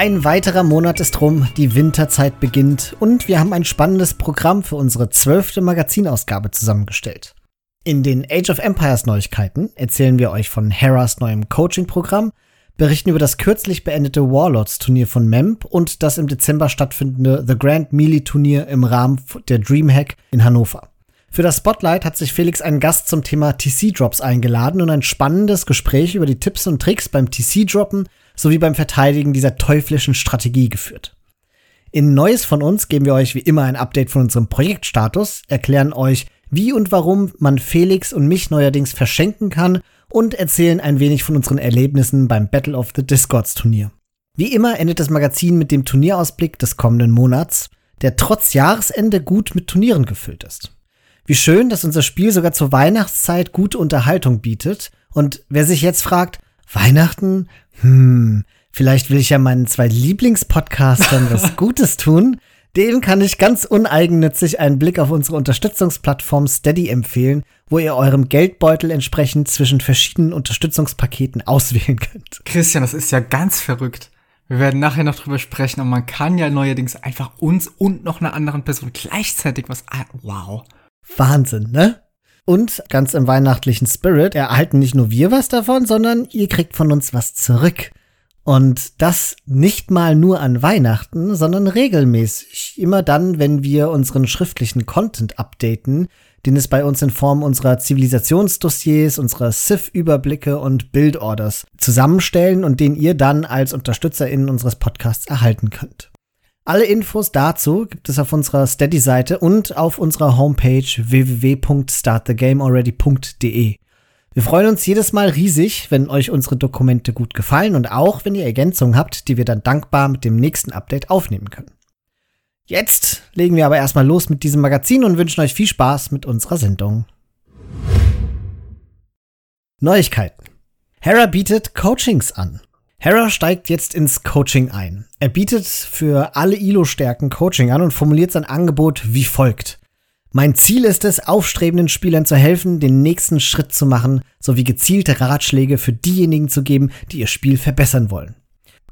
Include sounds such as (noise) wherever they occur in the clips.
Ein weiterer Monat ist rum, die Winterzeit beginnt und wir haben ein spannendes Programm für unsere zwölfte Magazinausgabe zusammengestellt. In den Age of Empires Neuigkeiten erzählen wir euch von Heras neuem Coaching-Programm, berichten über das kürzlich beendete Warlords-Turnier von MEMP und das im Dezember stattfindende The Grand Melee-Turnier im Rahmen der Dreamhack in Hannover. Für das Spotlight hat sich Felix einen Gast zum Thema TC-Drops eingeladen und ein spannendes Gespräch über die Tipps und Tricks beim TC-Droppen sowie beim Verteidigen dieser teuflischen Strategie geführt. In Neues von uns geben wir euch wie immer ein Update von unserem Projektstatus, erklären euch, wie und warum man Felix und mich neuerdings verschenken kann und erzählen ein wenig von unseren Erlebnissen beim Battle of the Discords Turnier. Wie immer endet das Magazin mit dem Turnierausblick des kommenden Monats, der trotz Jahresende gut mit Turnieren gefüllt ist. Wie schön, dass unser Spiel sogar zur Weihnachtszeit gute Unterhaltung bietet. Und wer sich jetzt fragt, Weihnachten? Hm, vielleicht will ich ja meinen zwei Lieblingspodcastern was (laughs) Gutes tun. Dem kann ich ganz uneigennützig einen Blick auf unsere Unterstützungsplattform Steady empfehlen, wo ihr eurem Geldbeutel entsprechend zwischen verschiedenen Unterstützungspaketen auswählen könnt. Christian, das ist ja ganz verrückt. Wir werden nachher noch drüber sprechen und man kann ja neuerdings einfach uns und noch einer anderen Person gleichzeitig was. Wow. Wahnsinn, ne? Und ganz im weihnachtlichen Spirit erhalten nicht nur wir was davon, sondern ihr kriegt von uns was zurück. Und das nicht mal nur an Weihnachten, sondern regelmäßig. Immer dann, wenn wir unseren schriftlichen Content updaten, den es bei uns in Form unserer Zivilisationsdossiers, unserer SIF-Überblicke und Bildorders zusammenstellen und den ihr dann als UnterstützerInnen unseres Podcasts erhalten könnt. Alle Infos dazu gibt es auf unserer Steady-Seite und auf unserer Homepage www.startthegamealready.de. Wir freuen uns jedes Mal riesig, wenn euch unsere Dokumente gut gefallen und auch, wenn ihr Ergänzungen habt, die wir dann dankbar mit dem nächsten Update aufnehmen können. Jetzt legen wir aber erstmal los mit diesem Magazin und wünschen euch viel Spaß mit unserer Sendung. Neuigkeiten. Hera bietet Coachings an. Hera steigt jetzt ins Coaching ein. Er bietet für alle ILO-Stärken Coaching an und formuliert sein Angebot wie folgt. Mein Ziel ist es, aufstrebenden Spielern zu helfen, den nächsten Schritt zu machen, sowie gezielte Ratschläge für diejenigen zu geben, die ihr Spiel verbessern wollen.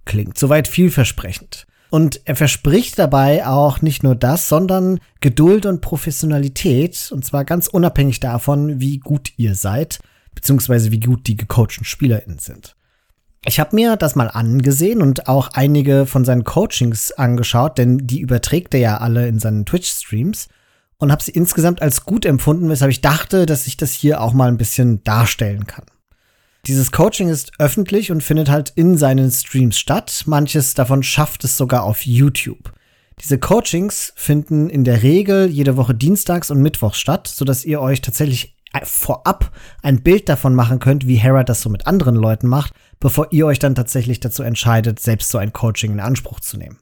Klingt soweit vielversprechend. Und er verspricht dabei auch nicht nur das, sondern Geduld und Professionalität, und zwar ganz unabhängig davon, wie gut ihr seid, beziehungsweise wie gut die gecoachten SpielerInnen sind. Ich habe mir das mal angesehen und auch einige von seinen Coachings angeschaut, denn die überträgt er ja alle in seinen Twitch-Streams und habe sie insgesamt als gut empfunden, weshalb ich dachte, dass ich das hier auch mal ein bisschen darstellen kann. Dieses Coaching ist öffentlich und findet halt in seinen Streams statt. Manches davon schafft es sogar auf YouTube. Diese Coachings finden in der Regel jede Woche dienstags und mittwochs statt, sodass ihr euch tatsächlich vorab ein Bild davon machen könnt, wie Hera das so mit anderen Leuten macht, bevor ihr euch dann tatsächlich dazu entscheidet, selbst so ein Coaching in Anspruch zu nehmen.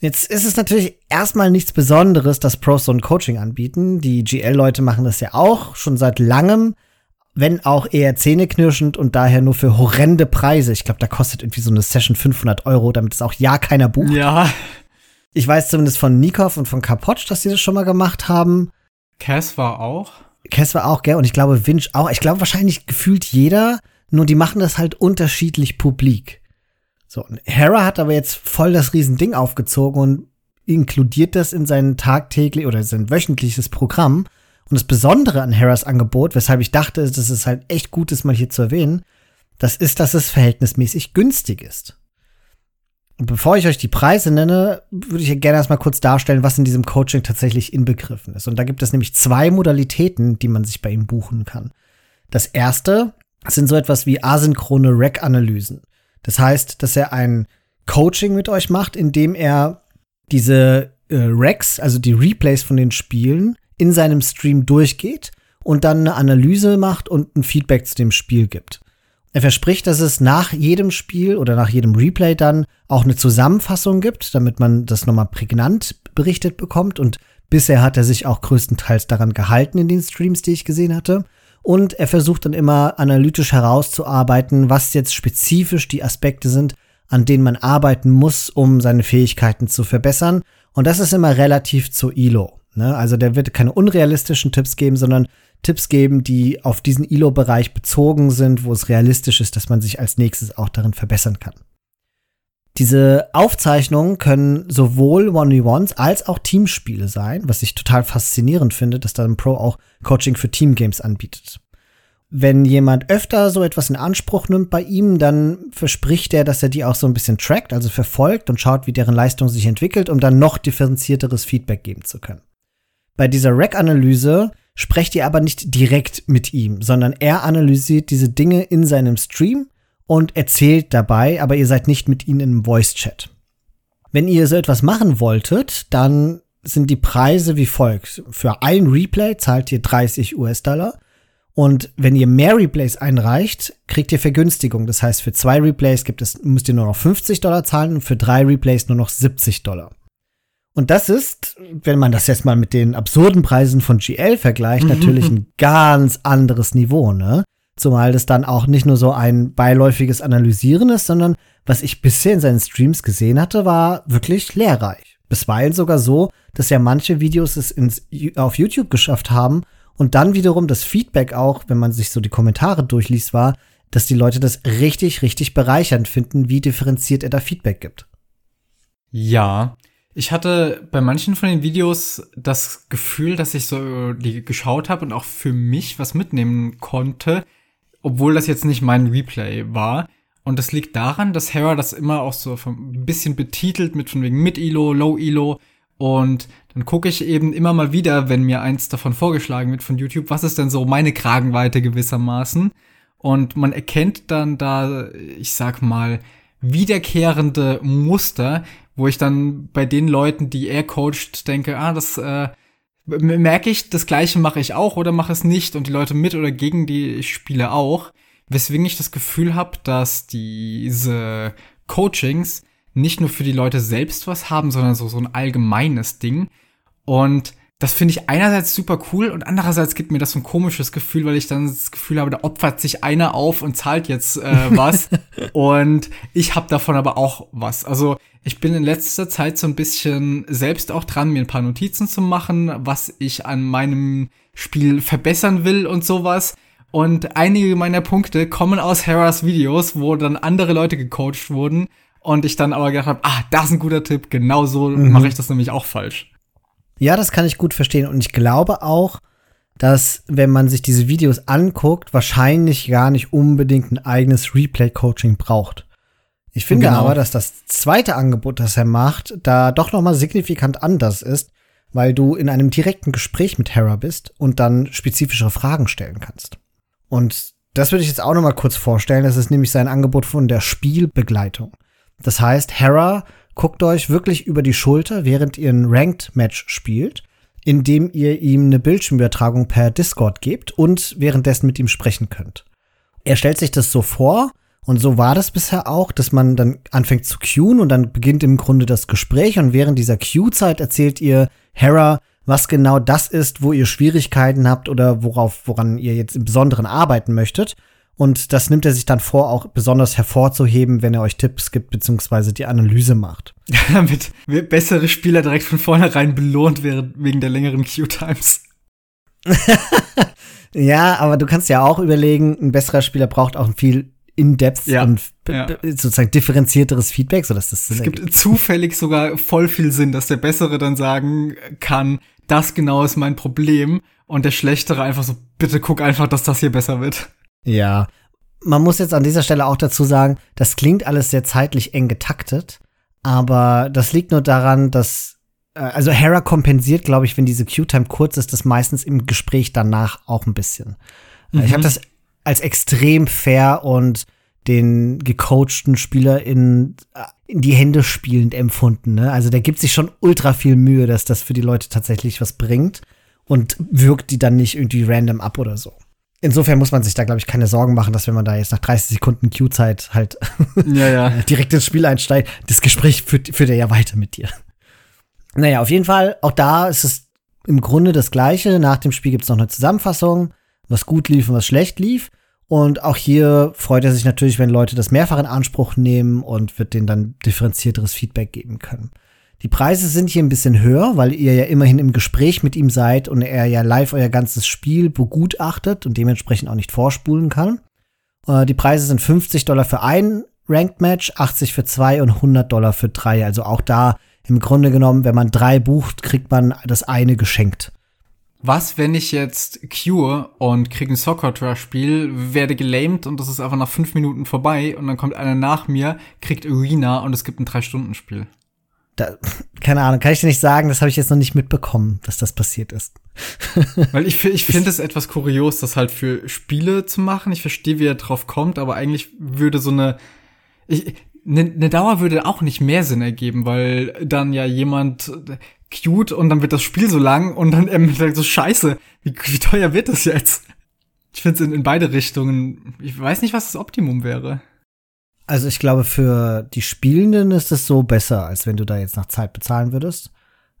Jetzt ist es natürlich erstmal nichts Besonderes, dass Pros so ein Coaching anbieten. Die GL-Leute machen das ja auch schon seit langem, wenn auch eher zähneknirschend und daher nur für horrende Preise. Ich glaube, da kostet irgendwie so eine Session 500 Euro, damit es auch ja keiner bucht. Ja. Ich weiß zumindest von Nikov und von Kapotsch, dass sie das schon mal gemacht haben. Cass war auch. War auch, gell? Und ich glaube, Winch auch. Ich glaube, wahrscheinlich gefühlt jeder. Nur die machen das halt unterschiedlich publik. So, und Hera hat aber jetzt voll das Riesending aufgezogen und inkludiert das in sein tagtäglich oder sein wöchentliches Programm. Und das Besondere an Heras Angebot, weshalb ich dachte, dass es halt echt gut ist, mal hier zu erwähnen, das ist, dass es verhältnismäßig günstig ist. Bevor ich euch die Preise nenne, würde ich gerne erstmal kurz darstellen, was in diesem Coaching tatsächlich inbegriffen ist. Und da gibt es nämlich zwei Modalitäten, die man sich bei ihm buchen kann. Das erste sind so etwas wie asynchrone Rack-Analysen. Das heißt, dass er ein Coaching mit euch macht, indem er diese äh, Racks, also die Replays von den Spielen, in seinem Stream durchgeht und dann eine Analyse macht und ein Feedback zu dem Spiel gibt. Er verspricht, dass es nach jedem Spiel oder nach jedem Replay dann auch eine Zusammenfassung gibt, damit man das nochmal prägnant berichtet bekommt. Und bisher hat er sich auch größtenteils daran gehalten in den Streams, die ich gesehen hatte. Und er versucht dann immer analytisch herauszuarbeiten, was jetzt spezifisch die Aspekte sind, an denen man arbeiten muss, um seine Fähigkeiten zu verbessern. Und das ist immer relativ zu ILO. Ne? Also der wird keine unrealistischen Tipps geben, sondern Tipps geben, die auf diesen ILO-Bereich bezogen sind, wo es realistisch ist, dass man sich als nächstes auch darin verbessern kann. Diese Aufzeichnungen können sowohl One-v-Ones als auch Teamspiele sein, was ich total faszinierend finde, dass dann Pro auch Coaching für Teamgames anbietet. Wenn jemand öfter so etwas in Anspruch nimmt bei ihm, dann verspricht er, dass er die auch so ein bisschen trackt, also verfolgt und schaut, wie deren Leistung sich entwickelt, um dann noch differenzierteres Feedback geben zu können. Bei dieser Rack-Analyse sprecht ihr aber nicht direkt mit ihm, sondern er analysiert diese Dinge in seinem Stream und erzählt dabei, aber ihr seid nicht mit ihnen im Voice-Chat. Wenn ihr so etwas machen wolltet, dann sind die Preise wie folgt. Für ein Replay zahlt ihr 30 US-Dollar. Und wenn ihr mehr Replays einreicht, kriegt ihr Vergünstigung. Das heißt, für zwei Replays gibt es, müsst ihr nur noch 50 Dollar zahlen und für drei Replays nur noch 70 Dollar. Und das ist, wenn man das jetzt mal mit den absurden Preisen von GL vergleicht, natürlich (laughs) ein ganz anderes Niveau, ne? Zumal das dann auch nicht nur so ein beiläufiges Analysieren ist, sondern was ich bisher in seinen Streams gesehen hatte, war wirklich lehrreich. Bisweilen sogar so, dass ja manche Videos es ins, auf YouTube geschafft haben und dann wiederum das Feedback auch, wenn man sich so die Kommentare durchliest, war, dass die Leute das richtig, richtig bereichernd finden, wie differenziert er da Feedback gibt. Ja, ich hatte bei manchen von den Videos das Gefühl, dass ich so die geschaut habe und auch für mich was mitnehmen konnte, obwohl das jetzt nicht mein Replay war. Und das liegt daran, dass Hera das immer auch so ein bisschen betitelt mit von wegen mit Ilo, Low Ilo. Und dann gucke ich eben immer mal wieder, wenn mir eins davon vorgeschlagen wird von YouTube, was ist denn so meine Kragenweite gewissermaßen. Und man erkennt dann da, ich sag mal, wiederkehrende Muster, wo ich dann bei den Leuten, die er coacht, denke, ah, das äh, merke ich, das gleiche mache ich auch oder mache es nicht und die Leute mit oder gegen die ich spiele auch. Weswegen ich das Gefühl habe, dass diese Coachings nicht nur für die Leute selbst was haben, sondern so, so ein allgemeines Ding. Und das finde ich einerseits super cool und andererseits gibt mir das so ein komisches Gefühl, weil ich dann das Gefühl habe, da opfert sich einer auf und zahlt jetzt äh, was (laughs) und ich habe davon aber auch was. Also ich bin in letzter Zeit so ein bisschen selbst auch dran, mir ein paar Notizen zu machen, was ich an meinem Spiel verbessern will und sowas. Und einige meiner Punkte kommen aus Heras Videos, wo dann andere Leute gecoacht wurden und ich dann aber gedacht habe, ah, das ist ein guter Tipp, genau so mhm. mache ich das nämlich auch falsch. Ja, das kann ich gut verstehen. Und ich glaube auch, dass, wenn man sich diese Videos anguckt, wahrscheinlich gar nicht unbedingt ein eigenes Replay-Coaching braucht. Ich finde genau. aber, dass das zweite Angebot, das er macht, da doch noch mal signifikant anders ist, weil du in einem direkten Gespräch mit Hera bist und dann spezifischere Fragen stellen kannst. Und das würde ich jetzt auch noch mal kurz vorstellen. Das ist nämlich sein Angebot von der Spielbegleitung. Das heißt, Hera guckt euch wirklich über die Schulter, während ihr ein Ranked-Match spielt, indem ihr ihm eine Bildschirmübertragung per Discord gebt und währenddessen mit ihm sprechen könnt. Er stellt sich das so vor, und so war das bisher auch, dass man dann anfängt zu queuen und dann beginnt im Grunde das Gespräch und während dieser Queue-Zeit erzählt ihr Hera, was genau das ist, wo ihr Schwierigkeiten habt oder worauf, woran ihr jetzt im Besonderen arbeiten möchtet. Und das nimmt er sich dann vor, auch besonders hervorzuheben, wenn er euch Tipps gibt, beziehungsweise die Analyse macht. (laughs) Damit bessere Spieler direkt von vornherein belohnt werden wegen der längeren Queue-Times. (laughs) ja, aber du kannst ja auch überlegen, ein besserer Spieler braucht auch viel in-depth ja, und ja. sozusagen differenzierteres Feedback, sodass das Es gibt ergibt. zufällig sogar voll viel Sinn, dass der Bessere dann sagen kann, das genau ist mein Problem und der Schlechtere einfach so, bitte guck einfach, dass das hier besser wird. Ja, man muss jetzt an dieser Stelle auch dazu sagen, das klingt alles sehr zeitlich eng getaktet, aber das liegt nur daran, dass äh, also Hera kompensiert, glaube ich, wenn diese Q-Time kurz ist, das meistens im Gespräch danach auch ein bisschen. Äh, mhm. Ich habe das als extrem fair und den gecoachten Spieler in, in die Hände spielend empfunden. Ne? Also der gibt sich schon ultra viel Mühe, dass das für die Leute tatsächlich was bringt und wirkt die dann nicht irgendwie random ab oder so insofern muss man sich da, glaube ich, keine Sorgen machen, dass wenn man da jetzt nach 30 Sekunden Q-Zeit halt (laughs) ja, ja. (laughs) direkt ins Spiel einsteigt, das Gespräch führt, führt er ja weiter mit dir. Naja, auf jeden Fall, auch da ist es im Grunde das Gleiche. Nach dem Spiel gibt es noch eine Zusammenfassung, was gut lief und was schlecht lief. Und auch hier freut er sich natürlich, wenn Leute das mehrfach in Anspruch nehmen und wird denen dann differenzierteres Feedback geben können. Die Preise sind hier ein bisschen höher, weil ihr ja immerhin im Gespräch mit ihm seid und er ja live euer ganzes Spiel begutachtet und dementsprechend auch nicht vorspulen kann. Äh, die Preise sind 50 Dollar für ein Ranked Match, 80 für zwei und 100 Dollar für drei. Also auch da im Grunde genommen, wenn man drei bucht, kriegt man das eine geschenkt. Was, wenn ich jetzt cure und kriege ein Soccer-Spiel, werde gelamed und das ist einfach nach fünf Minuten vorbei und dann kommt einer nach mir, kriegt Arena und es gibt ein Drei-Stunden-Spiel? Da, keine Ahnung, kann ich dir nicht sagen, das habe ich jetzt noch nicht mitbekommen, dass das passiert ist. (laughs) Weil ich, ich finde es etwas kurios, das halt für Spiele zu machen. Ich verstehe, wie er drauf kommt, aber eigentlich würde so eine. Ich, eine ne Dauer würde auch nicht mehr Sinn ergeben, weil dann ja jemand cute und dann wird das Spiel so lang und dann ähm, so scheiße, wie, wie teuer wird das jetzt? Ich finde es in, in beide Richtungen. Ich weiß nicht, was das Optimum wäre. Also ich glaube, für die Spielenden ist es so besser, als wenn du da jetzt nach Zeit bezahlen würdest.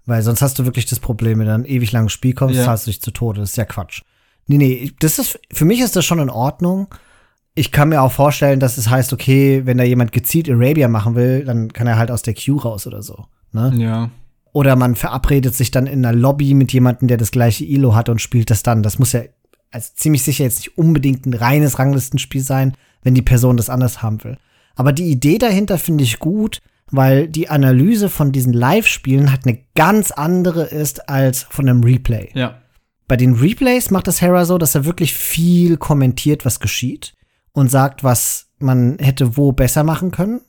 Weil sonst hast du wirklich das Problem, wenn du ein ewig langes Spiel kommst, ja. zahlst du dich zu Tode. Das ist ja Quatsch. Nee, nee, das ist, für mich ist das schon in Ordnung. Ich kann mir auch vorstellen, dass es heißt, okay, wenn da jemand gezielt Arabia machen will, dann kann er halt aus der Queue raus oder so. Ne? Ja. Oder man verabredet sich dann in einer Lobby mit jemandem, der das gleiche ILO hat und spielt das dann. Das muss ja also ziemlich sicher jetzt nicht unbedingt ein reines Ranglistenspiel sein, wenn die Person das anders haben will. Aber die Idee dahinter finde ich gut, weil die Analyse von diesen Live-Spielen halt eine ganz andere ist als von einem Replay. Ja. Bei den Replays macht das Hera so, dass er wirklich viel kommentiert, was geschieht und sagt, was man hätte wo besser machen können.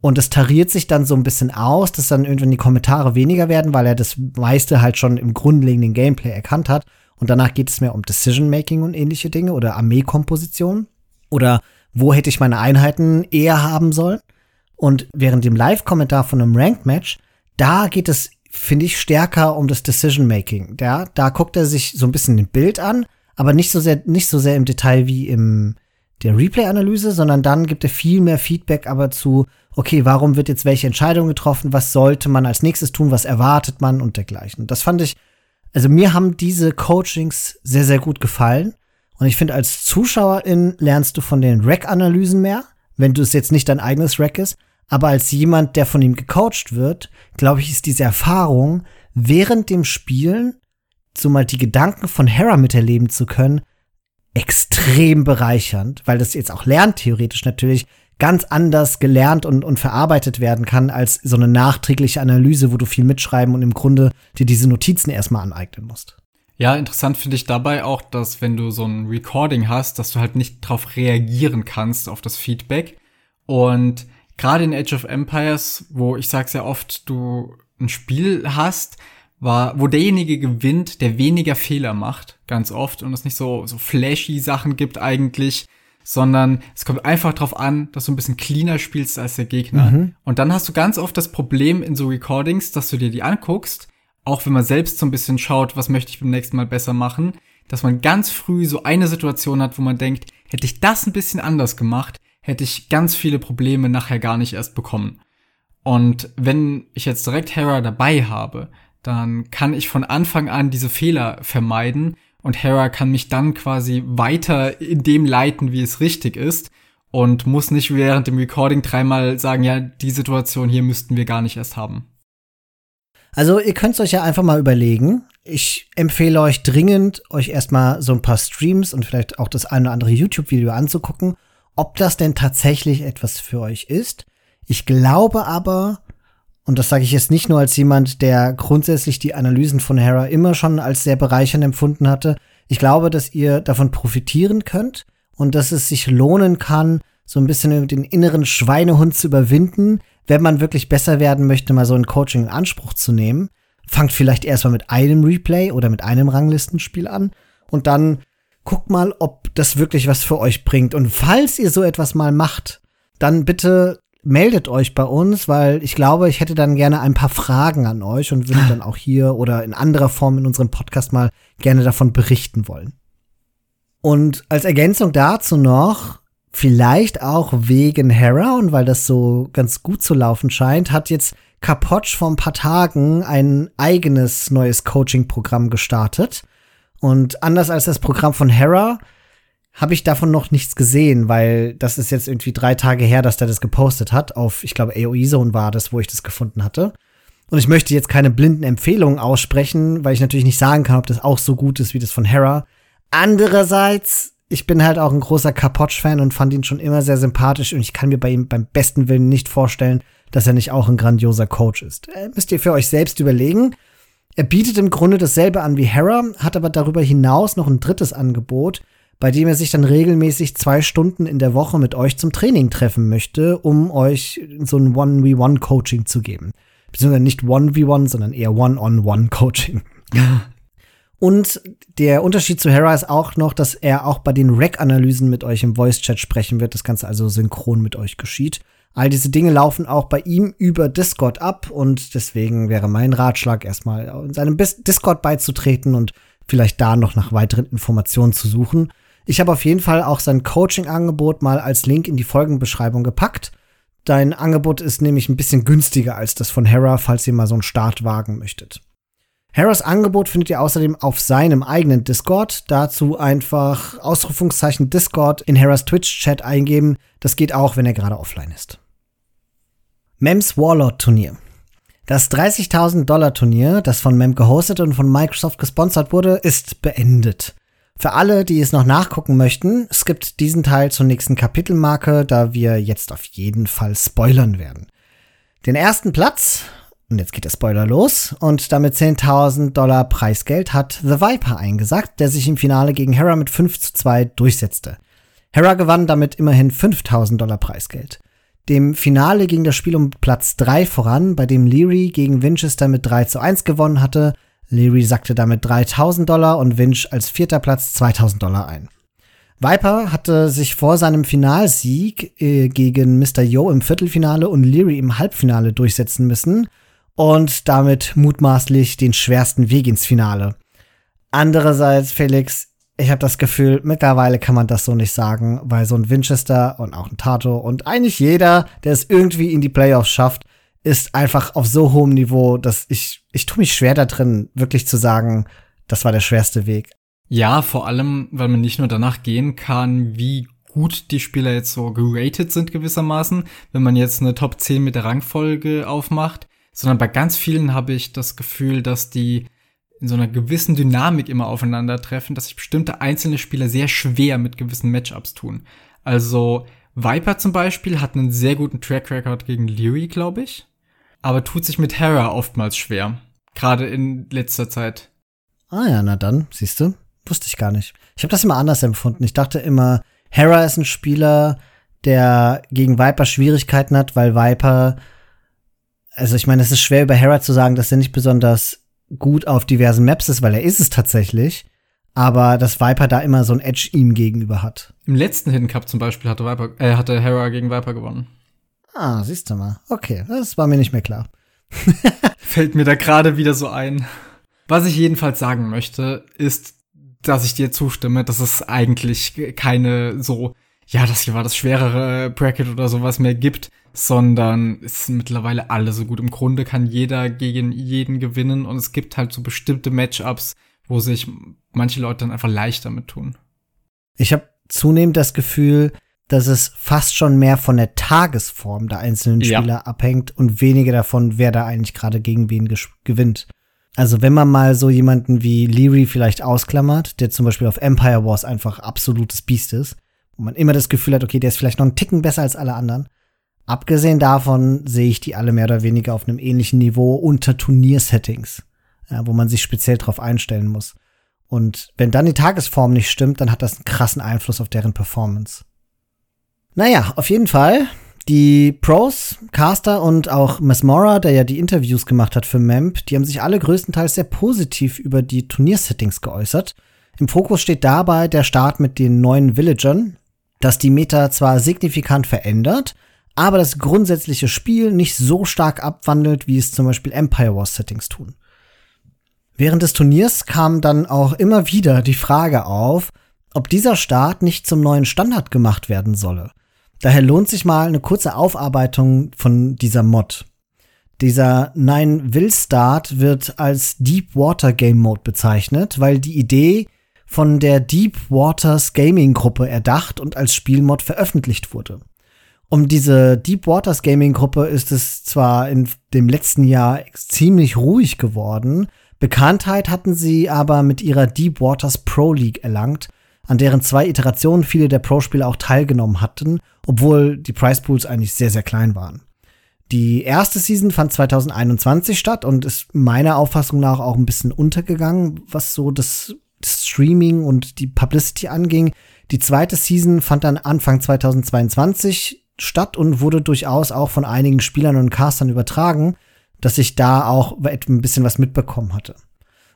Und es tariert sich dann so ein bisschen aus, dass dann irgendwann die Kommentare weniger werden, weil er das meiste halt schon im grundlegenden Gameplay erkannt hat. Und danach geht es mehr um Decision-Making und ähnliche Dinge oder Armeekomposition. Oder wo hätte ich meine Einheiten eher haben sollen. Und während dem Live-Kommentar von einem Ranked-Match, da geht es, finde ich, stärker um das Decision-Making. Ja, da guckt er sich so ein bisschen ein Bild an, aber nicht so sehr, nicht so sehr im Detail wie im der Replay-Analyse, sondern dann gibt er viel mehr Feedback aber zu, okay, warum wird jetzt welche Entscheidung getroffen, was sollte man als nächstes tun, was erwartet man und dergleichen. Das fand ich, also mir haben diese Coachings sehr, sehr gut gefallen. Und ich finde, als Zuschauerin lernst du von den Rack-Analysen mehr, wenn du es jetzt nicht dein eigenes Rack ist. Aber als jemand, der von ihm gecoacht wird, glaube ich, ist diese Erfahrung, während dem Spielen so mal die Gedanken von Hera miterleben zu können, extrem bereichernd, weil das jetzt auch lerntheoretisch natürlich ganz anders gelernt und, und verarbeitet werden kann als so eine nachträgliche Analyse, wo du viel mitschreiben und im Grunde dir diese Notizen erstmal aneignen musst. Ja, interessant finde ich dabei auch, dass wenn du so ein Recording hast, dass du halt nicht drauf reagieren kannst auf das Feedback. Und gerade in Age of Empires, wo ich sag's ja oft, du ein Spiel hast, war, wo derjenige gewinnt, der weniger Fehler macht, ganz oft, und es nicht so, so flashy Sachen gibt eigentlich, sondern es kommt einfach drauf an, dass du ein bisschen cleaner spielst als der Gegner. Mhm. Und dann hast du ganz oft das Problem in so Recordings, dass du dir die anguckst auch wenn man selbst so ein bisschen schaut, was möchte ich beim nächsten Mal besser machen, dass man ganz früh so eine Situation hat, wo man denkt, hätte ich das ein bisschen anders gemacht, hätte ich ganz viele Probleme nachher gar nicht erst bekommen. Und wenn ich jetzt direkt Hera dabei habe, dann kann ich von Anfang an diese Fehler vermeiden und Hera kann mich dann quasi weiter in dem leiten, wie es richtig ist und muss nicht während dem Recording dreimal sagen, ja, die Situation hier müssten wir gar nicht erst haben. Also ihr könnt es euch ja einfach mal überlegen. Ich empfehle euch dringend, euch erstmal so ein paar Streams und vielleicht auch das eine oder andere YouTube-Video anzugucken, ob das denn tatsächlich etwas für euch ist. Ich glaube aber, und das sage ich jetzt nicht nur als jemand, der grundsätzlich die Analysen von Hera immer schon als sehr bereichernd empfunden hatte, ich glaube, dass ihr davon profitieren könnt und dass es sich lohnen kann, so ein bisschen den inneren Schweinehund zu überwinden, wenn man wirklich besser werden möchte, mal so ein Coaching in Anspruch zu nehmen, fangt vielleicht erstmal mit einem Replay oder mit einem Ranglistenspiel an und dann guckt mal, ob das wirklich was für euch bringt. Und falls ihr so etwas mal macht, dann bitte meldet euch bei uns, weil ich glaube, ich hätte dann gerne ein paar Fragen an euch und würde dann auch hier oder in anderer Form in unserem Podcast mal gerne davon berichten wollen. Und als Ergänzung dazu noch, Vielleicht auch wegen Hera und weil das so ganz gut zu laufen scheint, hat jetzt Kapotsch vor ein paar Tagen ein eigenes neues Coaching-Programm gestartet. Und anders als das Programm von Hera habe ich davon noch nichts gesehen, weil das ist jetzt irgendwie drei Tage her, dass der das gepostet hat. Auf, ich glaube, AOE Zone war das, wo ich das gefunden hatte. Und ich möchte jetzt keine blinden Empfehlungen aussprechen, weil ich natürlich nicht sagen kann, ob das auch so gut ist wie das von Hera. Andererseits ich bin halt auch ein großer Kapotsch-Fan und fand ihn schon immer sehr sympathisch und ich kann mir bei ihm beim besten Willen nicht vorstellen, dass er nicht auch ein grandioser Coach ist. Äh, müsst ihr für euch selbst überlegen. Er bietet im Grunde dasselbe an wie Hera, hat aber darüber hinaus noch ein drittes Angebot, bei dem er sich dann regelmäßig zwei Stunden in der Woche mit euch zum Training treffen möchte, um euch so ein One-V-One-Coaching zu geben. Beziehungsweise nicht One-V-One, sondern eher One-on-One-Coaching. (laughs) Und der Unterschied zu Hera ist auch noch, dass er auch bei den Rack-Analysen mit euch im Voice-Chat sprechen wird. Das Ganze also synchron mit euch geschieht. All diese Dinge laufen auch bei ihm über Discord ab und deswegen wäre mein Ratschlag erstmal in seinem Discord beizutreten und vielleicht da noch nach weiteren Informationen zu suchen. Ich habe auf jeden Fall auch sein Coaching-Angebot mal als Link in die Folgenbeschreibung gepackt. Dein Angebot ist nämlich ein bisschen günstiger als das von Hera, falls ihr mal so einen Start wagen möchtet. Harras Angebot findet ihr außerdem auf seinem eigenen Discord. Dazu einfach Ausrufungszeichen Discord in Harras Twitch-Chat eingeben. Das geht auch, wenn er gerade offline ist. Mems Warlord Turnier. Das 30.000 Dollar Turnier, das von Mem gehostet und von Microsoft gesponsert wurde, ist beendet. Für alle, die es noch nachgucken möchten, skippt diesen Teil zur nächsten Kapitelmarke, da wir jetzt auf jeden Fall spoilern werden. Den ersten Platz und jetzt geht der Spoiler los. Und damit 10.000 Dollar Preisgeld hat The Viper eingesagt, der sich im Finale gegen Hera mit 5 zu 2 durchsetzte. Hera gewann damit immerhin 5.000 Dollar Preisgeld. Dem Finale ging das Spiel um Platz 3 voran, bei dem Leary gegen Winchester mit 3 zu 1 gewonnen hatte. Leary sackte damit 3.000 Dollar und Winch als vierter Platz 2.000 Dollar ein. Viper hatte sich vor seinem Finalsieg äh, gegen Mr. Yo im Viertelfinale und Leary im Halbfinale durchsetzen müssen und damit mutmaßlich den schwersten Weg ins Finale. Andererseits, Felix, ich habe das Gefühl, mittlerweile kann man das so nicht sagen, weil so ein Winchester und auch ein Tato und eigentlich jeder, der es irgendwie in die Playoffs schafft, ist einfach auf so hohem Niveau, dass ich, ich tue mich schwer da drin, wirklich zu sagen, das war der schwerste Weg. Ja, vor allem, weil man nicht nur danach gehen kann, wie gut die Spieler jetzt so geratet sind gewissermaßen, wenn man jetzt eine Top 10 mit der Rangfolge aufmacht, sondern bei ganz vielen habe ich das Gefühl, dass die in so einer gewissen Dynamik immer aufeinandertreffen, dass sich bestimmte einzelne Spieler sehr schwer mit gewissen Matchups tun. Also Viper zum Beispiel hat einen sehr guten Track Record gegen Leary, glaube ich, aber tut sich mit Hera oftmals schwer. Gerade in letzter Zeit. Ah ja, na dann, siehst du, wusste ich gar nicht. Ich habe das immer anders empfunden. Ich dachte immer, Hera ist ein Spieler, der gegen Viper Schwierigkeiten hat, weil Viper also ich meine, es ist schwer über Hera zu sagen, dass er nicht besonders gut auf diversen Maps ist, weil er ist es tatsächlich. Aber dass Viper da immer so ein Edge ihm gegenüber hat. Im letzten Hidden Cup zum Beispiel hatte, Viper, äh, hatte Hera gegen Viper gewonnen. Ah, siehst du mal. Okay, das war mir nicht mehr klar. (laughs) Fällt mir da gerade wieder so ein. Was ich jedenfalls sagen möchte, ist, dass ich dir zustimme, dass es eigentlich keine so, ja, das hier war das schwerere Bracket oder sowas mehr gibt, sondern es sind mittlerweile alle so gut. Im Grunde kann jeder gegen jeden gewinnen und es gibt halt so bestimmte Matchups, wo sich manche Leute dann einfach leichter mit tun. Ich habe zunehmend das Gefühl, dass es fast schon mehr von der Tagesform der einzelnen Spieler ja. abhängt und weniger davon, wer da eigentlich gerade gegen wen gewinnt. Also wenn man mal so jemanden wie Leary vielleicht ausklammert, der zum Beispiel auf Empire Wars einfach absolutes Biest ist, wo man immer das Gefühl hat, okay, der ist vielleicht noch einen Ticken besser als alle anderen, Abgesehen davon sehe ich die alle mehr oder weniger auf einem ähnlichen Niveau unter Turniersettings, ja, wo man sich speziell drauf einstellen muss. Und wenn dann die Tagesform nicht stimmt, dann hat das einen krassen Einfluss auf deren Performance. Naja, auf jeden Fall. Die Pros, Caster und auch Mesmora, der ja die Interviews gemacht hat für MEMP, die haben sich alle größtenteils sehr positiv über die Turniersettings geäußert. Im Fokus steht dabei der Start mit den neuen Villagern, das die Meta zwar signifikant verändert, aber das grundsätzliche Spiel nicht so stark abwandelt, wie es zum Beispiel Empire Wars Settings tun. Während des Turniers kam dann auch immer wieder die Frage auf, ob dieser Start nicht zum neuen Standard gemacht werden solle. Daher lohnt sich mal eine kurze Aufarbeitung von dieser Mod. Dieser Nine Will Start wird als Deep Water Game Mode bezeichnet, weil die Idee von der Deep Waters Gaming Gruppe erdacht und als Spielmod veröffentlicht wurde. Um diese Deep Waters Gaming Gruppe ist es zwar in dem letzten Jahr ziemlich ruhig geworden, Bekanntheit hatten sie aber mit ihrer Deep Waters Pro League erlangt, an deren zwei Iterationen viele der Pro-Spieler auch teilgenommen hatten, obwohl die Price Pools eigentlich sehr, sehr klein waren. Die erste Season fand 2021 statt und ist meiner Auffassung nach auch ein bisschen untergegangen, was so das Streaming und die Publicity anging. Die zweite Season fand dann Anfang 2022 statt und wurde durchaus auch von einigen Spielern und Castern übertragen, dass ich da auch ein bisschen was mitbekommen hatte.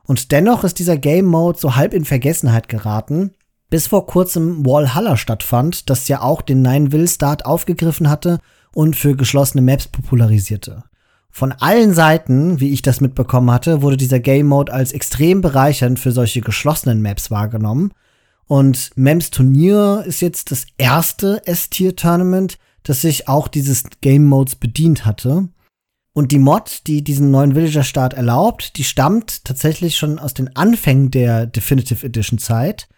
Und dennoch ist dieser Game Mode so halb in Vergessenheit geraten, bis vor kurzem Wallhalla stattfand, das ja auch den Nine-Will-Start aufgegriffen hatte und für geschlossene Maps popularisierte. Von allen Seiten, wie ich das mitbekommen hatte, wurde dieser Game Mode als extrem bereichernd für solche geschlossenen Maps wahrgenommen. Und MEMS Turnier ist jetzt das erste S-Tier-Tournament, das sich auch dieses Game Modes bedient hatte. Und die Mod, die diesen neuen Villager-Start erlaubt, die stammt tatsächlich schon aus den Anfängen der Definitive Edition Zeit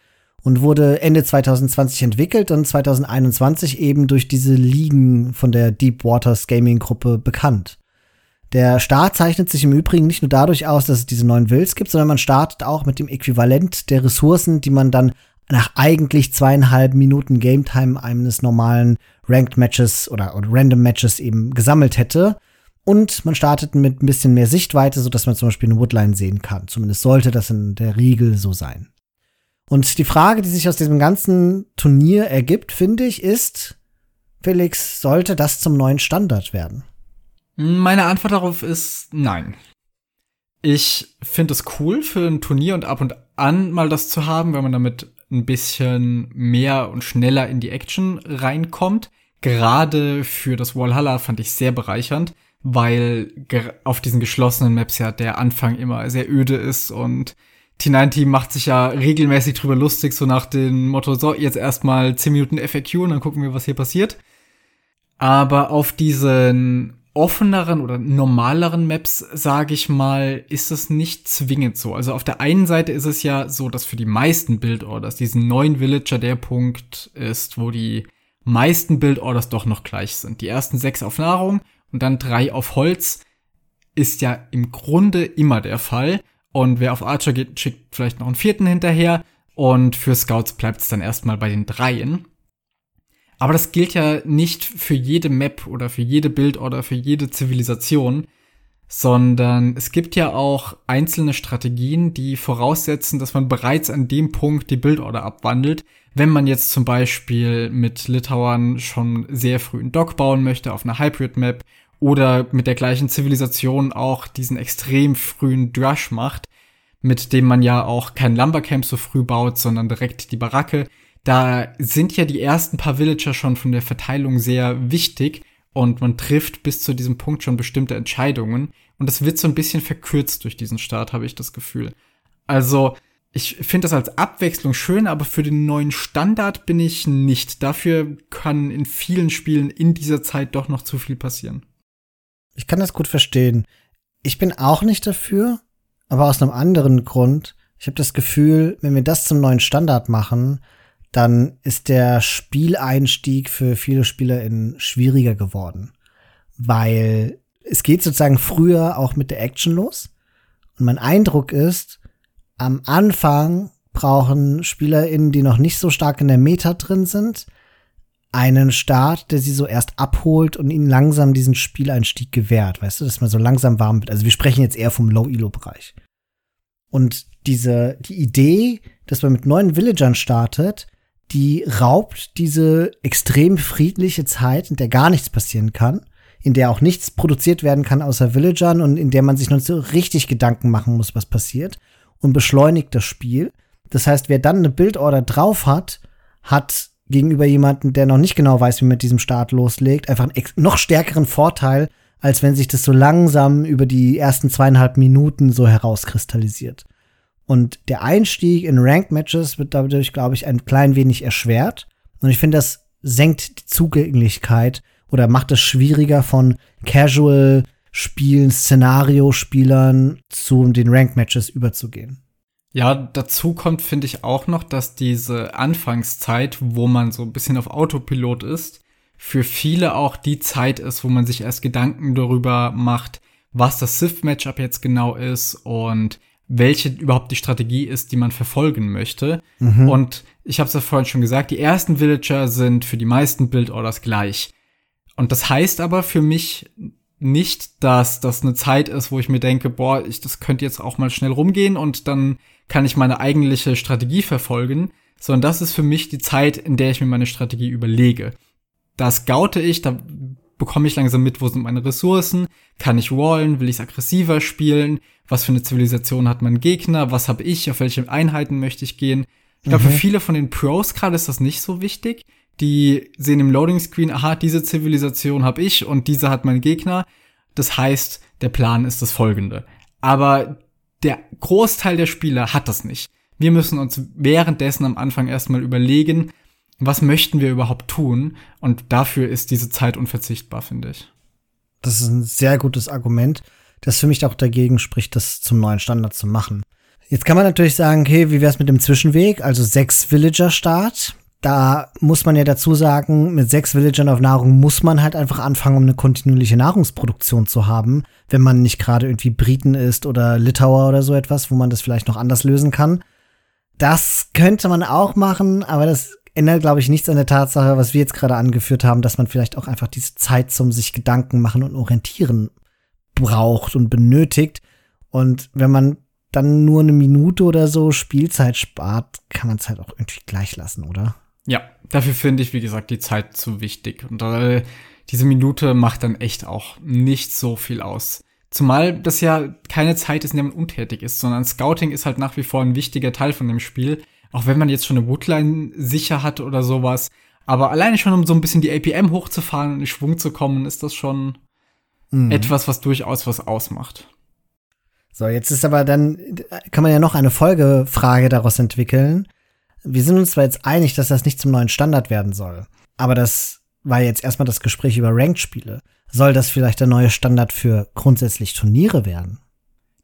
und wurde Ende 2020 entwickelt und 2021 eben durch diese Ligen von der Deep Waters Gaming Gruppe bekannt. Der Start zeichnet sich im Übrigen nicht nur dadurch aus, dass es diese neuen Wills gibt, sondern man startet auch mit dem Äquivalent der Ressourcen, die man dann nach eigentlich zweieinhalb Minuten Game Time eines normalen Ranked Matches oder, oder Random Matches eben gesammelt hätte. Und man startet mit ein bisschen mehr Sichtweite, sodass man zum Beispiel eine Woodline sehen kann. Zumindest sollte das in der Regel so sein. Und die Frage, die sich aus diesem ganzen Turnier ergibt, finde ich, ist, Felix, sollte das zum neuen Standard werden? Meine Antwort darauf ist nein. Ich finde es cool für ein Turnier und ab und an mal das zu haben, wenn man damit ein bisschen mehr und schneller in die Action reinkommt. Gerade für das Walhalla fand ich sehr bereichernd, weil auf diesen geschlossenen Maps ja der Anfang immer sehr öde ist und T9 macht sich ja regelmäßig drüber lustig, so nach dem Motto, so, jetzt erstmal 10 Minuten FAQ und dann gucken wir, was hier passiert. Aber auf diesen offeneren oder normaleren Maps, sage ich mal, ist es nicht zwingend so. Also auf der einen Seite ist es ja so, dass für die meisten Build-Orders diesen neuen Villager der Punkt ist, wo die meisten Build-Orders doch noch gleich sind. Die ersten sechs auf Nahrung und dann drei auf Holz ist ja im Grunde immer der Fall. Und wer auf Archer geht, schickt vielleicht noch einen vierten hinterher. Und für Scouts bleibt es dann erstmal bei den dreien. Aber das gilt ja nicht für jede Map oder für jede Bild oder für jede Zivilisation, sondern es gibt ja auch einzelne Strategien, die voraussetzen, dass man bereits an dem Punkt die Bildorder abwandelt. Wenn man jetzt zum Beispiel mit Litauern schon sehr früh einen Dock bauen möchte auf einer Hybrid-Map oder mit der gleichen Zivilisation auch diesen extrem frühen Drush macht, mit dem man ja auch kein Lumbercamp so früh baut, sondern direkt die Baracke, da sind ja die ersten paar Villager schon von der Verteilung sehr wichtig und man trifft bis zu diesem Punkt schon bestimmte Entscheidungen und das wird so ein bisschen verkürzt durch diesen Start, habe ich das Gefühl. Also, ich finde das als Abwechslung schön, aber für den neuen Standard bin ich nicht. Dafür kann in vielen Spielen in dieser Zeit doch noch zu viel passieren. Ich kann das gut verstehen. Ich bin auch nicht dafür, aber aus einem anderen Grund. Ich habe das Gefühl, wenn wir das zum neuen Standard machen, dann ist der Spieleinstieg für viele SpielerInnen schwieriger geworden. Weil es geht sozusagen früher auch mit der Action los. Und mein Eindruck ist, am Anfang brauchen SpielerInnen, die noch nicht so stark in der Meta drin sind, einen Start, der sie so erst abholt und ihnen langsam diesen Spieleinstieg gewährt. Weißt du, dass man so langsam warm wird. Also wir sprechen jetzt eher vom Low-Elo-Bereich. Und diese, die Idee, dass man mit neuen Villagern startet, die raubt diese extrem friedliche Zeit, in der gar nichts passieren kann, in der auch nichts produziert werden kann außer Villagern und in der man sich noch so richtig Gedanken machen muss, was passiert und beschleunigt das Spiel. Das heißt, wer dann eine Bildorder drauf hat, hat gegenüber jemandem, der noch nicht genau weiß, wie man mit diesem Start loslegt, einfach einen noch stärkeren Vorteil, als wenn sich das so langsam über die ersten zweieinhalb Minuten so herauskristallisiert. Und der Einstieg in Ranked-Matches wird dadurch, glaube ich, ein klein wenig erschwert. Und ich finde, das senkt die Zugänglichkeit oder macht es schwieriger von Casual-Spielen, Szenario-Spielern zu den Ranked-Matches überzugehen. Ja, dazu kommt, finde ich auch noch, dass diese Anfangszeit, wo man so ein bisschen auf Autopilot ist, für viele auch die Zeit ist, wo man sich erst Gedanken darüber macht, was das Sith-Matchup jetzt genau ist und welche überhaupt die Strategie ist, die man verfolgen möchte. Mhm. Und ich habe es ja vorhin schon gesagt, die ersten Villager sind für die meisten Build-Orders gleich. Und das heißt aber für mich nicht, dass das eine Zeit ist, wo ich mir denke, boah, ich, das könnte jetzt auch mal schnell rumgehen und dann kann ich meine eigentliche Strategie verfolgen, sondern das ist für mich die Zeit, in der ich mir meine Strategie überlege. Da scoute ich, da bekomme ich langsam mit, wo sind meine Ressourcen, kann ich wallen, will ich es aggressiver spielen, was für eine Zivilisation hat mein Gegner, was habe ich, auf welche Einheiten möchte ich gehen. Ich glaube, mhm. für viele von den Pros gerade ist das nicht so wichtig. Die sehen im Loading Screen, aha, diese Zivilisation habe ich und diese hat mein Gegner. Das heißt, der Plan ist das folgende. Aber der Großteil der Spieler hat das nicht. Wir müssen uns währenddessen am Anfang erstmal überlegen, was möchten wir überhaupt tun? Und dafür ist diese Zeit unverzichtbar, finde ich. Das ist ein sehr gutes Argument, das für mich auch dagegen spricht, das zum neuen Standard zu machen. Jetzt kann man natürlich sagen, okay, wie wär's mit dem Zwischenweg, also sechs Villager-Start? Da muss man ja dazu sagen, mit sechs Villagern auf Nahrung muss man halt einfach anfangen, um eine kontinuierliche Nahrungsproduktion zu haben, wenn man nicht gerade irgendwie Briten ist oder Litauer oder so etwas, wo man das vielleicht noch anders lösen kann. Das könnte man auch machen, aber das ändert, glaube ich, nichts an der Tatsache, was wir jetzt gerade angeführt haben, dass man vielleicht auch einfach diese Zeit zum sich Gedanken machen und orientieren braucht und benötigt. Und wenn man dann nur eine Minute oder so Spielzeit spart, kann man es halt auch irgendwie gleich lassen, oder? Ja, dafür finde ich, wie gesagt, die Zeit zu wichtig. Und äh, diese Minute macht dann echt auch nicht so viel aus. Zumal das ja keine Zeit ist, in der man untätig ist, sondern Scouting ist halt nach wie vor ein wichtiger Teil von dem Spiel. Auch wenn man jetzt schon eine Woodline sicher hat oder sowas. Aber alleine schon, um so ein bisschen die APM hochzufahren und in Schwung zu kommen, ist das schon mhm. etwas, was durchaus was ausmacht. So, jetzt ist aber dann, kann man ja noch eine Folgefrage daraus entwickeln wir sind uns zwar jetzt einig, dass das nicht zum neuen Standard werden soll, aber das war jetzt erstmal das Gespräch über Ranked-Spiele. Soll das vielleicht der neue Standard für grundsätzlich Turniere werden?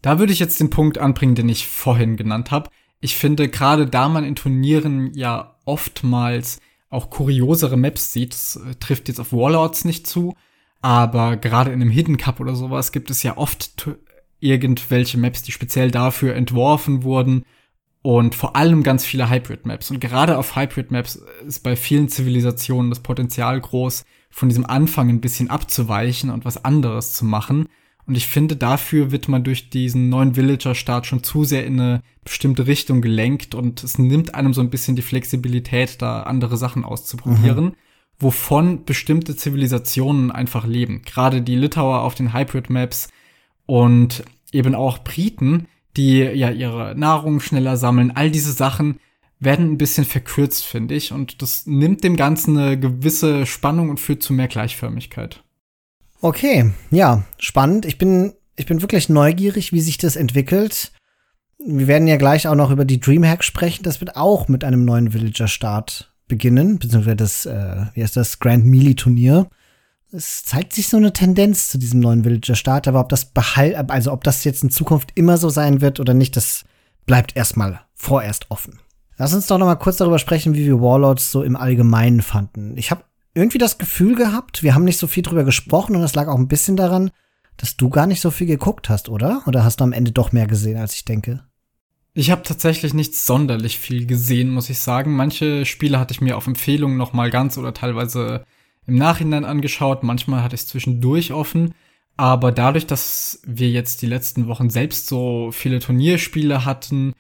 Da würde ich jetzt den Punkt anbringen, den ich vorhin genannt habe. Ich finde, gerade da man in Turnieren ja oftmals auch kuriosere Maps sieht, das äh, trifft jetzt auf Warlords nicht zu, aber gerade in einem Hidden Cup oder sowas gibt es ja oft irgendwelche Maps, die speziell dafür entworfen wurden und vor allem ganz viele Hybrid-Maps. Und gerade auf Hybrid-Maps ist bei vielen Zivilisationen das Potenzial groß, von diesem Anfang ein bisschen abzuweichen und was anderes zu machen. Und ich finde, dafür wird man durch diesen neuen Villager-Start schon zu sehr in eine bestimmte Richtung gelenkt und es nimmt einem so ein bisschen die Flexibilität, da andere Sachen auszuprobieren, mhm. wovon bestimmte Zivilisationen einfach leben. Gerade die Litauer auf den Hybrid-Maps und eben auch Briten, die ja ihre Nahrung schneller sammeln. All diese Sachen werden ein bisschen verkürzt, finde ich. Und das nimmt dem Ganzen eine gewisse Spannung und führt zu mehr Gleichförmigkeit. Okay, ja, spannend. Ich bin, ich bin wirklich neugierig, wie sich das entwickelt. Wir werden ja gleich auch noch über die Dreamhack sprechen. Das wird auch mit einem neuen Villager-Start beginnen, beziehungsweise das, äh, wie heißt das, Grand Melee Turnier es zeigt sich so eine Tendenz zu diesem neuen Villager-Start, aber ob das behalt, also ob das jetzt in Zukunft immer so sein wird oder nicht, das bleibt erstmal vorerst offen. Lass uns doch noch mal kurz darüber sprechen, wie wir Warlords so im Allgemeinen fanden. Ich habe irgendwie das Gefühl gehabt, wir haben nicht so viel drüber gesprochen und das lag auch ein bisschen daran, dass du gar nicht so viel geguckt hast, oder? Oder hast du am Ende doch mehr gesehen, als ich denke? Ich habe tatsächlich nicht sonderlich viel gesehen, muss ich sagen. Manche Spiele hatte ich mir auf Empfehlung noch mal ganz oder teilweise im Nachhinein angeschaut, manchmal hatte ich es zwischendurch offen. Aber dadurch, dass wir jetzt die letzten Wochen selbst so viele Turnierspiele hatten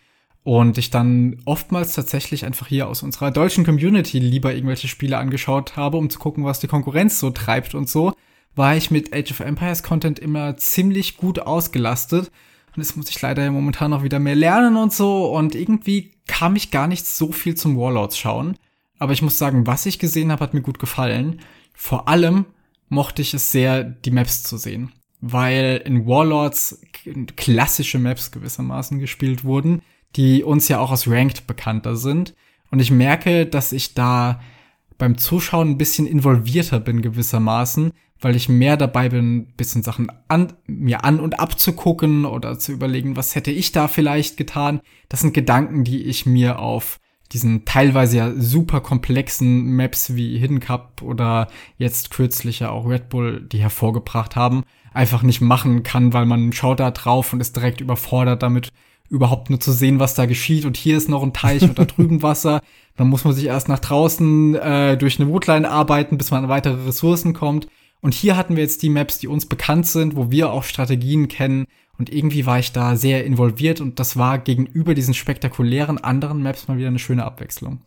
und ich dann oftmals tatsächlich einfach hier aus unserer deutschen Community lieber irgendwelche Spiele angeschaut habe, um zu gucken, was die Konkurrenz so treibt und so, war ich mit Age of Empires Content immer ziemlich gut ausgelastet. Und jetzt muss ich leider momentan noch wieder mehr lernen und so. Und irgendwie kam ich gar nicht so viel zum Warlords schauen. Aber ich muss sagen, was ich gesehen habe, hat mir gut gefallen. Vor allem mochte ich es sehr, die Maps zu sehen, weil in Warlords klassische Maps gewissermaßen gespielt wurden, die uns ja auch aus Ranked bekannter sind. Und ich merke, dass ich da beim Zuschauen ein bisschen involvierter bin gewissermaßen, weil ich mehr dabei bin, bisschen Sachen an, mir an und abzugucken oder zu überlegen, was hätte ich da vielleicht getan. Das sind Gedanken, die ich mir auf diesen teilweise ja super komplexen Maps wie Hidden Cup oder jetzt kürzlich ja auch Red Bull, die hervorgebracht haben, einfach nicht machen kann, weil man schaut da drauf und ist direkt überfordert damit, überhaupt nur zu sehen, was da geschieht. Und hier ist noch ein Teich und da (laughs) drüben Wasser. Dann muss man sich erst nach draußen äh, durch eine Woodline arbeiten, bis man an weitere Ressourcen kommt. Und hier hatten wir jetzt die Maps, die uns bekannt sind, wo wir auch Strategien kennen. Und irgendwie war ich da sehr involviert und das war gegenüber diesen spektakulären anderen Maps mal wieder eine schöne Abwechslung.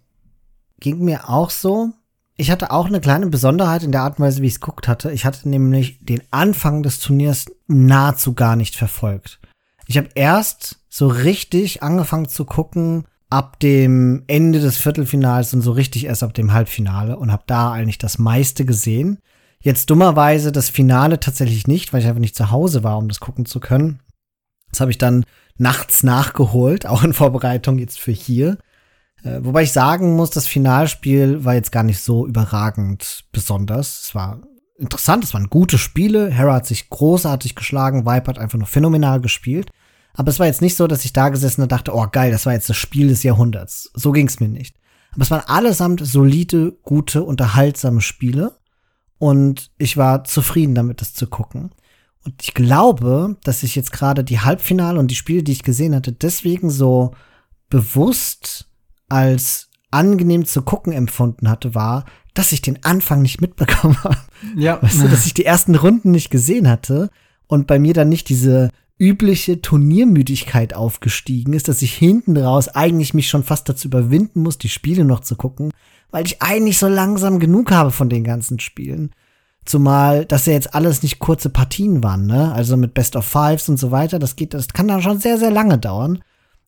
Ging mir auch so. Ich hatte auch eine kleine Besonderheit in der Art und Weise, wie ich es guckt hatte. Ich hatte nämlich den Anfang des Turniers nahezu gar nicht verfolgt. Ich habe erst so richtig angefangen zu gucken ab dem Ende des Viertelfinals und so richtig erst ab dem Halbfinale und habe da eigentlich das meiste gesehen. Jetzt dummerweise das Finale tatsächlich nicht, weil ich einfach nicht zu Hause war, um das gucken zu können. Das habe ich dann nachts nachgeholt, (laughs) auch in Vorbereitung jetzt für hier. Äh, wobei ich sagen muss, das Finalspiel war jetzt gar nicht so überragend besonders. Es war interessant, es waren gute Spiele. Hera hat sich großartig geschlagen, Viper hat einfach nur phänomenal gespielt. Aber es war jetzt nicht so, dass ich da gesessen und dachte, oh geil, das war jetzt das Spiel des Jahrhunderts. So ging's mir nicht. Aber es waren allesamt solide, gute, unterhaltsame Spiele. Und ich war zufrieden damit, das zu gucken. Und ich glaube, dass ich jetzt gerade die Halbfinale und die Spiele, die ich gesehen hatte, deswegen so bewusst als angenehm zu gucken empfunden hatte, war, dass ich den Anfang nicht mitbekommen (laughs) habe. Ja. Weißt du, dass ich die ersten Runden nicht gesehen hatte und bei mir dann nicht diese übliche Turniermüdigkeit aufgestiegen ist, dass ich hinten raus eigentlich mich schon fast dazu überwinden muss, die Spiele noch zu gucken, weil ich eigentlich so langsam genug habe von den ganzen Spielen. Zumal, dass ja jetzt alles nicht kurze Partien waren, ne? Also mit Best of Fives und so weiter, das geht, das kann dann schon sehr, sehr lange dauern.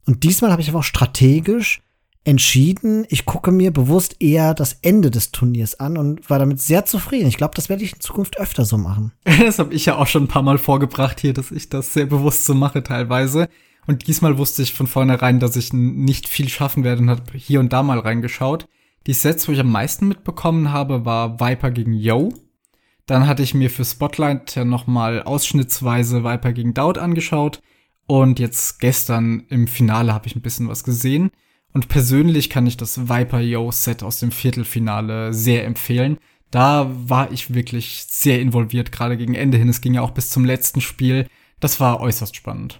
Und diesmal habe ich aber auch strategisch entschieden, ich gucke mir bewusst eher das Ende des Turniers an und war damit sehr zufrieden. Ich glaube, das werde ich in Zukunft öfter so machen. (laughs) Das habe ich ja auch schon ein paar Mal vorgebracht hier, dass ich das sehr bewusst so mache teilweise. Und diesmal wusste ich von vornherein, dass ich nicht viel schaffen werde und habe hier und da mal reingeschaut. Die Sets, wo ich am meisten mitbekommen habe, war Viper gegen Yo. Dann hatte ich mir für Spotlight ja noch mal ausschnittsweise Viper gegen Doubt angeschaut. Und jetzt gestern im Finale habe ich ein bisschen was gesehen. Und persönlich kann ich das Viper Yo Set aus dem Viertelfinale sehr empfehlen. Da war ich wirklich sehr involviert, gerade gegen Ende hin. Es ging ja auch bis zum letzten Spiel. Das war äußerst spannend.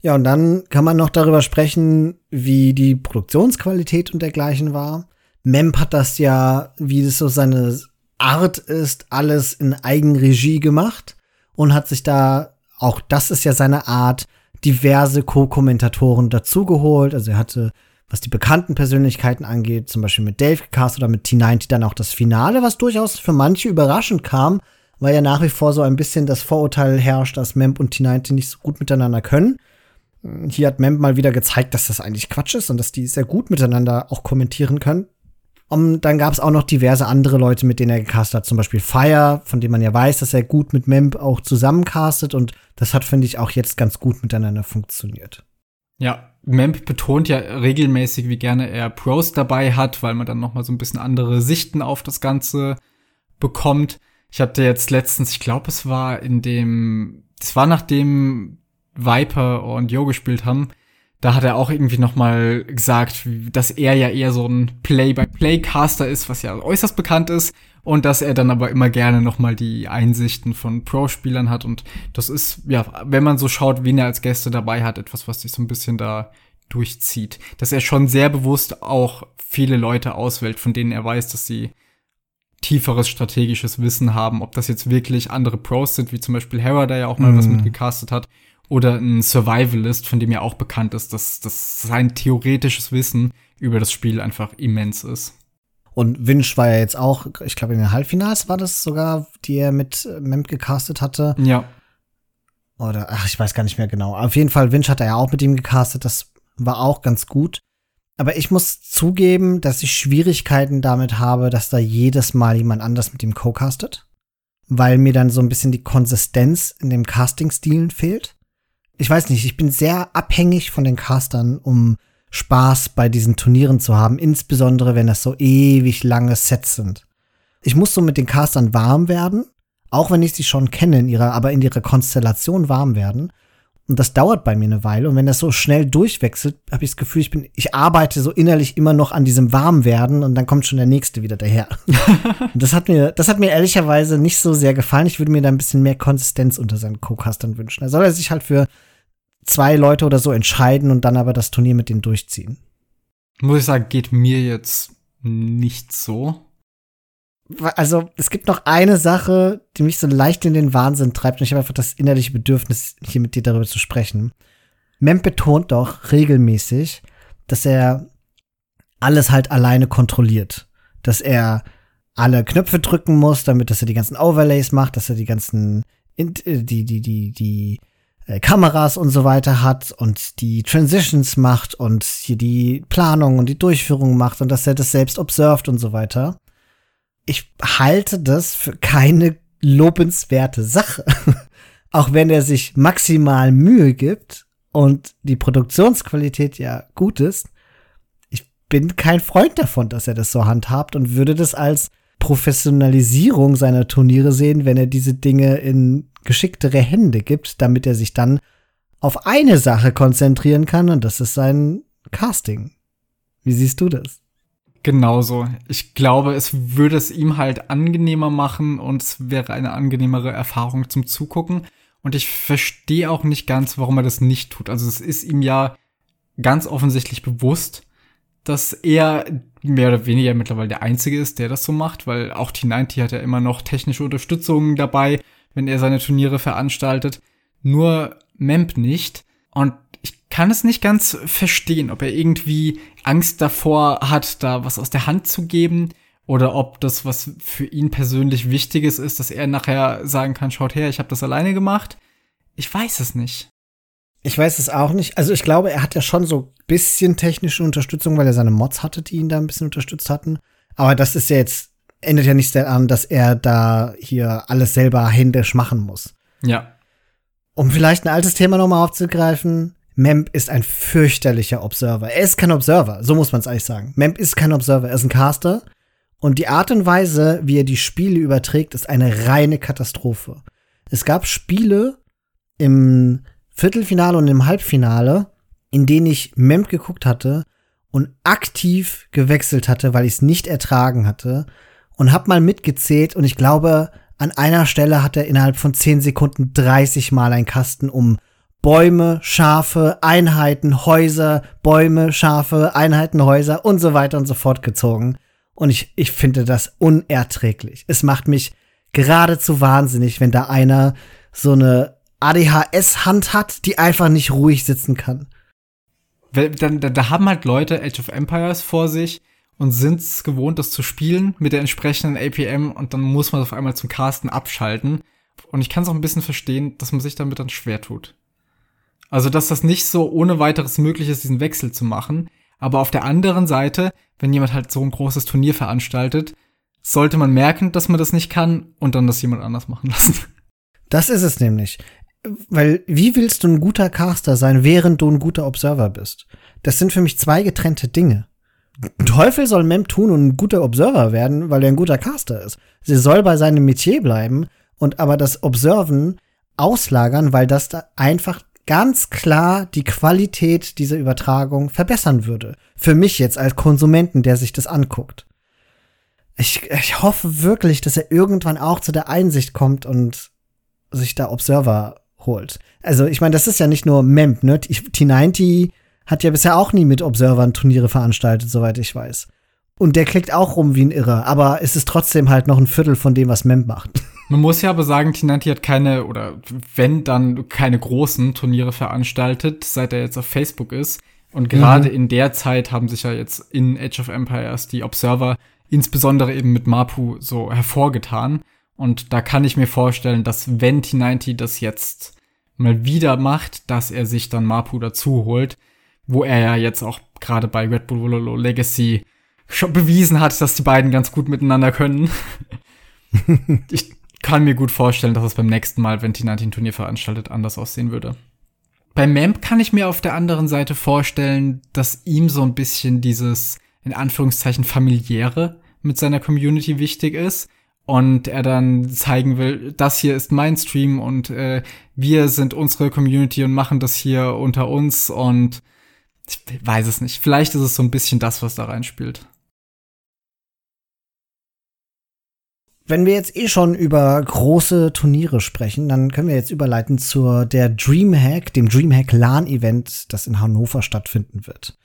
Ja, und dann kann man noch darüber sprechen, wie die Produktionsqualität und dergleichen war. Memp hat das ja, wie das so seine Art ist, alles in Eigenregie gemacht und hat sich da, auch das ist ja seine Art, diverse Co-Kommentatoren dazugeholt. Also er hatte was die bekannten Persönlichkeiten angeht, zum Beispiel mit Dave gecast oder mit T90 dann auch das Finale, was durchaus für manche überraschend kam, weil ja nach wie vor so ein bisschen das Vorurteil herrscht, dass Memp und T90 nicht so gut miteinander können. Hier hat Memp mal wieder gezeigt, dass das eigentlich Quatsch ist und dass die sehr gut miteinander auch kommentieren können. Und dann gab es auch noch diverse andere Leute, mit denen er gecastet hat. Zum Beispiel Fire, von dem man ja weiß, dass er gut mit Memp auch zusammencastet. Und das hat, finde ich, auch jetzt ganz gut miteinander funktioniert. Ja, Memp betont ja regelmäßig, wie gerne er Pros dabei hat, weil man dann noch mal so ein bisschen andere Sichten auf das Ganze bekommt. Ich hatte jetzt letztens, ich glaube, es war in dem, es war nachdem Viper und Yo gespielt haben, da hat er auch irgendwie noch mal gesagt, dass er ja eher so ein Play-by-Play-Caster ist, was ja äußerst bekannt ist und dass er dann aber immer gerne noch mal die Einsichten von Pro-Spielern hat und das ist ja, wenn man so schaut, wen er als Gäste dabei hat, etwas, was sich so ein bisschen da durchzieht, dass er schon sehr bewusst auch viele Leute auswählt, von denen er weiß, dass sie tieferes strategisches Wissen haben, ob das jetzt wirklich andere Pros sind, wie zum Beispiel Hera, der ja auch mal mm. was mhm. mitgecastet hat, oder ein Survivalist, von dem ja auch bekannt ist, dass, dass sein theoretisches Wissen über das Spiel einfach immens ist. Und Winch war ja jetzt auch, ich glaube, in den Halbfinals war das sogar, die er mit Memp gecastet hatte. Ja. Oder, ach, ich weiß gar nicht mehr genau. Auf jeden Fall, Winch hat er ja auch mit ihm gecastet. Das war auch ganz gut. Aber ich muss zugeben, dass ich Schwierigkeiten damit habe, dass da jedes Mal jemand anders mit ihm co-castet. Weil mir dann so ein bisschen die Konsistenz in dem Casting-Stilen fehlt ich weiß nicht, ich bin sehr abhängig von den Castern, um Spaß bei diesen Turnieren zu haben, insbesondere wenn das so ewig lange Sets sind. Ich muss so mit den Castern warm werden, auch wenn ich sie schon kenne in ihrer, aber in ihrer Konstellation warm werden. Und das dauert bei mir eine Weile. Und wenn das so schnell durchwechselt, habe ich das Gefühl, ich bin, ich arbeite so innerlich immer noch an diesem Warmwerden und dann kommt schon der nächste wieder daher. (laughs) das hat mir, das hat mir ehrlicherweise nicht so sehr gefallen. Ich würde mir da ein bisschen mehr Konsistenz unter seinen Co-Castern wünschen. Da soll er sich halt für zwei Leute oder so entscheiden und dann aber das Turnier mit denen durchziehen. Muss ich sagen, geht mir jetzt nicht so. Also, es gibt noch eine Sache, die mich so leicht in den Wahnsinn treibt und ich habe einfach das innerliche Bedürfnis, hier mit dir darüber zu sprechen. Mem betont doch regelmäßig, dass er alles halt alleine kontrolliert. Dass er alle Knöpfe drücken muss, damit dass er die ganzen Overlays macht, dass er die ganzen äh, die die die die äh, Kameras und so weiter hat und die Transitions macht und hier die Planung und die Durchführung macht und dass er das selbst observt und so weiter. Ich halte das für keine lobenswerte Sache. (laughs) Auch wenn er sich maximal Mühe gibt und die Produktionsqualität ja gut ist, ich bin kein Freund davon, dass er das so handhabt und würde das als Professionalisierung seiner Turniere sehen, wenn er diese Dinge in geschicktere Hände gibt, damit er sich dann auf eine Sache konzentrieren kann und das ist sein Casting. Wie siehst du das? Genauso. Ich glaube, es würde es ihm halt angenehmer machen und es wäre eine angenehmere Erfahrung zum Zugucken. Und ich verstehe auch nicht ganz, warum er das nicht tut. Also es ist ihm ja ganz offensichtlich bewusst, dass er mehr oder weniger mittlerweile der Einzige ist, der das so macht, weil auch T90 hat ja immer noch technische Unterstützung dabei, wenn er seine Turniere veranstaltet. Nur Memp nicht. Und ich kann es nicht ganz verstehen, ob er irgendwie Angst davor hat, da was aus der Hand zu geben oder ob das was für ihn persönlich Wichtiges ist, dass er nachher sagen kann, schaut her, ich habe das alleine gemacht. Ich weiß es nicht. Ich weiß es auch nicht. Also ich glaube, er hat ja schon so bisschen technische Unterstützung, weil er seine Mods hatte, die ihn da ein bisschen unterstützt hatten. Aber das ist ja jetzt, ändert ja nichts daran, dass er da hier alles selber händisch machen muss. Ja. Um vielleicht ein altes Thema nochmal aufzugreifen. Memp ist ein fürchterlicher Observer. Er ist kein Observer, so muss man es eigentlich sagen. Memp ist kein Observer, er ist ein Caster. Und die Art und Weise, wie er die Spiele überträgt, ist eine reine Katastrophe. Es gab Spiele im Viertelfinale und im Halbfinale, in denen ich Memp geguckt hatte und aktiv gewechselt hatte, weil ich es nicht ertragen hatte und hab mal mitgezählt und ich glaube, an einer Stelle hat er innerhalb von 10 Sekunden 30 Mal einen Kasten um Bäume, Schafe, Einheiten, Häuser, Bäume, Schafe, Einheiten, Häuser und so weiter und so fort gezogen. Und ich, ich finde das unerträglich. Es macht mich geradezu wahnsinnig, wenn da einer so eine ADHS-Hand hat, die einfach nicht ruhig sitzen kann. Da, da, da haben halt Leute Age of Empires vor sich und sind es gewohnt, das zu spielen mit der entsprechenden APM und dann muss man auf einmal zum Casten abschalten. Und ich kann es auch ein bisschen verstehen, dass man sich damit dann schwer tut. Also, dass das nicht so ohne weiteres möglich ist, diesen Wechsel zu machen. Aber auf der anderen Seite, wenn jemand halt so ein großes Turnier veranstaltet, sollte man merken, dass man das nicht kann und dann das jemand anders machen (laughs) lassen. Das ist es nämlich weil wie willst du ein guter Caster sein, während du ein guter Observer bist? Das sind für mich zwei getrennte Dinge. Teufel soll Mem tun und ein guter Observer werden, weil er ein guter Caster ist. Sie soll bei seinem Metier bleiben und aber das Observen auslagern, weil das da einfach ganz klar die Qualität dieser Übertragung verbessern würde. Für mich jetzt als Konsumenten, der sich das anguckt. Ich, ich hoffe wirklich, dass er irgendwann auch zu der Einsicht kommt und sich da Observer holt. Also ich meine, das ist ja nicht nur MEMP, ne? T90 hat ja bisher auch nie mit Observern Turniere veranstaltet, soweit ich weiß. Und der klickt auch rum wie ein Irrer, aber es ist trotzdem halt noch ein Viertel von dem, was MEMP macht. (laughs) Man muss ja aber sagen, T90 hat keine, oder wenn dann keine großen Turniere veranstaltet, seit er jetzt auf Facebook ist. Und gerade mhm. in der Zeit haben sich ja jetzt in Age of Empires die Observer insbesondere eben mit Mapu so hervorgetan. Und da kann ich mir vorstellen, dass wenn T90 das jetzt mal wieder macht, dass er sich dann Mapu dazu holt, wo er ja jetzt auch gerade bei Red Bull Vololo Legacy schon bewiesen hat, dass die beiden ganz gut miteinander können. (laughs) ich kann mir gut vorstellen, dass es beim nächsten Mal, wenn T90 ein Turnier veranstaltet, anders aussehen würde. Bei Memp kann ich mir auf der anderen Seite vorstellen, dass ihm so ein bisschen dieses, in Anführungszeichen, familiäre mit seiner Community wichtig ist und er dann zeigen will, das hier ist mein Stream und äh, wir sind unsere Community und machen das hier unter uns und ich weiß es nicht. Vielleicht ist es so ein bisschen das, was da reinspielt. Wenn wir jetzt eh schon über große Turniere sprechen, dann können wir jetzt überleiten zur der Dreamhack, dem Dreamhack LAN Event, das in Hannover stattfinden wird.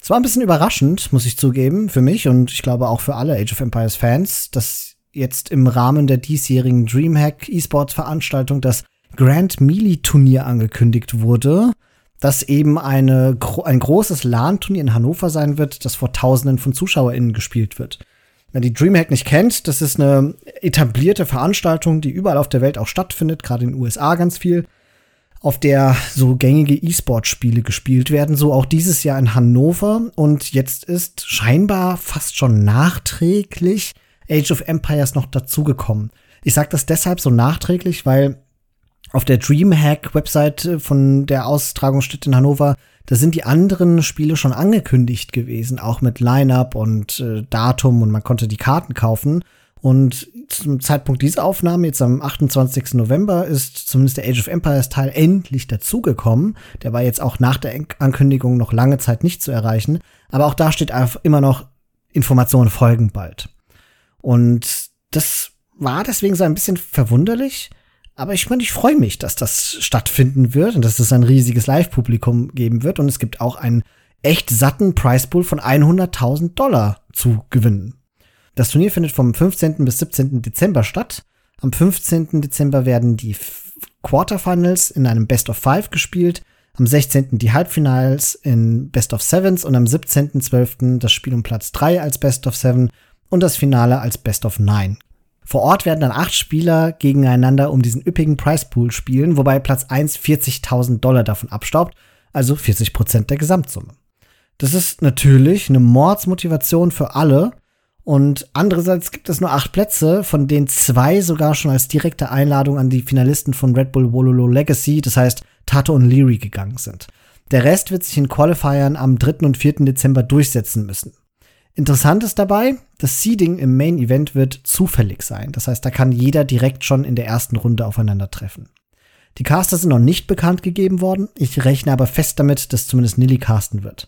Es war ein bisschen überraschend, muss ich zugeben, für mich und ich glaube auch für alle Age of Empires Fans, dass jetzt im Rahmen der diesjährigen Dreamhack E-Sports Veranstaltung das Grand Melee Turnier angekündigt wurde, das eben eine, ein großes LAN-Turnier in Hannover sein wird, das vor Tausenden von ZuschauerInnen gespielt wird. Wer die Dreamhack nicht kennt, das ist eine etablierte Veranstaltung, die überall auf der Welt auch stattfindet, gerade in den USA ganz viel, auf der so gängige E-Sport-Spiele gespielt werden, so auch dieses Jahr in Hannover. Und jetzt ist scheinbar fast schon nachträglich Age of Empires noch dazugekommen. Ich sage das deshalb so nachträglich, weil auf der Dreamhack-Website von der Austragungsstätte in Hannover da sind die anderen Spiele schon angekündigt gewesen, auch mit Line-up und äh, Datum und man konnte die Karten kaufen. Und zum Zeitpunkt dieser Aufnahme, jetzt am 28. November, ist zumindest der Age of Empires Teil endlich dazugekommen. Der war jetzt auch nach der Ankündigung noch lange Zeit nicht zu erreichen. Aber auch da steht einfach immer noch Informationen folgen bald. Und das war deswegen so ein bisschen verwunderlich. Aber ich meine, ich freue mich, dass das stattfinden wird und dass es ein riesiges Live-Publikum geben wird. Und es gibt auch einen echt satten Pricepool von 100.000 Dollar zu gewinnen. Das Turnier findet vom 15. bis 17. Dezember statt. Am 15. Dezember werden die Quarterfinals in einem Best of Five gespielt. Am 16. die Halbfinals in Best of Sevens und am 17.12. das Spiel um Platz 3 als Best of Seven und das Finale als Best of Nine. Vor Ort werden dann acht Spieler gegeneinander um diesen üppigen Price Pool spielen, wobei Platz 1 40.000 Dollar davon abstaubt, also 40 Prozent der Gesamtsumme. Das ist natürlich eine Mordsmotivation für alle. Und andererseits gibt es nur acht Plätze, von denen zwei sogar schon als direkte Einladung an die Finalisten von Red Bull Wololo Legacy, das heißt Tato und Leary, gegangen sind. Der Rest wird sich in Qualifiern am 3. und 4. Dezember durchsetzen müssen. Interessant ist dabei, das Seeding im Main Event wird zufällig sein. Das heißt, da kann jeder direkt schon in der ersten Runde aufeinandertreffen. Die Caster sind noch nicht bekannt gegeben worden. Ich rechne aber fest damit, dass zumindest Nilly casten wird.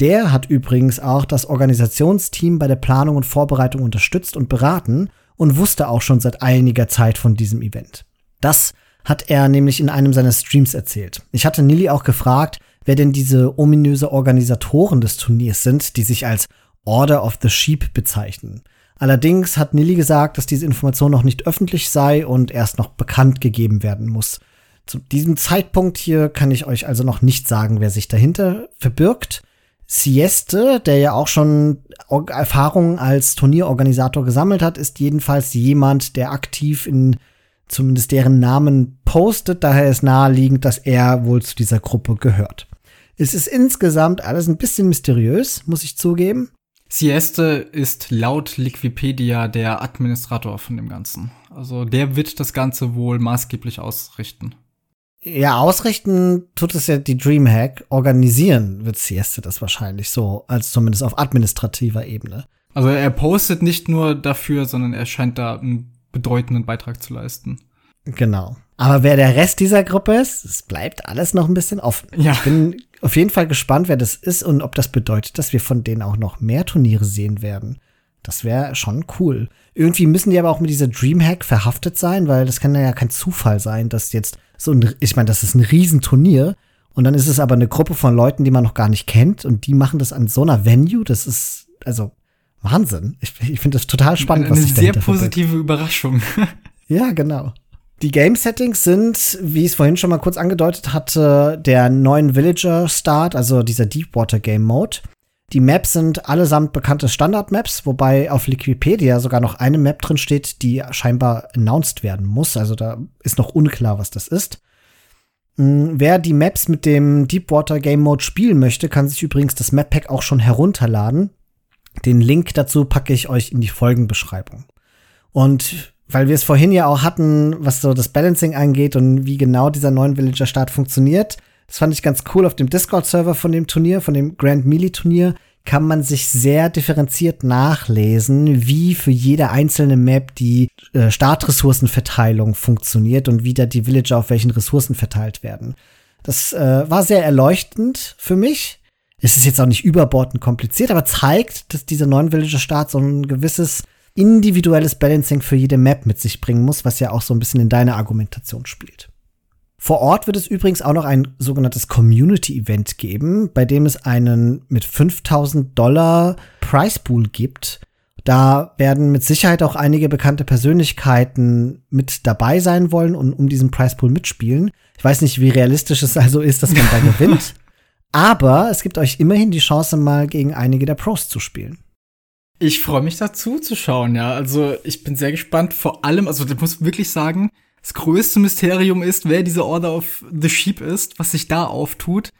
Der hat übrigens auch das Organisationsteam bei der Planung und Vorbereitung unterstützt und beraten und wusste auch schon seit einiger Zeit von diesem Event. Das hat er nämlich in einem seiner Streams erzählt. Ich hatte Nilly auch gefragt, wer denn diese ominöse Organisatoren des Turniers sind, die sich als Order of the Sheep bezeichnen. Allerdings hat Nilly gesagt, dass diese Information noch nicht öffentlich sei und erst noch bekannt gegeben werden muss. Zu diesem Zeitpunkt hier kann ich euch also noch nicht sagen, wer sich dahinter verbirgt. Sieste, der ja auch schon Erfahrungen als Turnierorganisator gesammelt hat, ist jedenfalls jemand, der aktiv in zumindest deren Namen postet. Daher ist naheliegend, dass er wohl zu dieser Gruppe gehört. Es ist insgesamt alles ein bisschen mysteriös, muss ich zugeben. Sieste ist laut Liquipedia der Administrator von dem Ganzen. Also der wird das Ganze wohl maßgeblich ausrichten. Ja, ausrichten tut es ja die Dreamhack. Organisieren wird Sieste das wahrscheinlich so, als zumindest auf administrativer Ebene. Also er postet nicht nur dafür, sondern er scheint da einen bedeutenden Beitrag zu leisten. Genau. Aber wer der Rest dieser Gruppe ist, es bleibt alles noch ein bisschen offen. Ja. Ich bin auf jeden Fall gespannt, wer das ist und ob das bedeutet, dass wir von denen auch noch mehr Turniere sehen werden. Das wäre schon cool. Irgendwie müssen die aber auch mit dieser Dreamhack verhaftet sein, weil das kann ja kein Zufall sein, dass jetzt so ein, ich meine, das ist ein Riesenturnier und dann ist es aber eine Gruppe von Leuten, die man noch gar nicht kennt und die machen das an so einer Venue. Das ist, also, Wahnsinn. Ich, ich finde das total spannend. Eine, eine sehr positive verbirgt. Überraschung. ja, genau. Die Game-Settings sind, wie ich es vorhin schon mal kurz angedeutet hatte, der neuen Villager-Start, also dieser Deepwater-Game-Mode. Die Maps sind allesamt bekannte Standard-Maps, wobei auf Wikipedia sogar noch eine Map drin steht, die scheinbar announced werden muss. Also da ist noch unklar, was das ist. Hm, wer die Maps mit dem Deepwater Game Mode spielen möchte, kann sich übrigens das Map Pack auch schon herunterladen. Den Link dazu packe ich euch in die Folgenbeschreibung. Und weil wir es vorhin ja auch hatten, was so das Balancing angeht und wie genau dieser neuen Villager-Start funktioniert. Das fand ich ganz cool auf dem Discord-Server von dem Turnier, von dem Grand Melee-Turnier, kann man sich sehr differenziert nachlesen, wie für jede einzelne Map die äh, Startressourcenverteilung funktioniert und wie da die Villager auf welchen Ressourcen verteilt werden. Das äh, war sehr erleuchtend für mich. Es ist jetzt auch nicht überbordend kompliziert, aber zeigt, dass dieser neuen Villager-Start so ein gewisses individuelles Balancing für jede Map mit sich bringen muss, was ja auch so ein bisschen in deine Argumentation spielt. Vor Ort wird es übrigens auch noch ein sogenanntes Community-Event geben, bei dem es einen mit 5000 Dollar Price Pool gibt. Da werden mit Sicherheit auch einige bekannte Persönlichkeiten mit dabei sein wollen und um diesen Price Pool mitspielen. Ich weiß nicht, wie realistisch es also ist, dass man da gewinnt. (laughs) Aber es gibt euch immerhin die Chance, mal gegen einige der Pros zu spielen. Ich freue mich dazu zu schauen, ja. Also ich bin sehr gespannt. Vor allem, also ich muss wirklich sagen, das größte Mysterium ist, wer diese Order of the Sheep ist, was sich da auftut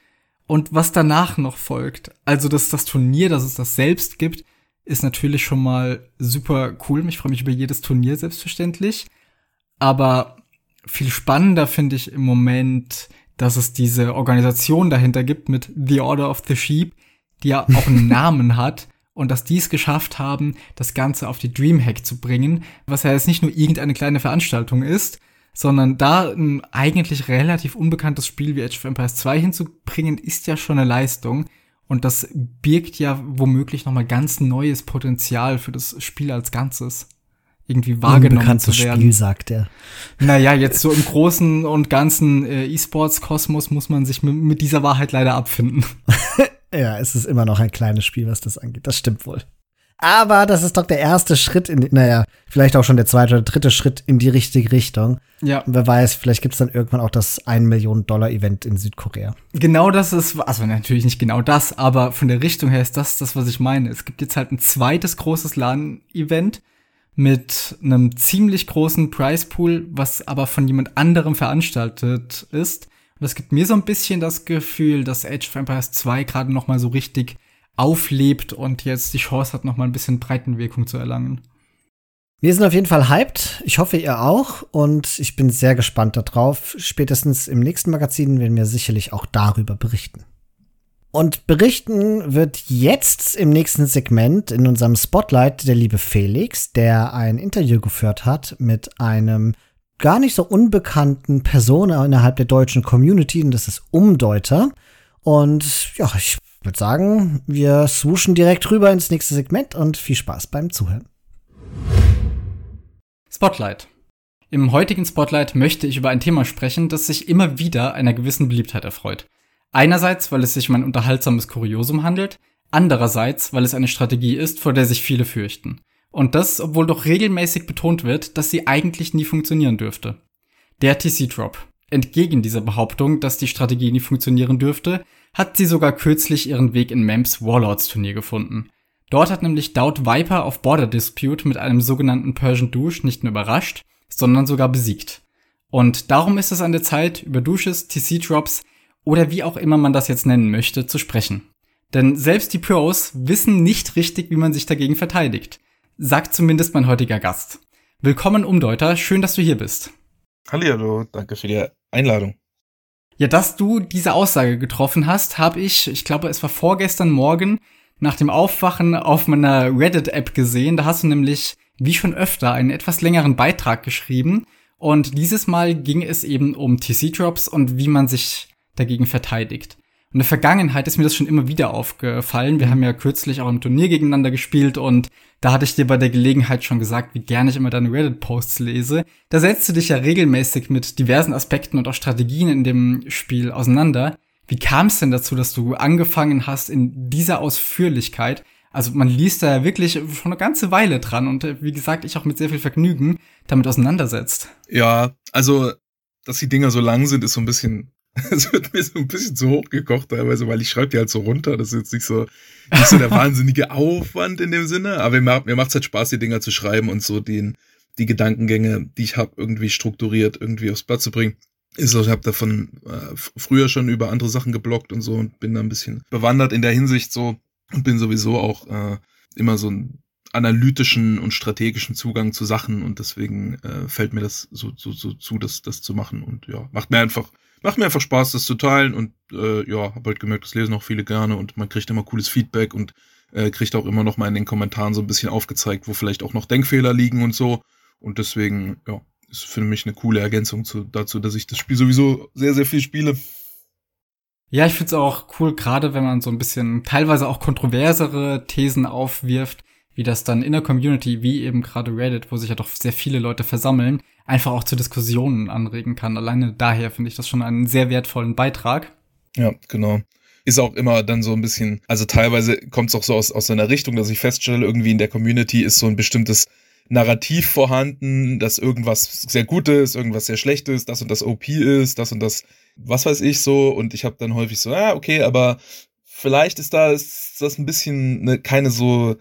und was danach noch folgt. Also, dass das Turnier, dass es das selbst gibt, ist natürlich schon mal super cool. Ich freue mich über jedes Turnier selbstverständlich. Aber viel spannender finde ich im Moment, dass es diese Organisation dahinter gibt mit The Order of the Sheep, die ja auch einen (laughs) Namen hat und dass die es geschafft haben, das Ganze auf die Dreamhack zu bringen, was ja jetzt nicht nur irgendeine kleine Veranstaltung ist, sondern da ein eigentlich relativ unbekanntes Spiel wie Age of Empires 2 hinzubringen, ist ja schon eine Leistung. Und das birgt ja womöglich nochmal ganz neues Potenzial für das Spiel als Ganzes. Irgendwie wahrgenommen Unbekanntes zu werden. Spiel, sagt er. Naja, jetzt so im großen und ganzen äh, E-Sports-Kosmos muss man sich mit, mit dieser Wahrheit leider abfinden. (laughs) ja, es ist immer noch ein kleines Spiel, was das angeht. Das stimmt wohl. Aber das ist doch der erste Schritt in, naja, vielleicht auch schon der zweite oder dritte Schritt in die richtige Richtung. Ja. Wer weiß, vielleicht gibt's dann irgendwann auch das 1 Million Dollar Event in Südkorea. Genau das ist, also natürlich nicht genau das, aber von der Richtung her ist das das, was ich meine. Es gibt jetzt halt ein zweites großes LAN-Event mit einem ziemlich großen Price Pool, was aber von jemand anderem veranstaltet ist. Und das gibt mir so ein bisschen das Gefühl, dass Age of Empires 2 gerade noch mal so richtig auflebt und jetzt die Chance hat, noch mal ein bisschen Breitenwirkung zu erlangen. Wir sind auf jeden Fall hyped. Ich hoffe, ihr auch. Und ich bin sehr gespannt darauf. Spätestens im nächsten Magazin werden wir sicherlich auch darüber berichten. Und berichten wird jetzt im nächsten Segment in unserem Spotlight der liebe Felix, der ein Interview geführt hat mit einem gar nicht so unbekannten Person innerhalb der deutschen Community, und das ist Umdeuter. Und ja, ich würde sagen, wir swooschen direkt rüber ins nächste Segment und viel Spaß beim Zuhören. Spotlight. Im heutigen Spotlight möchte ich über ein Thema sprechen, das sich immer wieder einer gewissen Beliebtheit erfreut. Einerseits, weil es sich um ein unterhaltsames Kuriosum handelt, andererseits, weil es eine Strategie ist, vor der sich viele fürchten. Und das, obwohl doch regelmäßig betont wird, dass sie eigentlich nie funktionieren dürfte. Der TC-Drop. Entgegen dieser Behauptung, dass die Strategie nie funktionieren dürfte, hat sie sogar kürzlich ihren Weg in Mems Warlords Turnier gefunden. Dort hat nämlich Doubt Viper auf Border Dispute mit einem sogenannten Persian Douche nicht nur überrascht, sondern sogar besiegt. Und darum ist es an der Zeit, über Douches, TC-Drops oder wie auch immer man das jetzt nennen möchte, zu sprechen. Denn selbst die Pros wissen nicht richtig, wie man sich dagegen verteidigt. Sagt zumindest mein heutiger Gast. Willkommen, Umdeuter, schön, dass du hier bist. Hallihallo, danke für die Einladung. Ja, dass du diese Aussage getroffen hast, habe ich, ich glaube, es war vorgestern Morgen, nach dem Aufwachen auf meiner Reddit-App gesehen. Da hast du nämlich, wie schon öfter, einen etwas längeren Beitrag geschrieben. Und dieses Mal ging es eben um TC-Drops und wie man sich dagegen verteidigt. In der Vergangenheit ist mir das schon immer wieder aufgefallen. Wir haben ja kürzlich auch im Turnier gegeneinander gespielt und da hatte ich dir bei der Gelegenheit schon gesagt, wie gerne ich immer deine Reddit-Posts lese. Da setzt du dich ja regelmäßig mit diversen Aspekten und auch Strategien in dem Spiel auseinander. Wie kam es denn dazu, dass du angefangen hast in dieser Ausführlichkeit? Also man liest da ja wirklich schon eine ganze Weile dran und äh, wie gesagt, ich auch mit sehr viel Vergnügen damit auseinandersetzt. Ja, also, dass die Dinger so lang sind, ist so ein bisschen (laughs) es wird mir so ein bisschen zu hoch gekocht teilweise, weil ich schreibe die halt so runter. Das ist jetzt nicht so, nicht so der wahnsinnige Aufwand in dem Sinne. Aber mir, mir macht es halt Spaß, die Dinger zu schreiben und so den, die Gedankengänge, die ich habe, irgendwie strukturiert, irgendwie aufs Blatt zu bringen. Ist so, ich habe davon äh, früher schon über andere Sachen geblockt und so und bin da ein bisschen bewandert in der Hinsicht so und bin sowieso auch äh, immer so ein analytischen und strategischen Zugang zu Sachen und deswegen äh, fällt mir das so, so, so zu, das, das zu machen und ja, macht mir einfach macht mir einfach Spaß, das zu teilen und äh, ja, habe halt gemerkt, das lesen auch viele gerne und man kriegt immer cooles Feedback und äh, kriegt auch immer noch mal in den Kommentaren so ein bisschen aufgezeigt, wo vielleicht auch noch Denkfehler liegen und so und deswegen, ja, ist für mich eine coole Ergänzung zu, dazu, dass ich das Spiel sowieso sehr, sehr viel spiele. Ja, ich find's auch cool, gerade wenn man so ein bisschen teilweise auch kontroversere Thesen aufwirft, wie das dann in der Community, wie eben gerade Reddit, wo sich ja doch sehr viele Leute versammeln, einfach auch zu Diskussionen anregen kann. Alleine daher finde ich das schon einen sehr wertvollen Beitrag. Ja, genau. Ist auch immer dann so ein bisschen, also teilweise kommt es auch so aus, aus einer Richtung, dass ich feststelle, irgendwie in der Community ist so ein bestimmtes Narrativ vorhanden, dass irgendwas sehr Gutes, irgendwas sehr Schlechtes, das und das OP ist, das und das, was weiß ich so. Und ich habe dann häufig so, ah, okay, aber vielleicht ist da ist das ein bisschen ne, keine so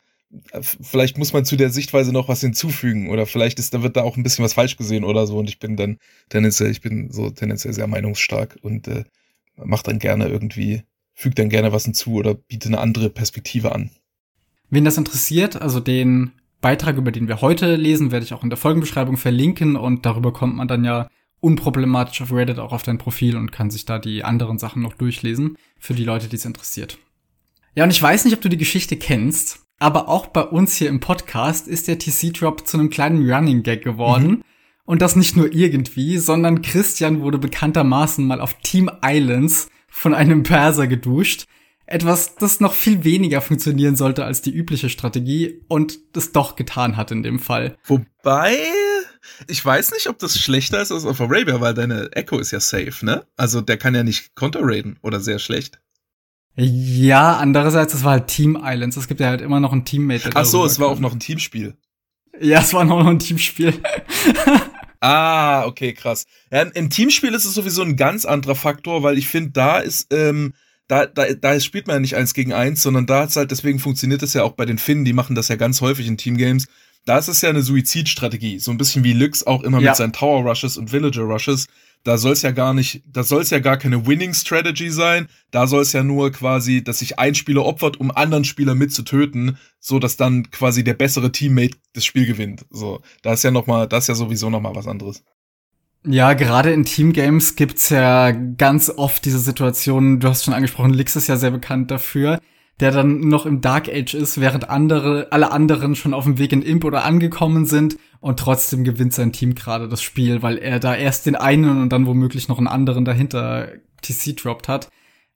vielleicht muss man zu der Sichtweise noch was hinzufügen oder vielleicht ist, da wird da auch ein bisschen was falsch gesehen oder so und ich bin dann tendenziell, ich bin so tendenziell sehr meinungsstark und äh, macht dann gerne irgendwie, fügt dann gerne was hinzu oder bietet eine andere Perspektive an. Wen das interessiert, also den Beitrag, über den wir heute lesen, werde ich auch in der Folgenbeschreibung verlinken und darüber kommt man dann ja unproblematisch auf Reddit auch auf dein Profil und kann sich da die anderen Sachen noch durchlesen, für die Leute, die es interessiert. Ja, und ich weiß nicht, ob du die Geschichte kennst, aber auch bei uns hier im Podcast ist der TC-Drop zu einem kleinen Running Gag geworden. Mhm. Und das nicht nur irgendwie, sondern Christian wurde bekanntermaßen mal auf Team Islands von einem Perser geduscht. Etwas, das noch viel weniger funktionieren sollte als die übliche Strategie und das doch getan hat in dem Fall. Wobei, ich weiß nicht, ob das schlechter ist als auf Arabia, weil deine Echo ist ja safe, ne? Also der kann ja nicht counter-raiden oder sehr schlecht. Ja, andererseits, es war halt Team Islands. Es gibt ja halt immer noch ein Teammate. Ach so, es war auch noch ein Teamspiel. Ja, es war noch ein Teamspiel. (laughs) ah, okay, krass. Ja, Im Teamspiel ist es sowieso ein ganz anderer Faktor, weil ich finde, da ist, ähm, da, da, da spielt man ja nicht eins gegen eins, sondern da hat's halt, deswegen funktioniert es ja auch bei den Finnen, die machen das ja ganz häufig in Teamgames. Da ist es ja eine Suizidstrategie, so ein bisschen wie Lux auch immer ja. mit seinen Tower Rushes und Villager Rushes da soll es ja gar nicht, da soll es ja gar keine Winning Strategy sein. Da soll es ja nur quasi, dass sich ein Spieler opfert, um anderen Spieler mitzutöten, so dass dann quasi der bessere Teammate das Spiel gewinnt. So, da ist ja noch mal, das ist ja sowieso noch mal was anderes. Ja, gerade in Teamgames gibt's ja ganz oft diese Situationen, du hast schon angesprochen, Lix ist ja sehr bekannt dafür, der dann noch im Dark Age ist, während andere, alle anderen schon auf dem Weg in Imp oder angekommen sind und trotzdem gewinnt sein Team gerade das Spiel, weil er da erst den einen und dann womöglich noch einen anderen dahinter TC droppt hat.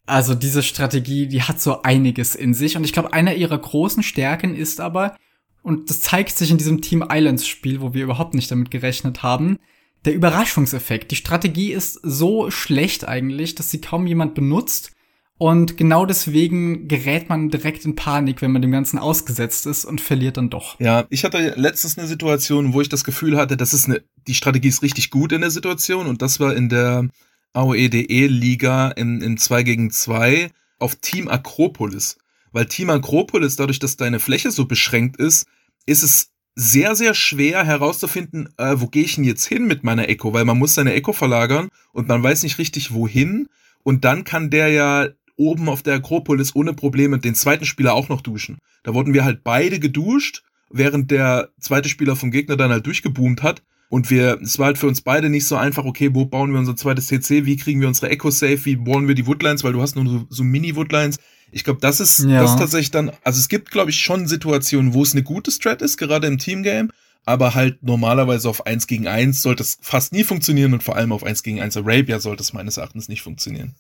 Also diese Strategie, die hat so einiges in sich und ich glaube, einer ihrer großen Stärken ist aber, und das zeigt sich in diesem Team Islands Spiel, wo wir überhaupt nicht damit gerechnet haben, der Überraschungseffekt. Die Strategie ist so schlecht eigentlich, dass sie kaum jemand benutzt und genau deswegen gerät man direkt in Panik, wenn man dem Ganzen ausgesetzt ist und verliert dann doch. Ja, ich hatte letztens eine Situation, wo ich das Gefühl hatte, das ist eine, die Strategie ist richtig gut in der Situation und das war in der AOEDE-Liga in, in 2 gegen 2 auf Team Akropolis. Weil Team Akropolis, dadurch, dass deine Fläche so beschränkt ist, ist es sehr, sehr schwer herauszufinden, äh, wo gehe ich denn jetzt hin mit meiner Echo, weil man muss seine Echo verlagern und man weiß nicht richtig wohin. Und dann kann der ja oben auf der Akropolis ohne Probleme den zweiten Spieler auch noch duschen. Da wurden wir halt beide geduscht, während der zweite Spieler vom Gegner dann halt durchgeboomt hat. Und wir, es war halt für uns beide nicht so einfach, okay, wo bauen wir unser zweites CC, wie kriegen wir unsere Echo safe, wie bauen wir die Woodlines, weil du hast nur so, so Mini-Woodlines. Ich glaube, das ist ja. das tatsächlich dann, also es gibt, glaube ich, schon Situationen, wo es eine gute Strat ist, gerade im Teamgame, aber halt normalerweise auf 1 gegen 1 sollte es fast nie funktionieren und vor allem auf 1 gegen 1 Arabia sollte es meines Erachtens nicht funktionieren.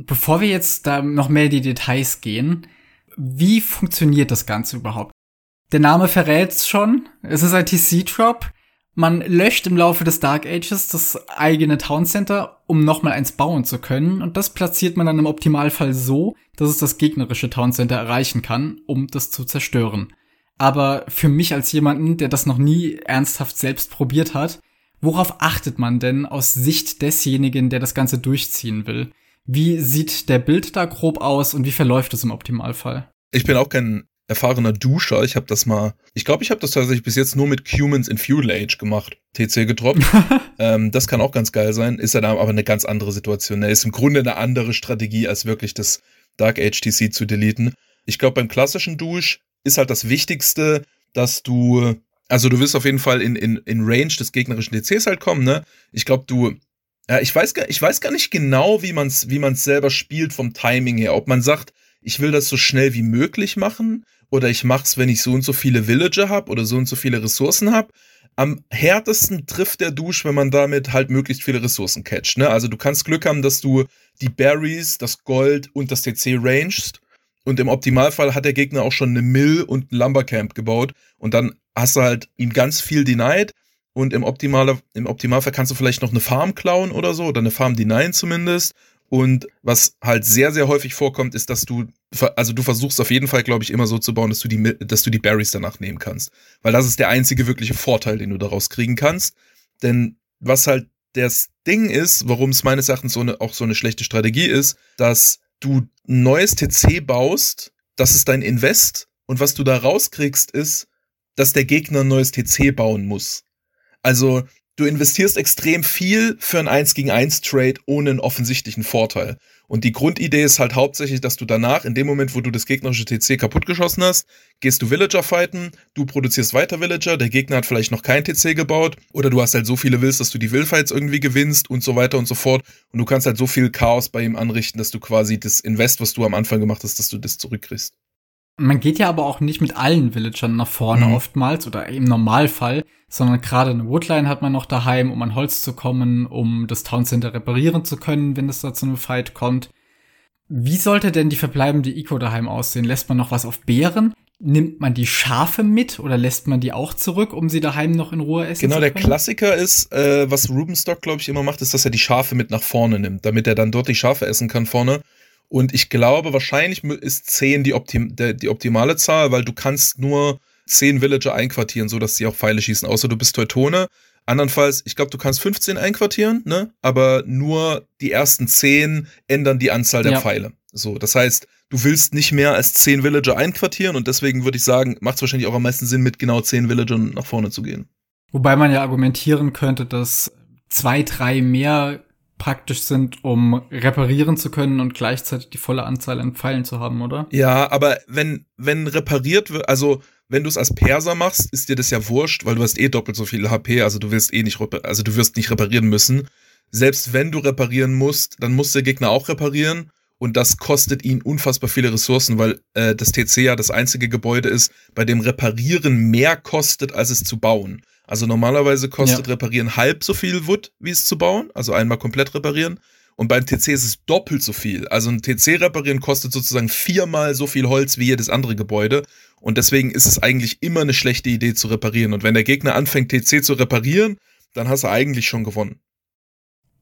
Bevor wir jetzt da noch mehr in die Details gehen, wie funktioniert das Ganze überhaupt? Der Name verrät's schon. Es ist ein TC-Drop. Man löscht im Laufe des Dark Ages das eigene Town Center, um nochmal eins bauen zu können. Und das platziert man dann im Optimalfall so, dass es das gegnerische Town Center erreichen kann, um das zu zerstören. Aber für mich als jemanden, der das noch nie ernsthaft selbst probiert hat, worauf achtet man denn aus Sicht desjenigen, der das Ganze durchziehen will? Wie sieht der Bild da grob aus und wie verläuft es im Optimalfall? Ich bin auch kein erfahrener Duscher. Ich habe das mal, ich glaube, ich habe das tatsächlich bis jetzt nur mit Cumans in Feudal Age gemacht. TC gedroppt. (laughs) ähm, das kann auch ganz geil sein. Ist ja dann aber eine ganz andere Situation. Er ist im Grunde eine andere Strategie, als wirklich das Dark Age TC zu deleten. Ich glaube, beim klassischen Dusch ist halt das Wichtigste, dass du, also du wirst auf jeden Fall in, in, in Range des gegnerischen DCs halt kommen, ne? Ich glaube, du ja, ich weiß gar, ich weiß gar nicht genau, wie man es wie man's selber spielt vom Timing her. Ob man sagt, ich will das so schnell wie möglich machen oder ich mach's, wenn ich so und so viele Villager habe oder so und so viele Ressourcen habe. Am härtesten trifft der Dusch, wenn man damit halt möglichst viele Ressourcen catcht. Ne? Also du kannst Glück haben, dass du die Berries, das Gold und das TC rangest Und im Optimalfall hat der Gegner auch schon eine Mill und ein Lumbercamp gebaut. Und dann hast du halt ihm ganz viel denied. Und im, Optimale, im Optimalfall kannst du vielleicht noch eine Farm klauen oder so, oder eine Farm denyen zumindest. Und was halt sehr, sehr häufig vorkommt, ist, dass du, also du versuchst auf jeden Fall, glaube ich, immer so zu bauen, dass du die, dass du die Berries danach nehmen kannst. Weil das ist der einzige wirkliche Vorteil, den du daraus kriegen kannst. Denn was halt das Ding ist, warum es meines Erachtens so eine, auch so eine schlechte Strategie ist, dass du ein neues TC baust, das ist dein Invest und was du da rauskriegst ist, dass der Gegner ein neues TC bauen muss. Also du investierst extrem viel für ein 1 gegen 1 Trade ohne einen offensichtlichen Vorteil. Und die Grundidee ist halt hauptsächlich, dass du danach, in dem Moment, wo du das gegnerische TC kaputtgeschossen hast, gehst du Villager fighten, du produzierst weiter Villager, der Gegner hat vielleicht noch kein TC gebaut oder du hast halt so viele Wills, dass du die Willfights irgendwie gewinnst und so weiter und so fort. Und du kannst halt so viel Chaos bei ihm anrichten, dass du quasi das Invest, was du am Anfang gemacht hast, dass du das zurückkriegst. Man geht ja aber auch nicht mit allen Villagern nach vorne mhm. oftmals oder im Normalfall, sondern gerade eine Woodline hat man noch daheim, um an Holz zu kommen, um das Town Center reparieren zu können, wenn es da zu einem Fight kommt. Wie sollte denn die verbleibende Eco daheim aussehen? Lässt man noch was auf Bären? Nimmt man die Schafe mit oder lässt man die auch zurück, um sie daheim noch in Ruhe essen genau, zu können? Genau, der Klassiker ist, äh, was Rubenstock, glaube ich, immer macht, ist, dass er die Schafe mit nach vorne nimmt, damit er dann dort die Schafe essen kann vorne. Und ich glaube, wahrscheinlich ist 10 die, Optim die optimale Zahl, weil du kannst nur 10 Villager einquartieren, so dass sie auch Pfeile schießen, außer du bist Teutone. Andernfalls, ich glaube, du kannst 15 einquartieren, ne? Aber nur die ersten 10 ändern die Anzahl der ja. Pfeile. So, das heißt, du willst nicht mehr als 10 Villager einquartieren und deswegen würde ich sagen, macht es wahrscheinlich auch am meisten Sinn, mit genau 10 Villagern nach vorne zu gehen. Wobei man ja argumentieren könnte, dass zwei, drei mehr praktisch sind, um reparieren zu können und gleichzeitig die volle Anzahl an Pfeilen zu haben, oder? Ja, aber wenn, wenn repariert wird, also wenn du es als Perser machst, ist dir das ja wurscht, weil du hast eh doppelt so viel HP, also du wirst eh nicht, also du wirst nicht reparieren müssen. Selbst wenn du reparieren musst, dann muss der Gegner auch reparieren und das kostet ihn unfassbar viele Ressourcen, weil äh, das TC ja das einzige Gebäude ist, bei dem Reparieren mehr kostet, als es zu bauen. Also normalerweise kostet ja. Reparieren halb so viel Wood, wie es zu bauen. Also einmal komplett reparieren. Und beim TC ist es doppelt so viel. Also ein TC reparieren kostet sozusagen viermal so viel Holz wie jedes andere Gebäude. Und deswegen ist es eigentlich immer eine schlechte Idee zu reparieren. Und wenn der Gegner anfängt, TC zu reparieren, dann hast du eigentlich schon gewonnen.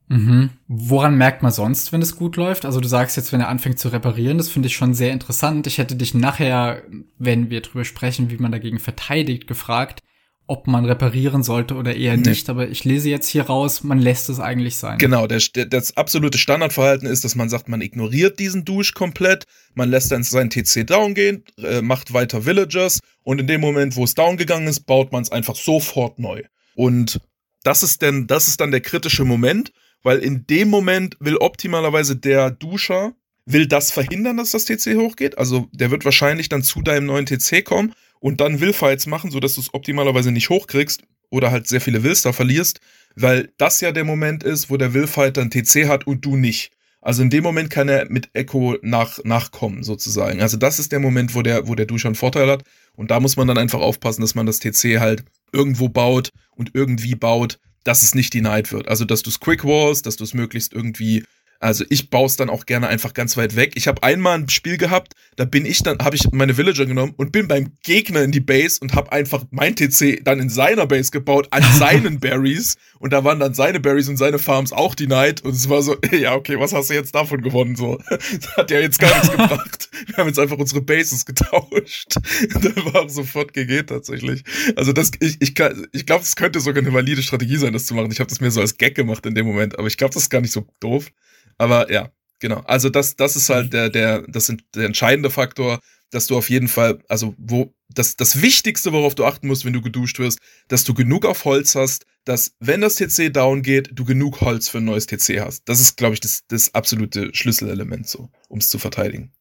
Mhm. Woran merkt man sonst, wenn es gut läuft? Also du sagst jetzt, wenn er anfängt zu reparieren, das finde ich schon sehr interessant. Ich hätte dich nachher, wenn wir drüber sprechen, wie man dagegen verteidigt, gefragt, ob man reparieren sollte oder eher nee. nicht. Aber ich lese jetzt hier raus, man lässt es eigentlich sein. Genau, der, der, das absolute Standardverhalten ist, dass man sagt, man ignoriert diesen Dusch komplett, man lässt dann sein TC down gehen, äh, macht weiter Villagers und in dem Moment, wo es down gegangen ist, baut man es einfach sofort neu. Und das ist denn, das ist dann der kritische Moment, weil in dem Moment will optimalerweise der Duscher will das verhindern, dass das TC hochgeht. Also der wird wahrscheinlich dann zu deinem neuen TC kommen und dann Willfights machen, sodass du es optimalerweise nicht hochkriegst oder halt sehr viele Wills da verlierst, weil das ja der Moment ist, wo der Willfight dann TC hat und du nicht. Also in dem Moment kann er mit Echo nach, nachkommen, sozusagen. Also das ist der Moment, wo der, wo der Du schon einen Vorteil hat. Und da muss man dann einfach aufpassen, dass man das TC halt irgendwo baut und irgendwie baut, dass es nicht denied wird. Also dass du es quick walls, dass du es möglichst irgendwie also ich baue es dann auch gerne einfach ganz weit weg. Ich habe einmal ein Spiel gehabt, da bin ich dann, habe ich meine Villager genommen und bin beim Gegner in die Base und habe einfach mein TC dann in seiner Base gebaut, an (laughs) seinen Berries. Und da waren dann seine Berries und seine Farms auch denied. Und es war so, (laughs) ja, okay, was hast du jetzt davon gewonnen? So, (laughs) das hat ja jetzt gar nichts gebracht. Wir haben jetzt einfach unsere Bases getauscht. da war sofort GG tatsächlich. Also das, ich, ich, ich glaube, es könnte sogar eine valide Strategie sein, das zu machen. Ich habe das mir so als Gag gemacht in dem Moment, aber ich glaube, das ist gar nicht so doof. Aber ja, genau. Also das, das ist halt der, der, das sind der entscheidende Faktor, dass du auf jeden Fall, also wo, das, das Wichtigste, worauf du achten musst, wenn du geduscht wirst, dass du genug auf Holz hast, dass, wenn das TC down geht, du genug Holz für ein neues TC hast. Das ist, glaube ich, das, das absolute Schlüsselelement so, um es zu verteidigen.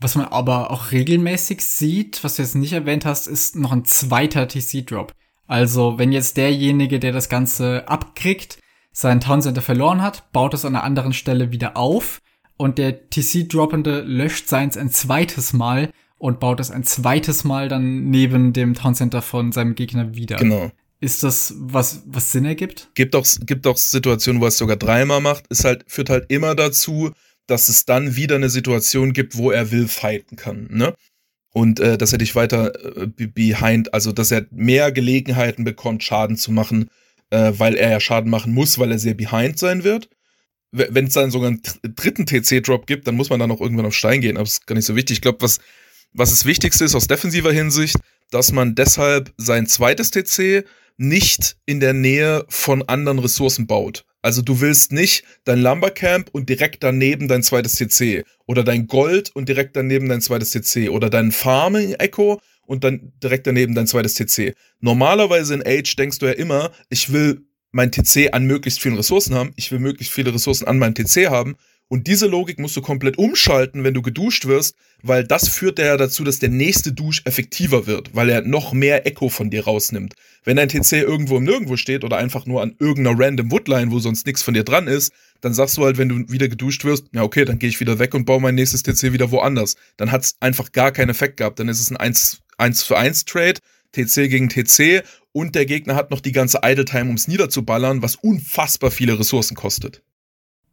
Was man aber auch regelmäßig sieht, was du jetzt nicht erwähnt hast, ist noch ein zweiter TC-Drop. Also, wenn jetzt derjenige, der das Ganze abkriegt, sein Town Center verloren hat, baut es an einer anderen Stelle wieder auf und der TC-Droppende löscht seins ein zweites Mal und baut es ein zweites Mal dann neben dem Town Center von seinem Gegner wieder. Genau. Ist das was, was Sinn ergibt? Gibt auch, gibt auch Situationen, wo es sogar dreimal macht. Ist halt, führt halt immer dazu, dass es dann wieder eine Situation gibt, wo er will fighten kann, ne? Und äh, dass er dich weiter äh, behind, also dass er mehr Gelegenheiten bekommt, Schaden zu machen, äh, weil er ja Schaden machen muss, weil er sehr behind sein wird. Wenn es dann sogar einen dritten TC-Drop gibt, dann muss man dann auch irgendwann auf Stein gehen, aber das ist gar nicht so wichtig. Ich glaube, was, was das Wichtigste ist aus defensiver Hinsicht, dass man deshalb sein zweites TC nicht in der Nähe von anderen Ressourcen baut. Also du willst nicht dein Lumbercamp und direkt daneben dein zweites TC oder dein Gold und direkt daneben dein zweites TC oder dein Farming Echo und dann direkt daneben dein zweites TC. Normalerweise in Age denkst du ja immer, ich will mein TC an möglichst vielen Ressourcen haben, ich will möglichst viele Ressourcen an meinem TC haben und diese Logik musst du komplett umschalten, wenn du geduscht wirst, weil das führt ja dazu, dass der nächste Dusch effektiver wird, weil er noch mehr Echo von dir rausnimmt. Wenn dein TC irgendwo im Nirgendwo steht oder einfach nur an irgendeiner random Woodline, wo sonst nichts von dir dran ist, dann sagst du halt, wenn du wieder geduscht wirst, ja okay, dann gehe ich wieder weg und baue mein nächstes TC wieder woanders. Dann hat's einfach gar keinen Effekt gehabt. Dann ist es ein 1, 1 für 1 Trade, TC gegen TC und der Gegner hat noch die ganze Idle Time, ums niederzuballern, was unfassbar viele Ressourcen kostet.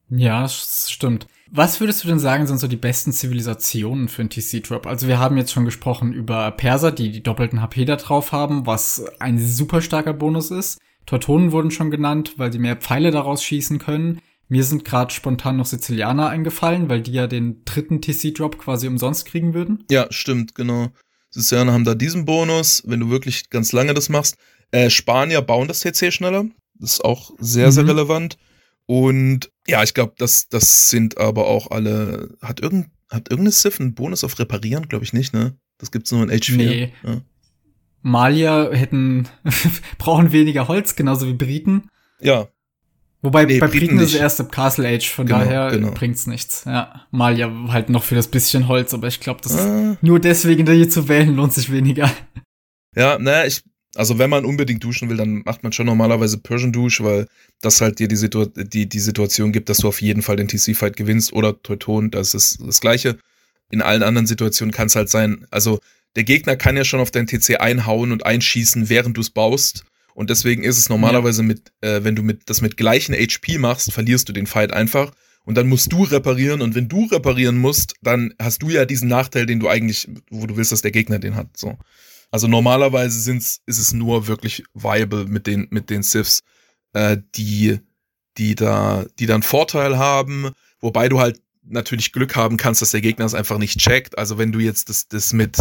Ja, das stimmt. Was würdest du denn sagen, sind so die besten Zivilisationen für einen TC-Drop? Also wir haben jetzt schon gesprochen über Perser, die die doppelten HP da drauf haben, was ein super starker Bonus ist. Teutonen wurden schon genannt, weil sie mehr Pfeile daraus schießen können. Mir sind gerade spontan noch Sizilianer eingefallen, weil die ja den dritten TC-Drop quasi umsonst kriegen würden. Ja, stimmt, genau. Sizilianer haben da diesen Bonus, wenn du wirklich ganz lange das machst. Äh, Spanier bauen das TC schneller. Das ist auch sehr, mhm. sehr relevant. Und ja, ich glaube, das, das sind aber auch alle. Hat, irgend, hat irgendeine Civ einen Bonus auf Reparieren? Glaube ich nicht, ne? Das gibt's nur in H4. Nee. Ja. Malier hätten, (laughs) brauchen weniger Holz, genauso wie Briten. Ja. Wobei nee, bei Briten, ist es erst im Castle Age, von genau, daher genau. bringt's nichts. Ja, Malier halt noch für das bisschen Holz, aber ich glaube, das ah. ist nur deswegen, da hier zu wählen, lohnt sich weniger. Ja, naja, ich, also wenn man unbedingt duschen will, dann macht man schon normalerweise Persian Dusch, weil das halt dir die, Situ die, die Situation gibt, dass du auf jeden Fall den TC-Fight gewinnst oder Teuton, das ist das Gleiche. In allen anderen Situationen kann es halt sein, also der Gegner kann ja schon auf dein TC einhauen und einschießen, während du es baust. Und deswegen ist es normalerweise ja. mit, äh, wenn du mit, das mit gleichen HP machst, verlierst du den Fight einfach. Und dann musst du reparieren. Und wenn du reparieren musst, dann hast du ja diesen Nachteil, den du eigentlich, wo du willst, dass der Gegner den hat. So. Also normalerweise sind's, ist es nur wirklich viable mit den, mit den Sifs, äh, die, die da, die dann Vorteil haben, wobei du halt natürlich Glück haben kannst, dass der Gegner es einfach nicht checkt. Also wenn du jetzt das, das mit,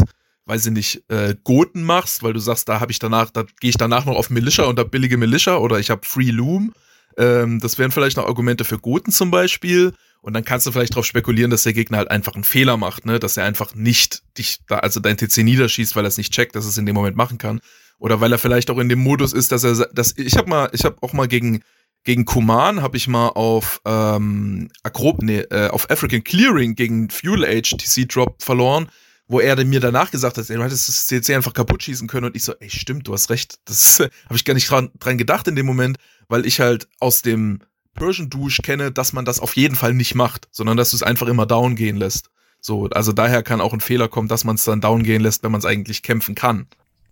weiß ich nicht, äh, Goten machst, weil du sagst, da habe ich danach, da gehe ich danach noch auf Militia und da billige Militia oder ich habe Free Loom. Ähm, das wären vielleicht noch Argumente für Goten zum Beispiel. Und dann kannst du vielleicht darauf spekulieren, dass der Gegner halt einfach einen Fehler macht, ne? Dass er einfach nicht dich da, also dein TC niederschießt, weil er es nicht checkt, dass es in dem Moment machen kann. Oder weil er vielleicht auch in dem Modus ist, dass er, dass ich habe mal, ich habe auch mal gegen gegen Kuman habe ich mal auf ähm, Akrob, nee, äh, auf African Clearing gegen Fuel Age TC Drop verloren, wo er mir danach gesagt hat, ey, du hättest das CC einfach kaputt schießen können und ich so, ey, stimmt, du hast recht. Das habe ich gar nicht dran, dran gedacht in dem Moment, weil ich halt aus dem Persian Douche kenne, dass man das auf jeden Fall nicht macht, sondern dass du es einfach immer down gehen lässt. So, also daher kann auch ein Fehler kommen, dass man es dann down gehen lässt, wenn man es eigentlich kämpfen kann.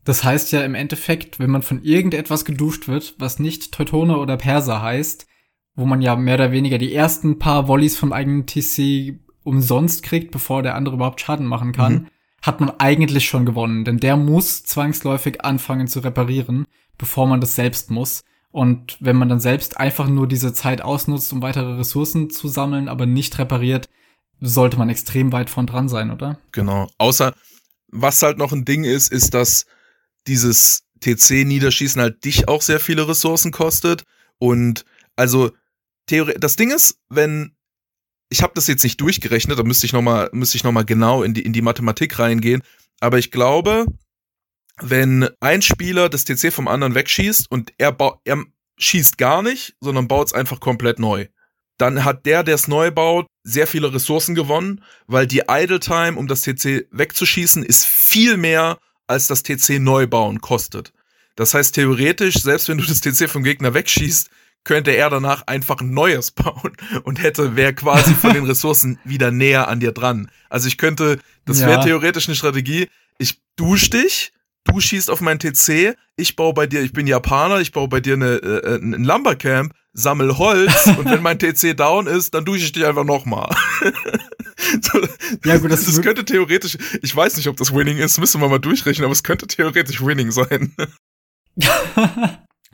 Das heißt ja im Endeffekt, wenn man von irgendetwas geduscht wird, was nicht Teutone oder Perser heißt, wo man ja mehr oder weniger die ersten paar Volleys vom eigenen TC umsonst kriegt, bevor der andere überhaupt Schaden machen kann, mhm. hat man eigentlich schon gewonnen. Denn der muss zwangsläufig anfangen zu reparieren, bevor man das selbst muss. Und wenn man dann selbst einfach nur diese Zeit ausnutzt, um weitere Ressourcen zu sammeln, aber nicht repariert, sollte man extrem weit von dran sein, oder? Genau. Außer, was halt noch ein Ding ist, ist, dass dieses TC-Niederschießen halt dich auch sehr viele Ressourcen kostet. Und also, Theorie, das Ding ist, wenn, ich habe das jetzt nicht durchgerechnet, da müsste ich nochmal, nochmal genau in die, in die Mathematik reingehen. Aber ich glaube, wenn ein Spieler das TC vom anderen wegschießt und er, er schießt gar nicht, sondern baut es einfach komplett neu. Dann hat der, der es neu baut, sehr viele Ressourcen gewonnen, weil die Idle Time, um das TC wegzuschießen, ist viel mehr, als das TC neu bauen kostet. Das heißt, theoretisch, selbst wenn du das TC vom Gegner wegschießt, könnte er danach einfach ein neues bauen (laughs) und hätte, wäre quasi von den (laughs) Ressourcen wieder näher an dir dran. Also ich könnte, das wäre ja. theoretisch eine Strategie. Ich dusche dich, du schießt auf meinen TC, ich baue bei dir, ich bin Japaner, ich baue bei dir eine, äh, ein Lumbercamp, sammel Holz (laughs) und wenn mein TC down ist, dann dusche ich dich einfach nochmal. ja, gut, das, das könnte theoretisch, ich weiß nicht, ob das Winning ist, müssen wir mal durchrechnen, aber es könnte theoretisch Winning sein.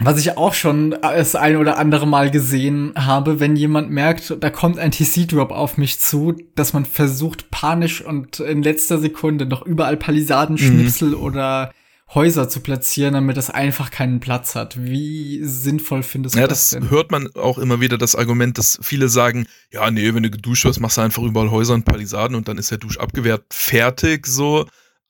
Was ich auch schon das ein oder andere Mal gesehen habe, wenn jemand merkt, da kommt ein TC-Drop auf mich zu, dass man versucht, panisch und in letzter Sekunde noch überall Palisadenschnipsel mhm. oder Häuser zu platzieren, damit das einfach keinen Platz hat. Wie sinnvoll findest du ja, das? Ja, das hört man auch immer wieder das Argument, dass viele sagen, ja, nee, wenn du geduscht hast, machst du einfach überall Häuser und Palisaden und dann ist der Dusch abgewehrt, fertig so.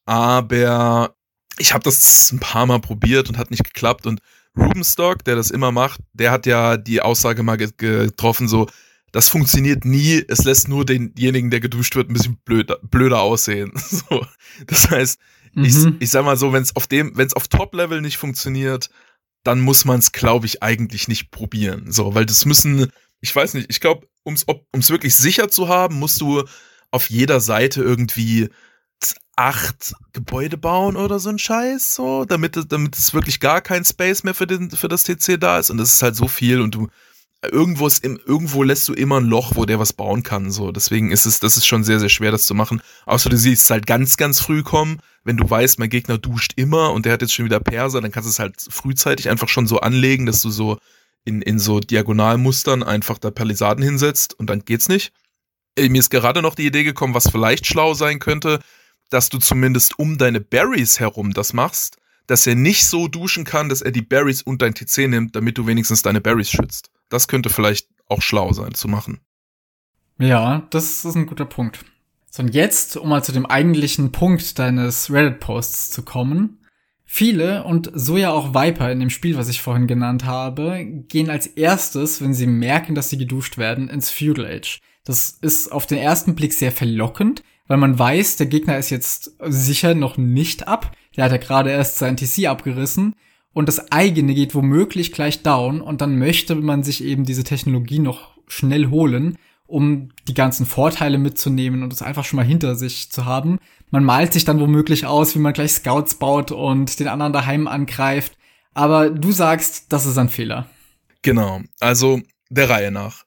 Aber ich habe das ein paar Mal probiert und hat nicht geklappt und Rubenstock, der das immer macht, der hat ja die Aussage mal getroffen, so, das funktioniert nie, es lässt nur denjenigen, der geduscht wird, ein bisschen blöder, blöder aussehen. (laughs) So. Das heißt, Mhm. Ich, ich sag mal so, wenn es auf dem, wenn es auf Top-Level nicht funktioniert, dann muss man es, glaube ich, eigentlich nicht probieren. So, weil das müssen, ich weiß nicht, ich glaube, um es wirklich sicher zu haben, musst du auf jeder Seite irgendwie acht Gebäude bauen oder so ein Scheiß, so, damit, damit es wirklich gar kein Space mehr für, den, für das TC da ist. Und das ist halt so viel und du, irgendwo ist im, irgendwo lässt du immer ein Loch, wo der was bauen kann. So, deswegen ist es, das ist schon sehr, sehr schwer, das zu machen. Außer du siehst es halt ganz, ganz früh kommen. Wenn du weißt, mein Gegner duscht immer und der hat jetzt schon wieder Perser, dann kannst du es halt frühzeitig einfach schon so anlegen, dass du so in, in so Diagonalmustern einfach da Palisaden hinsetzt und dann geht's nicht. Äh, mir ist gerade noch die Idee gekommen, was vielleicht schlau sein könnte, dass du zumindest um deine Berries herum das machst, dass er nicht so duschen kann, dass er die Berries und dein TC nimmt, damit du wenigstens deine Berries schützt. Das könnte vielleicht auch schlau sein zu machen. Ja, das ist ein guter Punkt. So, und jetzt, um mal zu dem eigentlichen Punkt deines Reddit-Posts zu kommen. Viele, und so ja auch Viper in dem Spiel, was ich vorhin genannt habe, gehen als erstes, wenn sie merken, dass sie geduscht werden, ins Feudal Age. Das ist auf den ersten Blick sehr verlockend, weil man weiß, der Gegner ist jetzt sicher noch nicht ab. Der hat ja gerade erst sein TC abgerissen und das eigene geht womöglich gleich down und dann möchte man sich eben diese Technologie noch schnell holen, um die ganzen Vorteile mitzunehmen und es einfach schon mal hinter sich zu haben. Man malt sich dann womöglich aus, wie man gleich Scouts baut und den anderen daheim angreift. Aber du sagst, das ist ein Fehler. Genau. Also der Reihe nach.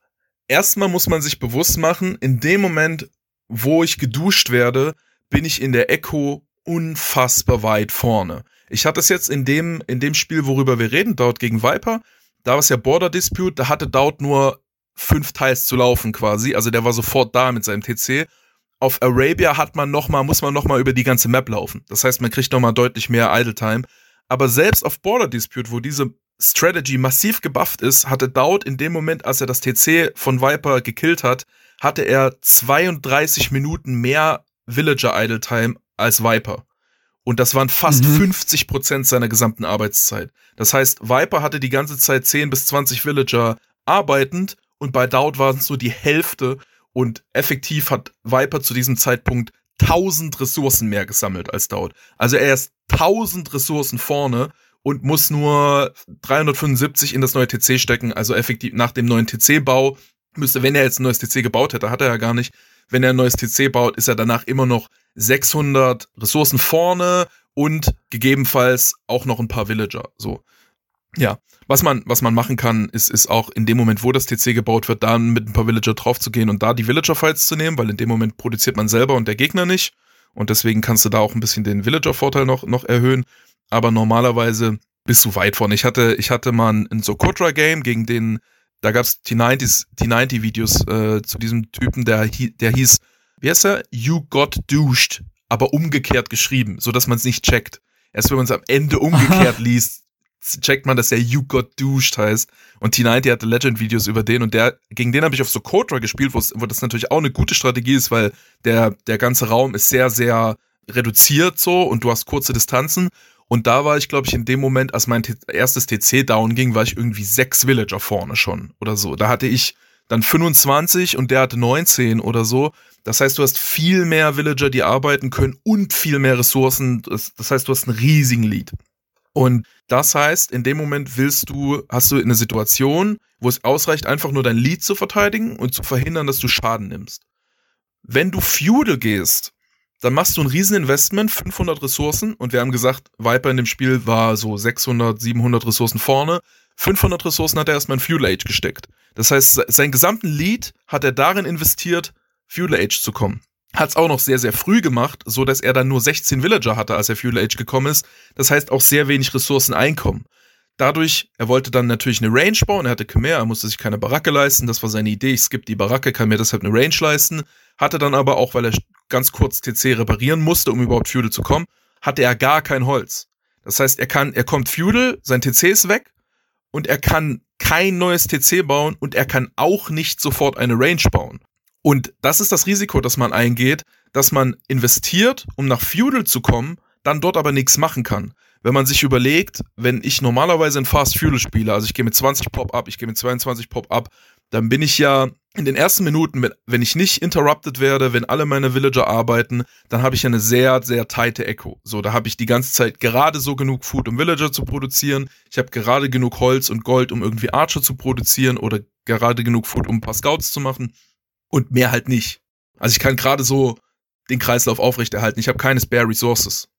Erstmal muss man sich bewusst machen, in dem Moment, wo ich geduscht werde, bin ich in der Echo unfassbar weit vorne. Ich hatte es jetzt in dem, in dem Spiel, worüber wir reden, Dort gegen Viper. Da war es ja Border Dispute, da hatte Dort nur fünf Teils zu laufen quasi. Also der war sofort da mit seinem TC. Auf Arabia hat man noch mal, muss man noch mal über die ganze Map laufen. Das heißt, man kriegt noch mal deutlich mehr Idle Time. Aber selbst auf Border Dispute, wo diese Strategy massiv gebufft ist, hatte Dowd in dem Moment, als er das TC von Viper gekillt hat, hatte er 32 Minuten mehr Villager Idle Time als Viper. Und das waren fast mhm. 50 Prozent seiner gesamten Arbeitszeit. Das heißt, Viper hatte die ganze Zeit 10 bis 20 Villager arbeitend und bei Dowd waren es nur die Hälfte und effektiv hat Viper zu diesem Zeitpunkt 1000 Ressourcen mehr gesammelt als Dowd. Also er ist 1000 Ressourcen vorne und muss nur 375 in das neue TC stecken. Also effektiv nach dem neuen TC-Bau müsste, wenn er jetzt ein neues TC gebaut hätte, hat er ja gar nicht. Wenn er ein neues TC baut, ist er danach immer noch 600 Ressourcen vorne und gegebenenfalls auch noch ein paar Villager. So. Ja, was man, was man machen kann, ist, ist auch in dem Moment, wo das TC gebaut wird, dann mit ein paar Villager draufzugehen und da die Villager-Fights zu nehmen, weil in dem Moment produziert man selber und der Gegner nicht. Und deswegen kannst du da auch ein bisschen den Villager-Vorteil noch, noch erhöhen. Aber normalerweise bist du weit vorne. Ich hatte, ich hatte mal ein Sokotra-Game gegen den, da gab's T90s, T90-Videos äh, zu diesem Typen, der, der hieß wie heißt er? You got douched, aber umgekehrt geschrieben, so dass man es nicht checkt. Erst wenn man es am Ende umgekehrt (laughs) liest, checkt man, dass er You Got Douched heißt. Und T90 hatte Legend-Videos über den und der, gegen den habe ich auf so Kotra gespielt, wo das natürlich auch eine gute Strategie ist, weil der, der ganze Raum ist sehr, sehr reduziert so und du hast kurze Distanzen. Und da war ich, glaube ich, in dem Moment, als mein erstes TC down ging, war ich irgendwie sechs Villager vorne schon oder so. Da hatte ich dann 25 und der hatte 19 oder so. Das heißt, du hast viel mehr Villager, die arbeiten können und viel mehr Ressourcen. Das, heißt, du hast einen riesigen Lead. Und das heißt, in dem Moment willst du, hast du eine Situation, wo es ausreicht, einfach nur dein Lead zu verteidigen und zu verhindern, dass du Schaden nimmst. Wenn du Feudal gehst, dann machst du ein Rieseninvestment, 500 Ressourcen und wir haben gesagt, Viper in dem Spiel war so 600, 700 Ressourcen vorne. 500 Ressourcen hat er erstmal in Fuel Age gesteckt. Das heißt, seinen gesamten Lead hat er darin investiert, Fuel Age zu kommen. Hat es auch noch sehr, sehr früh gemacht, so dass er dann nur 16 Villager hatte, als er Fuel Age gekommen ist. Das heißt auch sehr wenig Ressourcen einkommen. Dadurch, er wollte dann natürlich eine Range bauen, er hatte Khmer, er musste sich keine Baracke leisten, das war seine Idee, ich skippe die Baracke, kann mir deshalb eine Range leisten. Hatte dann aber auch, weil er ganz kurz TC reparieren musste, um überhaupt Feudal zu kommen, hatte er gar kein Holz. Das heißt, er kann, er kommt Feudal, sein TC ist weg und er kann kein neues TC bauen und er kann auch nicht sofort eine Range bauen. Und das ist das Risiko, das man eingeht, dass man investiert, um nach Feudal zu kommen, dann dort aber nichts machen kann. Wenn man sich überlegt, wenn ich normalerweise in Fast Feudal spiele, also ich gehe mit 20 Pop ab, ich gehe mit 22 Pop ab, dann bin ich ja in den ersten Minuten, wenn ich nicht interrupted werde, wenn alle meine Villager arbeiten, dann habe ich eine sehr, sehr tighte Echo. So, da habe ich die ganze Zeit gerade so genug Food, um Villager zu produzieren. Ich habe gerade genug Holz und Gold, um irgendwie Archer zu produzieren oder gerade genug Food, um ein paar Scouts zu machen. Und mehr halt nicht. Also ich kann gerade so den Kreislauf aufrechterhalten. Ich habe keine Spare Resources.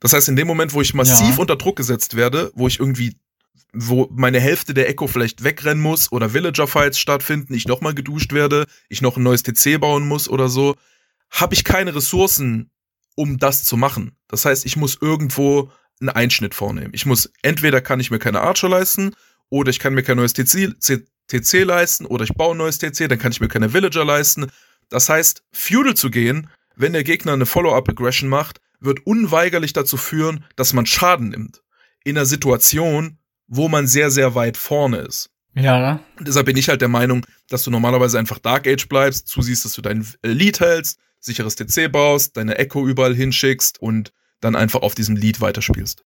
Das heißt, in dem Moment, wo ich massiv ja. unter Druck gesetzt werde, wo ich irgendwie wo meine Hälfte der Echo vielleicht wegrennen muss oder Villager-Fights stattfinden, ich nochmal geduscht werde, ich noch ein neues TC bauen muss oder so, habe ich keine Ressourcen, um das zu machen. Das heißt, ich muss irgendwo einen Einschnitt vornehmen. Ich muss, entweder kann ich mir keine Archer leisten, oder ich kann mir kein neues TC, TC leisten, oder ich baue ein neues TC, dann kann ich mir keine Villager leisten. Das heißt, Feudal zu gehen, wenn der Gegner eine Follow-up-Aggression macht, wird unweigerlich dazu führen, dass man Schaden nimmt. In einer Situation, wo man sehr, sehr weit vorne ist. Ja. Und deshalb bin ich halt der Meinung, dass du normalerweise einfach Dark Age bleibst, zusiehst, dass du dein Lead hältst, sicheres TC baust, deine Echo überall hinschickst und dann einfach auf diesem Lead weiterspielst.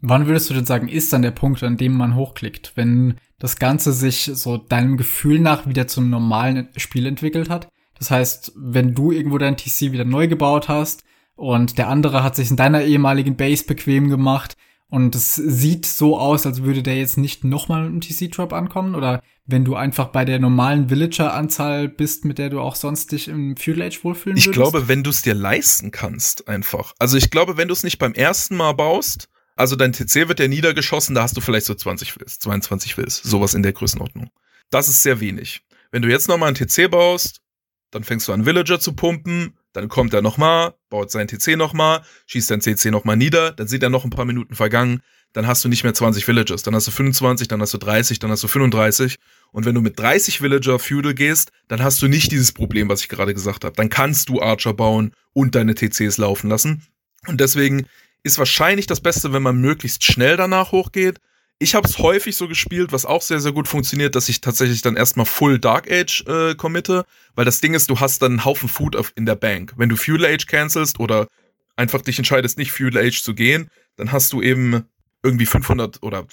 Wann würdest du denn sagen, ist dann der Punkt, an dem man hochklickt? Wenn das Ganze sich so deinem Gefühl nach wieder zum normalen Spiel entwickelt hat? Das heißt, wenn du irgendwo dein TC wieder neu gebaut hast und der andere hat sich in deiner ehemaligen Base bequem gemacht, und es sieht so aus, als würde der jetzt nicht nochmal mit einem TC-Drop ankommen. Oder wenn du einfach bei der normalen Villager-Anzahl bist, mit der du auch sonst dich im Feudal Age wohlfühlen würdest. Ich glaube, wenn du es dir leisten kannst, einfach. Also ich glaube, wenn du es nicht beim ersten Mal baust, also dein TC wird ja niedergeschossen, da hast du vielleicht so 20 Wills, 22 Wills, sowas in der Größenordnung. Das ist sehr wenig. Wenn du jetzt nochmal einen TC baust, dann fängst du an Villager zu pumpen, dann kommt er nochmal, baut sein TC nochmal, schießt sein CC nochmal nieder, dann sind er noch ein paar Minuten vergangen, dann hast du nicht mehr 20 Villagers, dann hast du 25, dann hast du 30, dann hast du 35. Und wenn du mit 30 Villager Feudal gehst, dann hast du nicht dieses Problem, was ich gerade gesagt habe. Dann kannst du Archer bauen und deine TCs laufen lassen. Und deswegen ist wahrscheinlich das Beste, wenn man möglichst schnell danach hochgeht, ich habe es häufig so gespielt, was auch sehr, sehr gut funktioniert, dass ich tatsächlich dann erstmal Full Dark Age äh, committe, weil das Ding ist, du hast dann einen Haufen Food auf, in der Bank. Wenn du Fuel Age cancelst oder einfach dich entscheidest, nicht Fuel Age zu gehen, dann hast du eben irgendwie 500 oder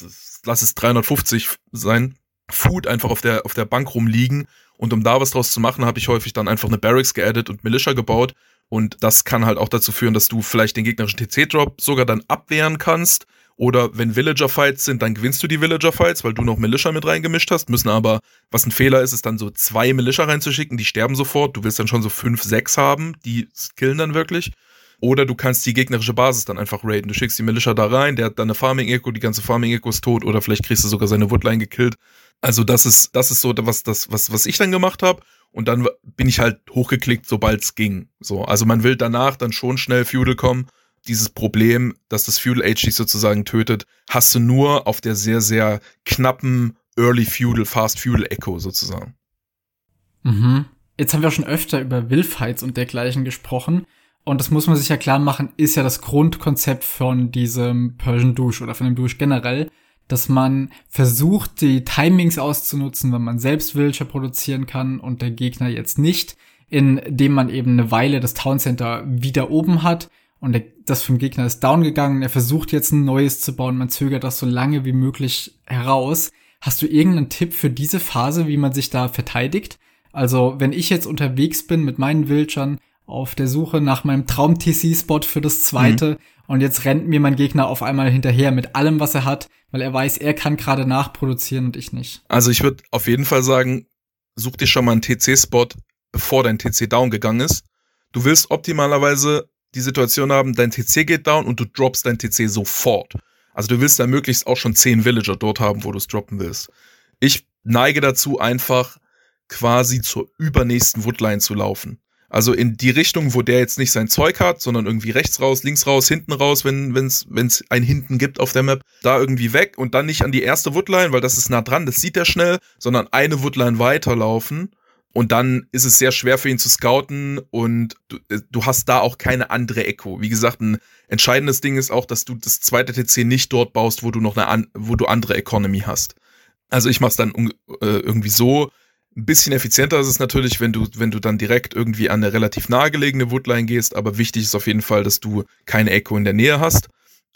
lass es 350 sein, Food einfach auf der, auf der Bank rumliegen. Und um da was draus zu machen, habe ich häufig dann einfach eine Barracks geaddet und Militia gebaut. Und das kann halt auch dazu führen, dass du vielleicht den gegnerischen TC-Drop sogar dann abwehren kannst oder wenn Villager-Fights sind, dann gewinnst du die Villager-Fights, weil du noch Militia mit reingemischt hast. Müssen aber, was ein Fehler ist, ist dann so zwei Militia reinzuschicken, die sterben sofort. Du willst dann schon so fünf, sechs haben, die killen dann wirklich. Oder du kannst die gegnerische Basis dann einfach raiden. Du schickst die Militia da rein, der hat dann eine Farming-Echo, die ganze Farming-Echo ist tot oder vielleicht kriegst du sogar seine Woodline gekillt. Also das ist, das ist so was, das, was, was ich dann gemacht habe. Und dann bin ich halt hochgeklickt, sobald es ging. So, also man will danach dann schon schnell Feudal kommen dieses Problem, dass das Feudal Age dich sozusagen tötet, hast du nur auf der sehr, sehr knappen Early Feudal, Fast Feudal Echo sozusagen. Mhm. Jetzt haben wir schon öfter über Willfights und dergleichen gesprochen. Und das muss man sich ja klar machen, ist ja das Grundkonzept von diesem Persian Douche oder von dem Douche generell, dass man versucht, die Timings auszunutzen, wenn man selbst Villager produzieren kann und der Gegner jetzt nicht, indem man eben eine Weile das Town Center wieder oben hat, und das vom Gegner ist down gegangen. Er versucht jetzt ein neues zu bauen. Man zögert das so lange wie möglich heraus. Hast du irgendeinen Tipp für diese Phase, wie man sich da verteidigt? Also, wenn ich jetzt unterwegs bin mit meinen Wildschern auf der Suche nach meinem Traum-TC-Spot für das zweite mhm. und jetzt rennt mir mein Gegner auf einmal hinterher mit allem, was er hat, weil er weiß, er kann gerade nachproduzieren und ich nicht. Also ich würde auf jeden Fall sagen, such dir schon mal einen TC-Spot, bevor dein TC down gegangen ist Du willst optimalerweise die Situation haben, dein TC geht down und du droppst dein TC sofort. Also du willst da möglichst auch schon zehn Villager dort haben, wo du es droppen willst. Ich neige dazu, einfach quasi zur übernächsten Woodline zu laufen. Also in die Richtung, wo der jetzt nicht sein Zeug hat, sondern irgendwie rechts raus, links raus, hinten raus, wenn es wenn's ein Hinten gibt auf der Map, da irgendwie weg und dann nicht an die erste Woodline, weil das ist nah dran, das sieht er schnell, sondern eine Woodline weiterlaufen. Und dann ist es sehr schwer für ihn zu scouten und du, äh, du hast da auch keine andere Echo. Wie gesagt, ein entscheidendes Ding ist auch, dass du das zweite TC nicht dort baust, wo du noch eine, wo du andere Economy hast. Also ich mach's dann äh, irgendwie so, ein bisschen effizienter ist es natürlich, wenn du, wenn du dann direkt irgendwie an eine relativ nahegelegene Woodline gehst, aber wichtig ist auf jeden Fall, dass du keine Echo in der Nähe hast.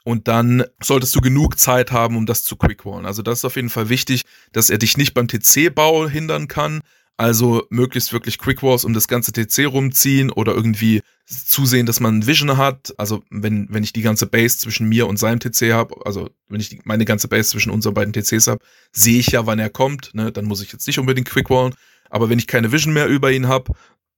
Und dann solltest du genug Zeit haben, um das zu quickwallen. Also das ist auf jeden Fall wichtig, dass er dich nicht beim TC-Bau hindern kann, also möglichst wirklich Quick Wars um das ganze TC rumziehen oder irgendwie zusehen, dass man Vision hat. Also wenn, wenn ich die ganze Base zwischen mir und seinem TC habe, also wenn ich die, meine ganze Base zwischen unseren beiden TCs habe, sehe ich ja, wann er kommt. Ne? Dann muss ich jetzt nicht unbedingt Quick Wallen. Aber wenn ich keine Vision mehr über ihn habe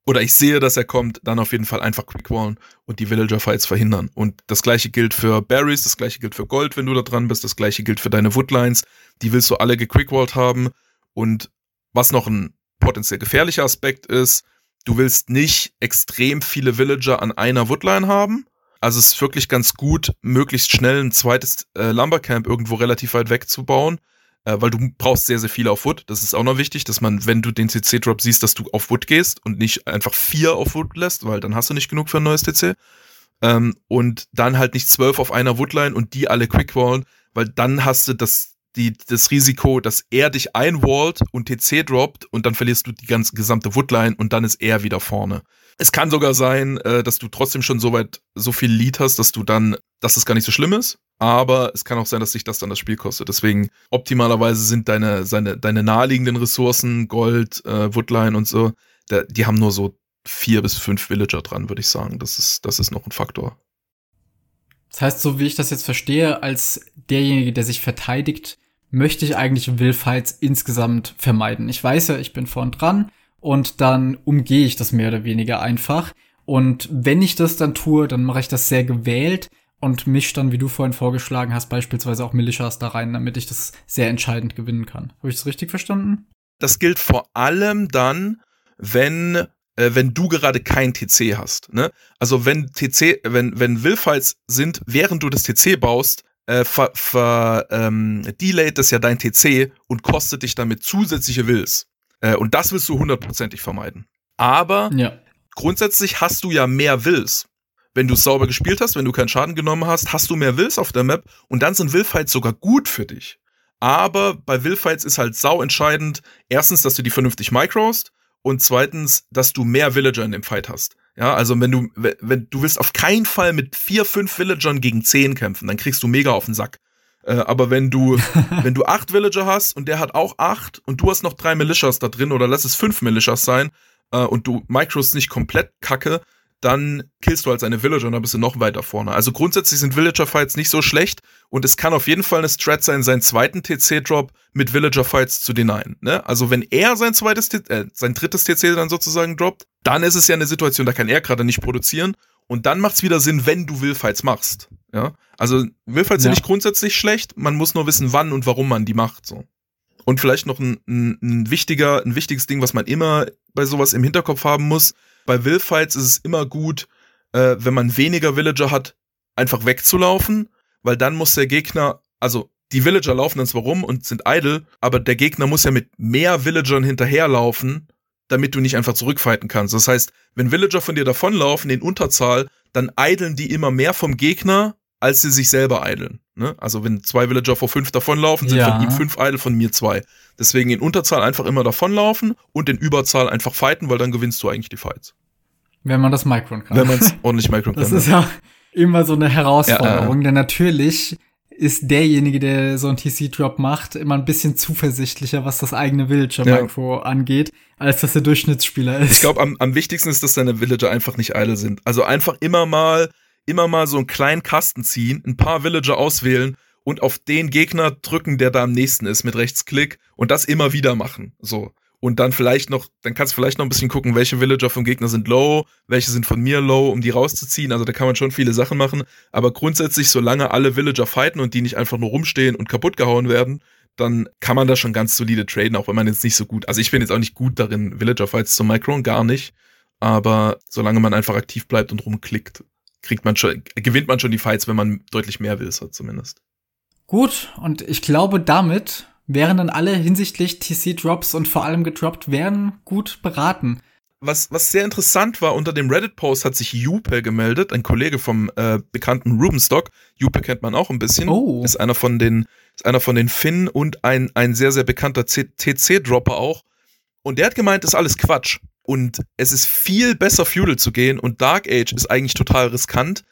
oder ich sehe, dass er kommt, dann auf jeden Fall einfach Quick Wallen und die Villager Fights verhindern. Und das gleiche gilt für Berries, das gleiche gilt für Gold, wenn du da dran bist, das gleiche gilt für deine Woodlines. Die willst du alle gequickwalled haben. Und was noch ein potenziell gefährlicher Aspekt ist, du willst nicht extrem viele Villager an einer Woodline haben. Also es ist wirklich ganz gut, möglichst schnell ein zweites äh, Lumbercamp irgendwo relativ weit weg zu bauen, äh, weil du brauchst sehr, sehr viele auf Wood. Das ist auch noch wichtig, dass man, wenn du den CC-Drop siehst, dass du auf Wood gehst und nicht einfach vier auf Wood lässt, weil dann hast du nicht genug für ein neues TC. Ähm, und dann halt nicht zwölf auf einer Woodline und die alle quickwallen, weil dann hast du das die, das Risiko, dass er dich einwallt und TC droppt und dann verlierst du die ganze gesamte Woodline und dann ist er wieder vorne. Es kann sogar sein, äh, dass du trotzdem schon so weit so viel Lead hast, dass du dann, dass das gar nicht so schlimm ist. Aber es kann auch sein, dass sich das dann das Spiel kostet. Deswegen optimalerweise sind deine, seine, deine naheliegenden Ressourcen, Gold, äh, Woodline und so, da, die haben nur so vier bis fünf Villager dran, würde ich sagen. Das ist, das ist noch ein Faktor. Das heißt, so wie ich das jetzt verstehe, als derjenige, der sich verteidigt, möchte ich eigentlich Will-Fights insgesamt vermeiden. Ich weiß ja, ich bin vorn dran und dann umgehe ich das mehr oder weniger einfach. Und wenn ich das dann tue, dann mache ich das sehr gewählt und misch dann, wie du vorhin vorgeschlagen hast, beispielsweise auch Militias da rein, damit ich das sehr entscheidend gewinnen kann. Habe ich das richtig verstanden? Das gilt vor allem dann, wenn äh, wenn du gerade kein TC hast. Ne? Also wenn TC, wenn wenn Willfights sind, während du das TC baust, äh, ver, ver ähm, delayt das ja dein TC und kostet dich damit zusätzliche Wills. Äh, und das willst du hundertprozentig vermeiden. Aber ja. grundsätzlich hast du ja mehr Wills. Wenn du es sauber gespielt hast, wenn du keinen Schaden genommen hast, hast du mehr Wills auf der Map und dann sind Willfights sogar gut für dich. Aber bei Willfights ist halt sau entscheidend, erstens, dass du die vernünftig microst und zweitens, dass du mehr Villager in dem Fight hast. Ja, also wenn du, wenn du willst auf keinen Fall mit vier, fünf Villagern gegen zehn kämpfen, dann kriegst du mega auf den Sack. Äh, aber wenn du, (laughs) wenn du acht Villager hast und der hat auch acht und du hast noch drei Militias da drin oder lass es fünf Militias sein äh, und du micros nicht komplett kacke, dann killst du halt seine Villager und dann bist du noch weiter vorne. Also grundsätzlich sind Villager-Fights nicht so schlecht und es kann auf jeden Fall eine Strat sein, seinen zweiten TC-Drop mit Villager-Fights zu denyen. Ne? Also wenn er sein zweites, äh, sein drittes TC dann sozusagen droppt, dann ist es ja eine Situation, da kann er gerade nicht produzieren und dann macht's wieder Sinn, wenn du Willfights machst. Ja, also Willfights ja. sind nicht grundsätzlich schlecht, man muss nur wissen, wann und warum man die macht. So. Und vielleicht noch ein, ein, ein wichtiger, ein wichtiges Ding, was man immer bei sowas im Hinterkopf haben muss bei Willfights ist es immer gut, äh, wenn man weniger Villager hat, einfach wegzulaufen, weil dann muss der Gegner, also die Villager laufen dann zwar rum und sind idle, aber der Gegner muss ja mit mehr Villagern hinterherlaufen, damit du nicht einfach zurückfighten kannst. Das heißt, wenn Villager von dir davonlaufen in Unterzahl, dann idlen die immer mehr vom Gegner, als sie sich selber idlen. Ne? Also wenn zwei Villager vor fünf davonlaufen, sind ja. von ihm fünf idle, von mir zwei. Deswegen in Unterzahl einfach immer davonlaufen und in Überzahl einfach fighten, weil dann gewinnst du eigentlich die Fights. Wenn man das Micron kann. Wenn man es ordentlich Micron kann. Das ist ja immer so eine Herausforderung, ja, äh. denn natürlich ist derjenige, der so einen TC-Drop macht, immer ein bisschen zuversichtlicher, was das eigene Villager-Micro ja. angeht, als dass der Durchschnittsspieler ist. Ich glaube, am, am wichtigsten ist, dass deine Villager einfach nicht idle sind. Also einfach immer mal, immer mal so einen kleinen Kasten ziehen, ein paar Villager auswählen und auf den Gegner drücken, der da am nächsten ist, mit Rechtsklick und das immer wieder machen. So. Und dann vielleicht noch, dann kannst du vielleicht noch ein bisschen gucken, welche Villager vom Gegner sind low, welche sind von mir low, um die rauszuziehen. Also da kann man schon viele Sachen machen. Aber grundsätzlich, solange alle Villager fighten und die nicht einfach nur rumstehen und kaputt gehauen werden, dann kann man da schon ganz solide traden, auch wenn man jetzt nicht so gut, also ich bin jetzt auch nicht gut darin, Villager Fights zu micron, gar nicht. Aber solange man einfach aktiv bleibt und rumklickt, kriegt man schon, gewinnt man schon die Fights, wenn man deutlich mehr will, zumindest. Gut, und ich glaube, damit wären dann alle hinsichtlich TC-Drops und vor allem gedroppt werden gut beraten. Was, was sehr interessant war, unter dem Reddit-Post hat sich Jupe gemeldet, ein Kollege vom äh, bekannten Rubenstock. Jupe kennt man auch ein bisschen. Oh. Ist einer von den, ist einer von den Finn und ein, ein sehr, sehr bekannter TC-Dropper auch. Und der hat gemeint, ist alles Quatsch. Und es ist viel besser, Feudal zu gehen und Dark Age ist eigentlich total riskant.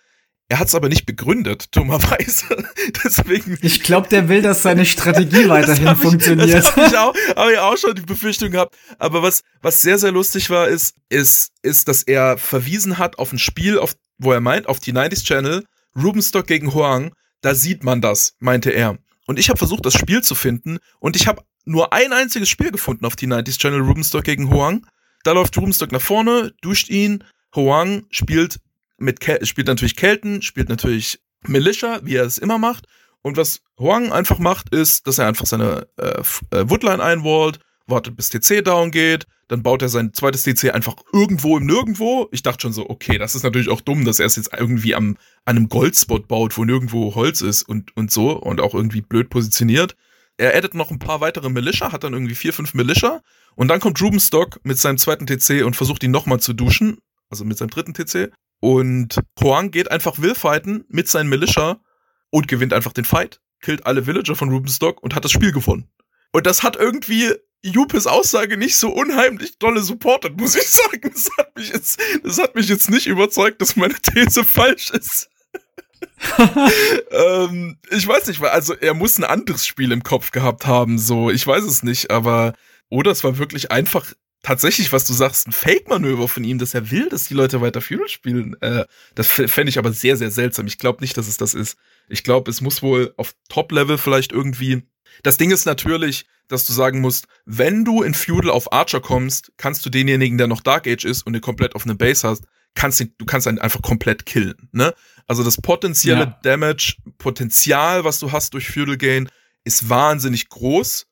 Er hat es aber nicht begründet, dummerweise. (laughs) Deswegen. Ich glaube, der will, dass seine Strategie (laughs) weiterhin das funktioniert. das habe ich, auch, hab ich auch schon die Befürchtung gehabt. Aber was, was sehr, sehr lustig war, ist, ist, ist, dass er verwiesen hat auf ein Spiel, auf, wo er meint, auf die 90s Channel, Rubenstock gegen Huang. Da sieht man das, meinte er. Und ich habe versucht, das Spiel zu finden und ich habe nur ein einziges Spiel gefunden auf die 90s Channel, Rubenstock gegen Huang. Da läuft Rubenstock nach vorne, duscht ihn. Huang spielt mit Kel spielt natürlich Kelten, spielt natürlich Militia, wie er es immer macht. Und was Huang einfach macht, ist, dass er einfach seine äh, äh Woodline einwallt, wartet bis TC down geht, dann baut er sein zweites TC einfach irgendwo im Nirgendwo. Ich dachte schon so, okay, das ist natürlich auch dumm, dass er es jetzt irgendwie am, an einem Goldspot baut, wo nirgendwo Holz ist und, und so und auch irgendwie blöd positioniert. Er addet noch ein paar weitere Militia, hat dann irgendwie vier, fünf Militia und dann kommt Rubenstock mit seinem zweiten TC und versucht ihn nochmal zu duschen, also mit seinem dritten TC und Huang geht einfach Willfighten mit seinen Militia und gewinnt einfach den Fight, killt alle Villager von Rubenstock und hat das Spiel gewonnen. Und das hat irgendwie Jupes Aussage nicht so unheimlich dolle supportet, muss ich sagen. Das hat mich jetzt, das hat mich jetzt nicht überzeugt, dass meine These falsch ist. (laughs) ähm, ich weiß nicht, also er muss ein anderes Spiel im Kopf gehabt haben, so, ich weiß es nicht, aber oder es war wirklich einfach tatsächlich, was du sagst, ein Fake-Manöver von ihm, dass er will, dass die Leute weiter Feudal spielen. Äh, das fände ich aber sehr, sehr seltsam. Ich glaube nicht, dass es das ist. Ich glaube, es muss wohl auf Top-Level vielleicht irgendwie. Das Ding ist natürlich, dass du sagen musst, wenn du in Feudal auf Archer kommst, kannst du denjenigen, der noch Dark Age ist und den komplett auf eine Base hast, kannst du, du kannst einen einfach komplett killen. Ne? Also das potenzielle ja. Damage, Potenzial, was du hast durch Feudal Gain, ist wahnsinnig groß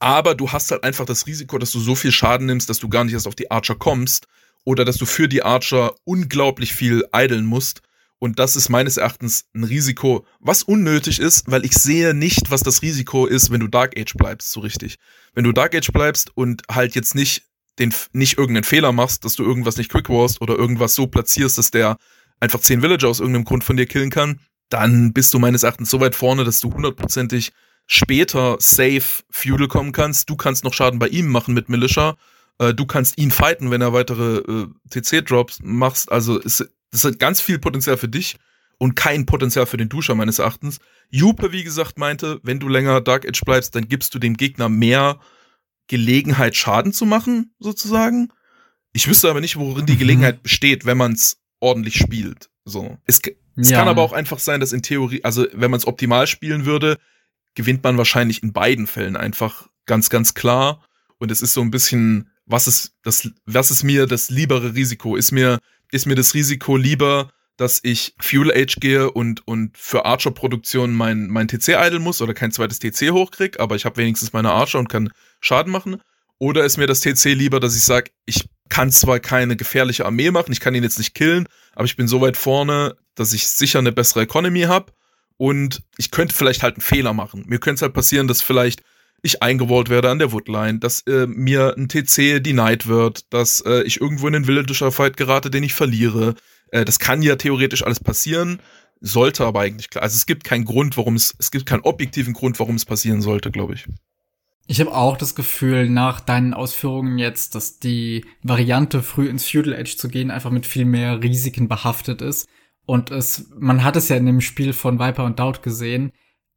aber du hast halt einfach das Risiko, dass du so viel Schaden nimmst, dass du gar nicht erst auf die Archer kommst oder dass du für die Archer unglaublich viel eideln musst. Und das ist meines Erachtens ein Risiko, was unnötig ist, weil ich sehe nicht, was das Risiko ist, wenn du Dark Age bleibst, so richtig. Wenn du Dark Age bleibst und halt jetzt nicht den, nicht irgendeinen Fehler machst, dass du irgendwas nicht quick warst oder irgendwas so platzierst, dass der einfach zehn Villager aus irgendeinem Grund von dir killen kann, dann bist du meines Erachtens so weit vorne, dass du hundertprozentig später safe Feudal kommen kannst. Du kannst noch Schaden bei ihm machen mit Militia. Äh, du kannst ihn fighten, wenn er weitere äh, TC-Drops machst. Also es, das hat ganz viel Potenzial für dich und kein Potenzial für den Duscher meines Erachtens. Jupe, wie gesagt, meinte, wenn du länger Dark Edge bleibst, dann gibst du dem Gegner mehr Gelegenheit, Schaden zu machen, sozusagen. Ich wüsste aber nicht, worin die mhm. Gelegenheit besteht, wenn man es ordentlich spielt. So. Es, es ja. kann aber auch einfach sein, dass in Theorie, also wenn man es optimal spielen würde, gewinnt man wahrscheinlich in beiden Fällen einfach ganz, ganz klar. Und es ist so ein bisschen, was ist das, was ist mir das liebere Risiko? Ist mir, ist mir das Risiko lieber, dass ich Fuel Age gehe und, und für Archer-Produktion mein, mein TC idle muss oder kein zweites TC hochkrieg, aber ich habe wenigstens meine Archer und kann Schaden machen? Oder ist mir das TC lieber, dass ich sage, ich kann zwar keine gefährliche Armee machen, ich kann ihn jetzt nicht killen, aber ich bin so weit vorne, dass ich sicher eine bessere Economy habe und ich könnte vielleicht halt einen Fehler machen. Mir könnte es halt passieren, dass vielleicht ich eingewollt werde an der Woodline, dass äh, mir ein TC denied wird, dass äh, ich irgendwo in den Villager Fight gerate, den ich verliere. Äh, das kann ja theoretisch alles passieren, sollte aber eigentlich klar. Also es gibt keinen Grund, warum es, es gibt keinen objektiven Grund, warum es passieren sollte, glaube ich. Ich habe auch das Gefühl, nach deinen Ausführungen jetzt, dass die Variante, früh ins Feudal Edge zu gehen, einfach mit viel mehr Risiken behaftet ist. Und es, man hat es ja in dem Spiel von Viper und Doubt gesehen,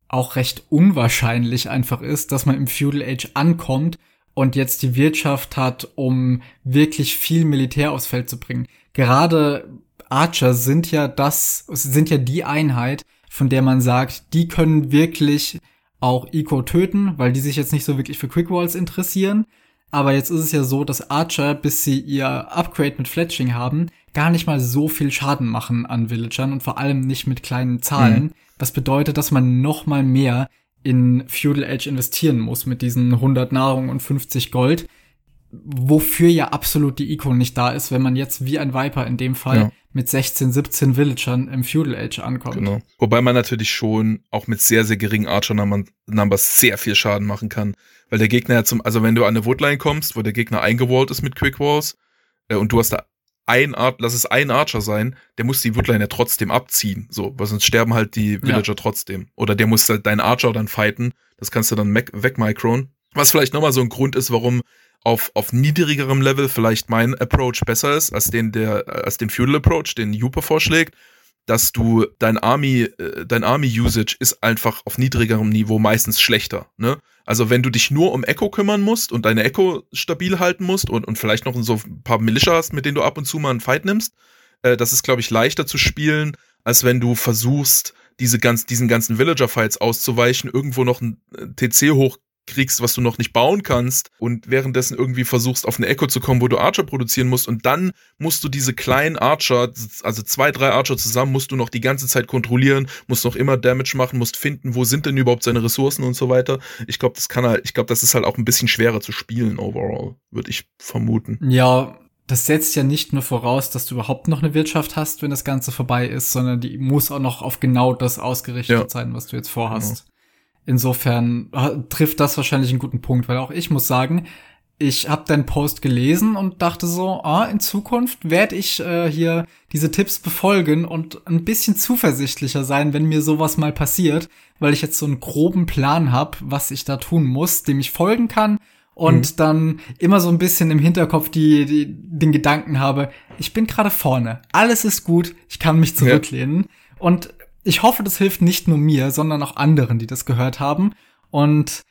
auch recht unwahrscheinlich einfach ist, dass man im Feudal Age ankommt und jetzt die Wirtschaft hat, um wirklich viel Militär aufs Feld zu bringen. Gerade Archer sind ja das, sind ja die Einheit, von der man sagt, die können wirklich auch Eco töten, weil die sich jetzt nicht so wirklich für Quick Walls interessieren. Aber jetzt ist es ja so, dass Archer, bis sie ihr Upgrade mit Fletching haben, gar nicht mal so viel Schaden machen an Villagern und vor allem nicht mit kleinen Zahlen. Mhm. Was bedeutet, dass man noch mal mehr in Feudal Age investieren muss mit diesen 100 Nahrung und 50 Gold. Wofür ja absolut die Icon nicht da ist, wenn man jetzt wie ein Viper in dem Fall ja. mit 16, 17 Villagern im Feudal Age ankommt. Genau. Wobei man natürlich schon auch mit sehr, sehr geringen Archer-Numbers sehr viel Schaden machen kann. Weil der Gegner ja zum, also wenn du an eine Woodline kommst, wo der Gegner eingewallt ist mit Quick Walls, äh, und du hast da ein Art, lass es ein Archer sein, der muss die Woodline ja trotzdem abziehen. So, weil sonst sterben halt die Villager ja. trotzdem. Oder der muss halt deinen Archer dann fighten. Das kannst du dann wegmicron. Was vielleicht nochmal so ein Grund ist, warum auf, auf niedrigerem Level vielleicht mein Approach besser ist, als den, der, als den Feudal Approach, den Jupe vorschlägt, dass du dein Army, äh, dein Army-Usage ist einfach auf niedrigerem Niveau meistens schlechter, ne? Also wenn du dich nur um Echo kümmern musst und deine Echo stabil halten musst und, und vielleicht noch so ein paar Militia hast, mit denen du ab und zu mal einen Fight nimmst, äh, das ist, glaube ich, leichter zu spielen, als wenn du versuchst, diese ganz, diesen ganzen Villager-Fights auszuweichen, irgendwo noch ein äh, TC hoch kriegst, was du noch nicht bauen kannst und währenddessen irgendwie versuchst, auf eine Echo zu kommen, wo du Archer produzieren musst und dann musst du diese kleinen Archer, also zwei, drei Archer zusammen, musst du noch die ganze Zeit kontrollieren, musst noch immer Damage machen, musst finden, wo sind denn überhaupt seine Ressourcen und so weiter. Ich glaube, das kann halt, ich glaube, das ist halt auch ein bisschen schwerer zu spielen overall, würde ich vermuten. Ja, das setzt ja nicht nur voraus, dass du überhaupt noch eine Wirtschaft hast, wenn das Ganze vorbei ist, sondern die muss auch noch auf genau das ausgerichtet ja. sein, was du jetzt vorhast. Genau. Insofern trifft das wahrscheinlich einen guten Punkt, weil auch ich muss sagen, ich habe deinen Post gelesen und dachte so, ah, in Zukunft werde ich äh, hier diese Tipps befolgen und ein bisschen zuversichtlicher sein, wenn mir sowas mal passiert, weil ich jetzt so einen groben Plan habe, was ich da tun muss, dem ich folgen kann und mhm. dann immer so ein bisschen im Hinterkopf die, die den Gedanken habe, ich bin gerade vorne, alles ist gut, ich kann mich zurücklehnen ja. und ich hoffe, das hilft nicht nur mir, sondern auch anderen, die das gehört haben. Und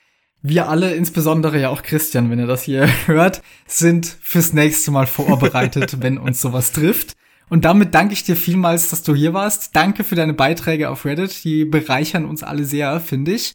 wir alle, insbesondere ja auch Christian, wenn er das hier (laughs) hört, sind fürs nächste Mal vorbereitet, (laughs) wenn uns sowas trifft. Und damit danke ich dir vielmals, dass du hier warst. Danke für deine Beiträge auf Reddit. Die bereichern uns alle sehr, finde ich.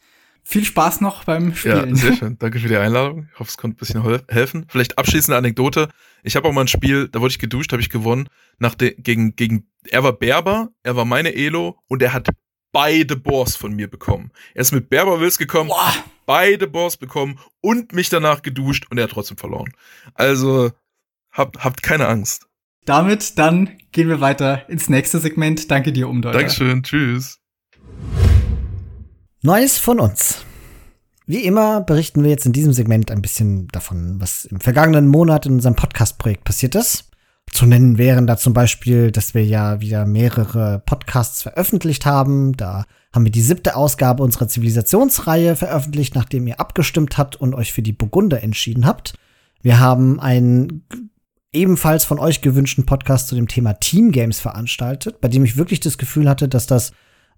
Viel Spaß noch beim Spielen. Ja, sehr (laughs) schön. Danke für die Einladung. Ich hoffe, es konnte ein bisschen helfen. Vielleicht abschließende Anekdote. Ich habe auch mal ein Spiel, da wurde ich geduscht, habe ich gewonnen, nach de, gegen, gegen, er war Berber, er war meine Elo und er hat beide Boars von mir bekommen. Er ist mit Berber Wills gekommen, Boah. beide Boars bekommen und mich danach geduscht und er hat trotzdem verloren. Also, habt, habt keine Angst. Damit dann gehen wir weiter ins nächste Segment. Danke dir, Umdeuter. Dankeschön, tschüss. Neues von uns. Wie immer berichten wir jetzt in diesem Segment ein bisschen davon, was im vergangenen Monat in unserem Podcast-Projekt passiert ist. Zu nennen wären da zum Beispiel, dass wir ja wieder mehrere Podcasts veröffentlicht haben. Da haben wir die siebte Ausgabe unserer Zivilisationsreihe veröffentlicht, nachdem ihr abgestimmt habt und euch für die Burgunder entschieden habt. Wir haben einen ebenfalls von euch gewünschten Podcast zu dem Thema Team Games veranstaltet, bei dem ich wirklich das Gefühl hatte, dass das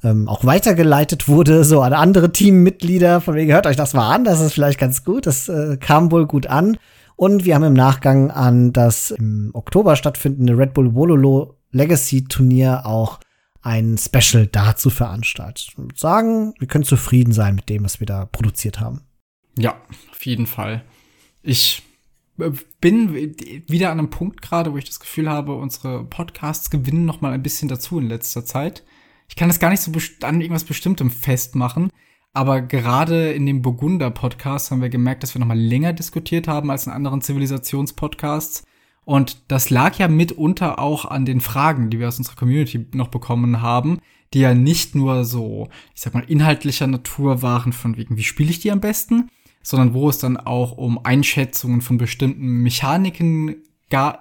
ähm, auch weitergeleitet wurde, so an andere Teammitglieder, von wegen hört euch das mal an, das ist vielleicht ganz gut, das äh, kam wohl gut an. Und wir haben im Nachgang an das im Oktober stattfindende Red Bull Wololo Legacy Turnier auch ein Special dazu veranstaltet. Würde sagen, wir können zufrieden sein mit dem, was wir da produziert haben. Ja, auf jeden Fall. Ich äh, bin wieder an einem Punkt gerade, wo ich das Gefühl habe, unsere Podcasts gewinnen noch mal ein bisschen dazu in letzter Zeit ich kann das gar nicht so an irgendwas Bestimmtem festmachen. Aber gerade in dem Burgunder-Podcast haben wir gemerkt, dass wir noch mal länger diskutiert haben als in anderen Zivilisationspodcasts. Und das lag ja mitunter auch an den Fragen, die wir aus unserer Community noch bekommen haben, die ja nicht nur so, ich sag mal, inhaltlicher Natur waren, von wegen, wie spiele ich die am besten, sondern wo es dann auch um Einschätzungen von bestimmten Mechaniken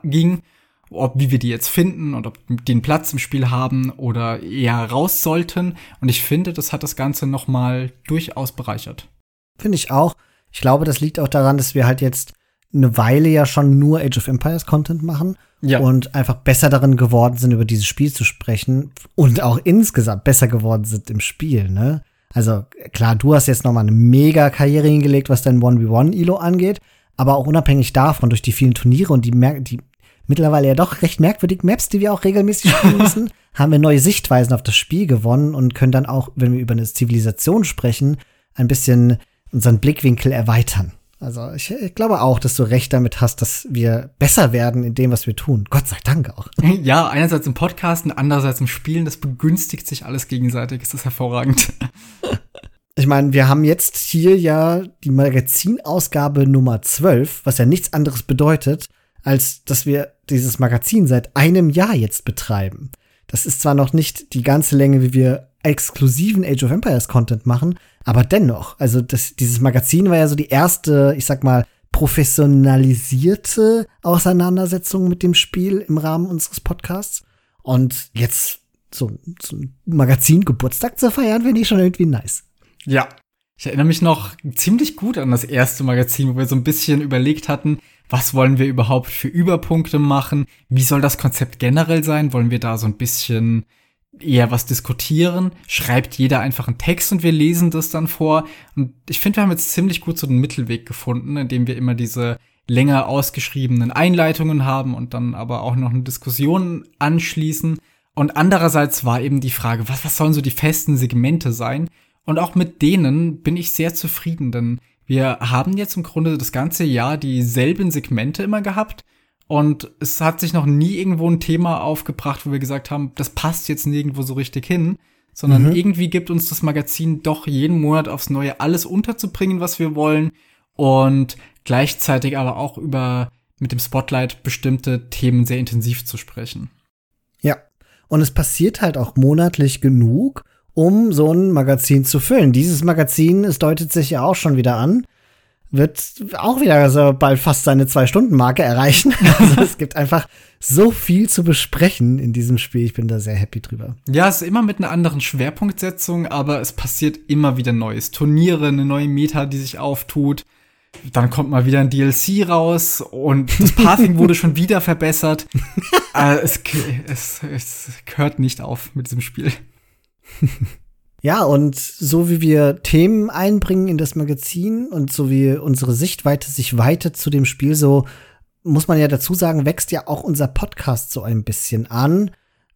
ging ob wie wir die jetzt finden und ob die einen Platz im Spiel haben oder eher raus sollten. Und ich finde, das hat das Ganze noch mal durchaus bereichert. Finde ich auch. Ich glaube, das liegt auch daran, dass wir halt jetzt eine Weile ja schon nur Age of Empires Content machen ja. und einfach besser darin geworden sind, über dieses Spiel zu sprechen und auch insgesamt besser geworden sind im Spiel, ne? Also klar, du hast jetzt noch mal eine mega Karriere hingelegt, was dein 1v1 Ilo angeht, aber auch unabhängig davon durch die vielen Turniere und die, die mittlerweile ja doch recht merkwürdig Maps, die wir auch regelmäßig spielen (laughs) müssen, haben wir neue Sichtweisen auf das Spiel gewonnen und können dann auch, wenn wir über eine Zivilisation sprechen, ein bisschen unseren Blickwinkel erweitern. Also ich, ich, glaube auch, dass du recht damit hast, dass wir besser werden in dem, was wir tun. Gott sei Dank auch. (laughs) Ja, einerseits im Podcasten, andererseits im Spielen. Das begünstigt sich alles gegenseitig. Das ist hervorragend. Ich meine, wir haben jetzt hier ja die Magazinausgabe Nummer 12, was ja nichts anderes bedeutet, als dass wir dieses Magazin seit einem Jahr jetzt betreiben. Das ist zwar noch nicht die ganze Länge, wie wir exklusiven Age of Empires Content machen, aber dennoch, also das, dieses Magazin war ja so die erste, ich sag mal, professionalisierte Auseinandersetzung mit dem Spiel im Rahmen unseres Podcasts. Und jetzt so, so ein Magazin-Geburtstag zu feiern, finde ich schon irgendwie nice. Ja. Ich erinnere mich noch ziemlich gut an das erste Magazin, wo wir so ein bisschen überlegt hatten, was wollen wir überhaupt für Überpunkte machen? Wie soll das Konzept generell sein? Wollen wir da so ein bisschen eher was diskutieren? Schreibt jeder einfach einen Text und wir lesen das dann vor? Und ich finde, wir haben jetzt ziemlich gut so den Mittelweg gefunden, indem wir immer diese länger ausgeschriebenen Einleitungen haben und dann aber auch noch eine Diskussion anschließen. Und andererseits war eben die Frage, was, was sollen so die festen Segmente sein? Und auch mit denen bin ich sehr zufrieden, denn wir haben jetzt im Grunde das ganze Jahr dieselben Segmente immer gehabt. Und es hat sich noch nie irgendwo ein Thema aufgebracht, wo wir gesagt haben, das passt jetzt nirgendwo so richtig hin, sondern mhm. irgendwie gibt uns das Magazin doch jeden Monat aufs Neue alles unterzubringen, was wir wollen und gleichzeitig aber auch über mit dem Spotlight bestimmte Themen sehr intensiv zu sprechen. Ja, und es passiert halt auch monatlich genug, um so ein Magazin zu füllen. Dieses Magazin, es deutet sich ja auch schon wieder an, wird auch wieder also bald fast seine Zwei-Stunden-Marke erreichen. (laughs) Also es gibt einfach so viel zu besprechen in diesem Spiel. Ich bin da sehr happy drüber. Ja, es ist immer mit einer anderen Schwerpunktsetzung, aber es passiert immer wieder Neues. Turniere, eine neue Meta, die sich auftut. Dann kommt mal wieder ein DLC raus und das Pathing wurde schon wieder verbessert. (laughs) äh, es, es, es hört nicht auf mit diesem Spiel. (laughs) Ja, und so wie wir Themen einbringen in das Magazin und so wie unsere Sichtweite sich weitet zu dem Spiel, so muss man ja dazu sagen, wächst ja auch unser Podcast so ein bisschen an.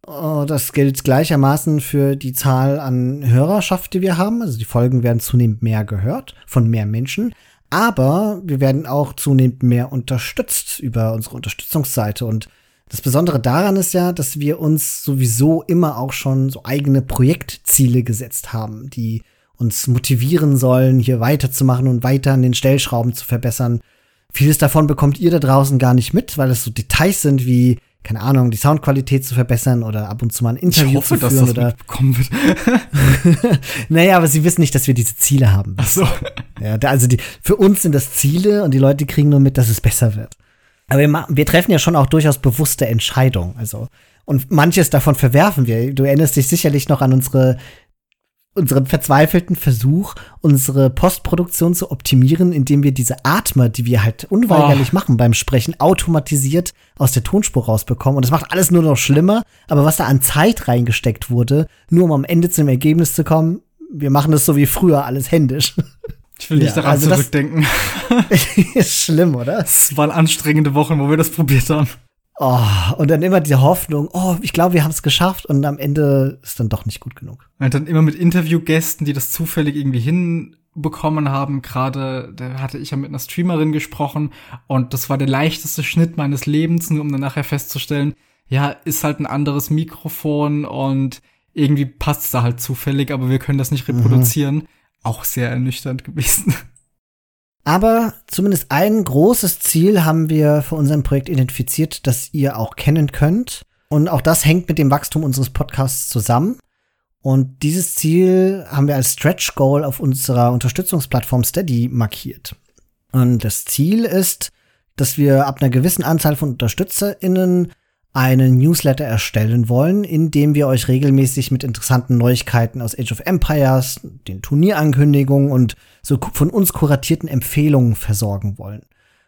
Oh, das gilt gleichermaßen für die Zahl an Hörerschaft, die wir haben. Also die Folgen werden zunehmend mehr gehört von mehr Menschen. Aber wir werden auch zunehmend mehr unterstützt über unsere Unterstützungsseite und das Besondere daran ist ja, dass wir uns sowieso immer auch schon so eigene Projektziele gesetzt haben, die uns motivieren sollen, hier weiterzumachen und weiter an den Stellschrauben zu verbessern. Vieles davon bekommt ihr da draußen gar nicht mit, weil es so Details sind wie, keine Ahnung, die Soundqualität zu verbessern oder ab und zu mal ein Interview hoffe, zu führen oder bekommen wird. (laughs) naja, aber sie wissen nicht, dass wir diese Ziele haben. Ach so. Ja, also die, für uns sind das Ziele und die Leute kriegen nur mit, dass es besser wird. Aber wir, wir treffen ja schon auch durchaus bewusste Entscheidungen. Also, und manches davon verwerfen wir. Du erinnerst dich sicherlich noch an unsere unseren verzweifelten Versuch, unsere Postproduktion zu optimieren, indem wir diese Atmer, die wir halt unweigerlich oh. machen beim Sprechen, automatisiert aus der Tonspur rausbekommen. Und das macht alles nur noch schlimmer. Aber was da an Zeit reingesteckt wurde, nur um am Ende zum Ergebnis zu kommen, wir machen das so wie früher, alles händisch. (laughs) Ich will nicht ja, daran also zurückdenken. (laughs) ist schlimm, oder? Es waren anstrengende Wochen, wo wir das probiert haben. Oh, und dann immer die Hoffnung, oh, ich glaube, wir haben es geschafft und am Ende ist dann doch nicht gut genug. Und dann immer mit Interviewgästen, die das zufällig irgendwie hinbekommen haben. Gerade, da hatte ich ja mit einer Streamerin gesprochen und das war der leichteste Schnitt meines Lebens, nur um dann nachher festzustellen, ja, ist halt ein anderes Mikrofon und irgendwie passt es da halt zufällig, aber wir können das nicht mhm. reproduzieren. Mhm auch sehr ernüchternd gewesen. Aber zumindest ein großes Ziel haben wir für unser Projekt identifiziert, das ihr auch kennen könnt. Und auch das hängt mit dem Wachstum unseres Podcasts zusammen. Und dieses Ziel haben wir als Stretch Goal auf unserer Unterstützungsplattform Steady markiert. Und das Ziel ist, dass wir ab einer gewissen Anzahl von UnterstützerInnen einen Newsletter erstellen wollen, in dem wir euch regelmäßig mit interessanten Neuigkeiten aus Age of Empires, den Turnierankündigungen und so von uns kuratierten Empfehlungen versorgen wollen.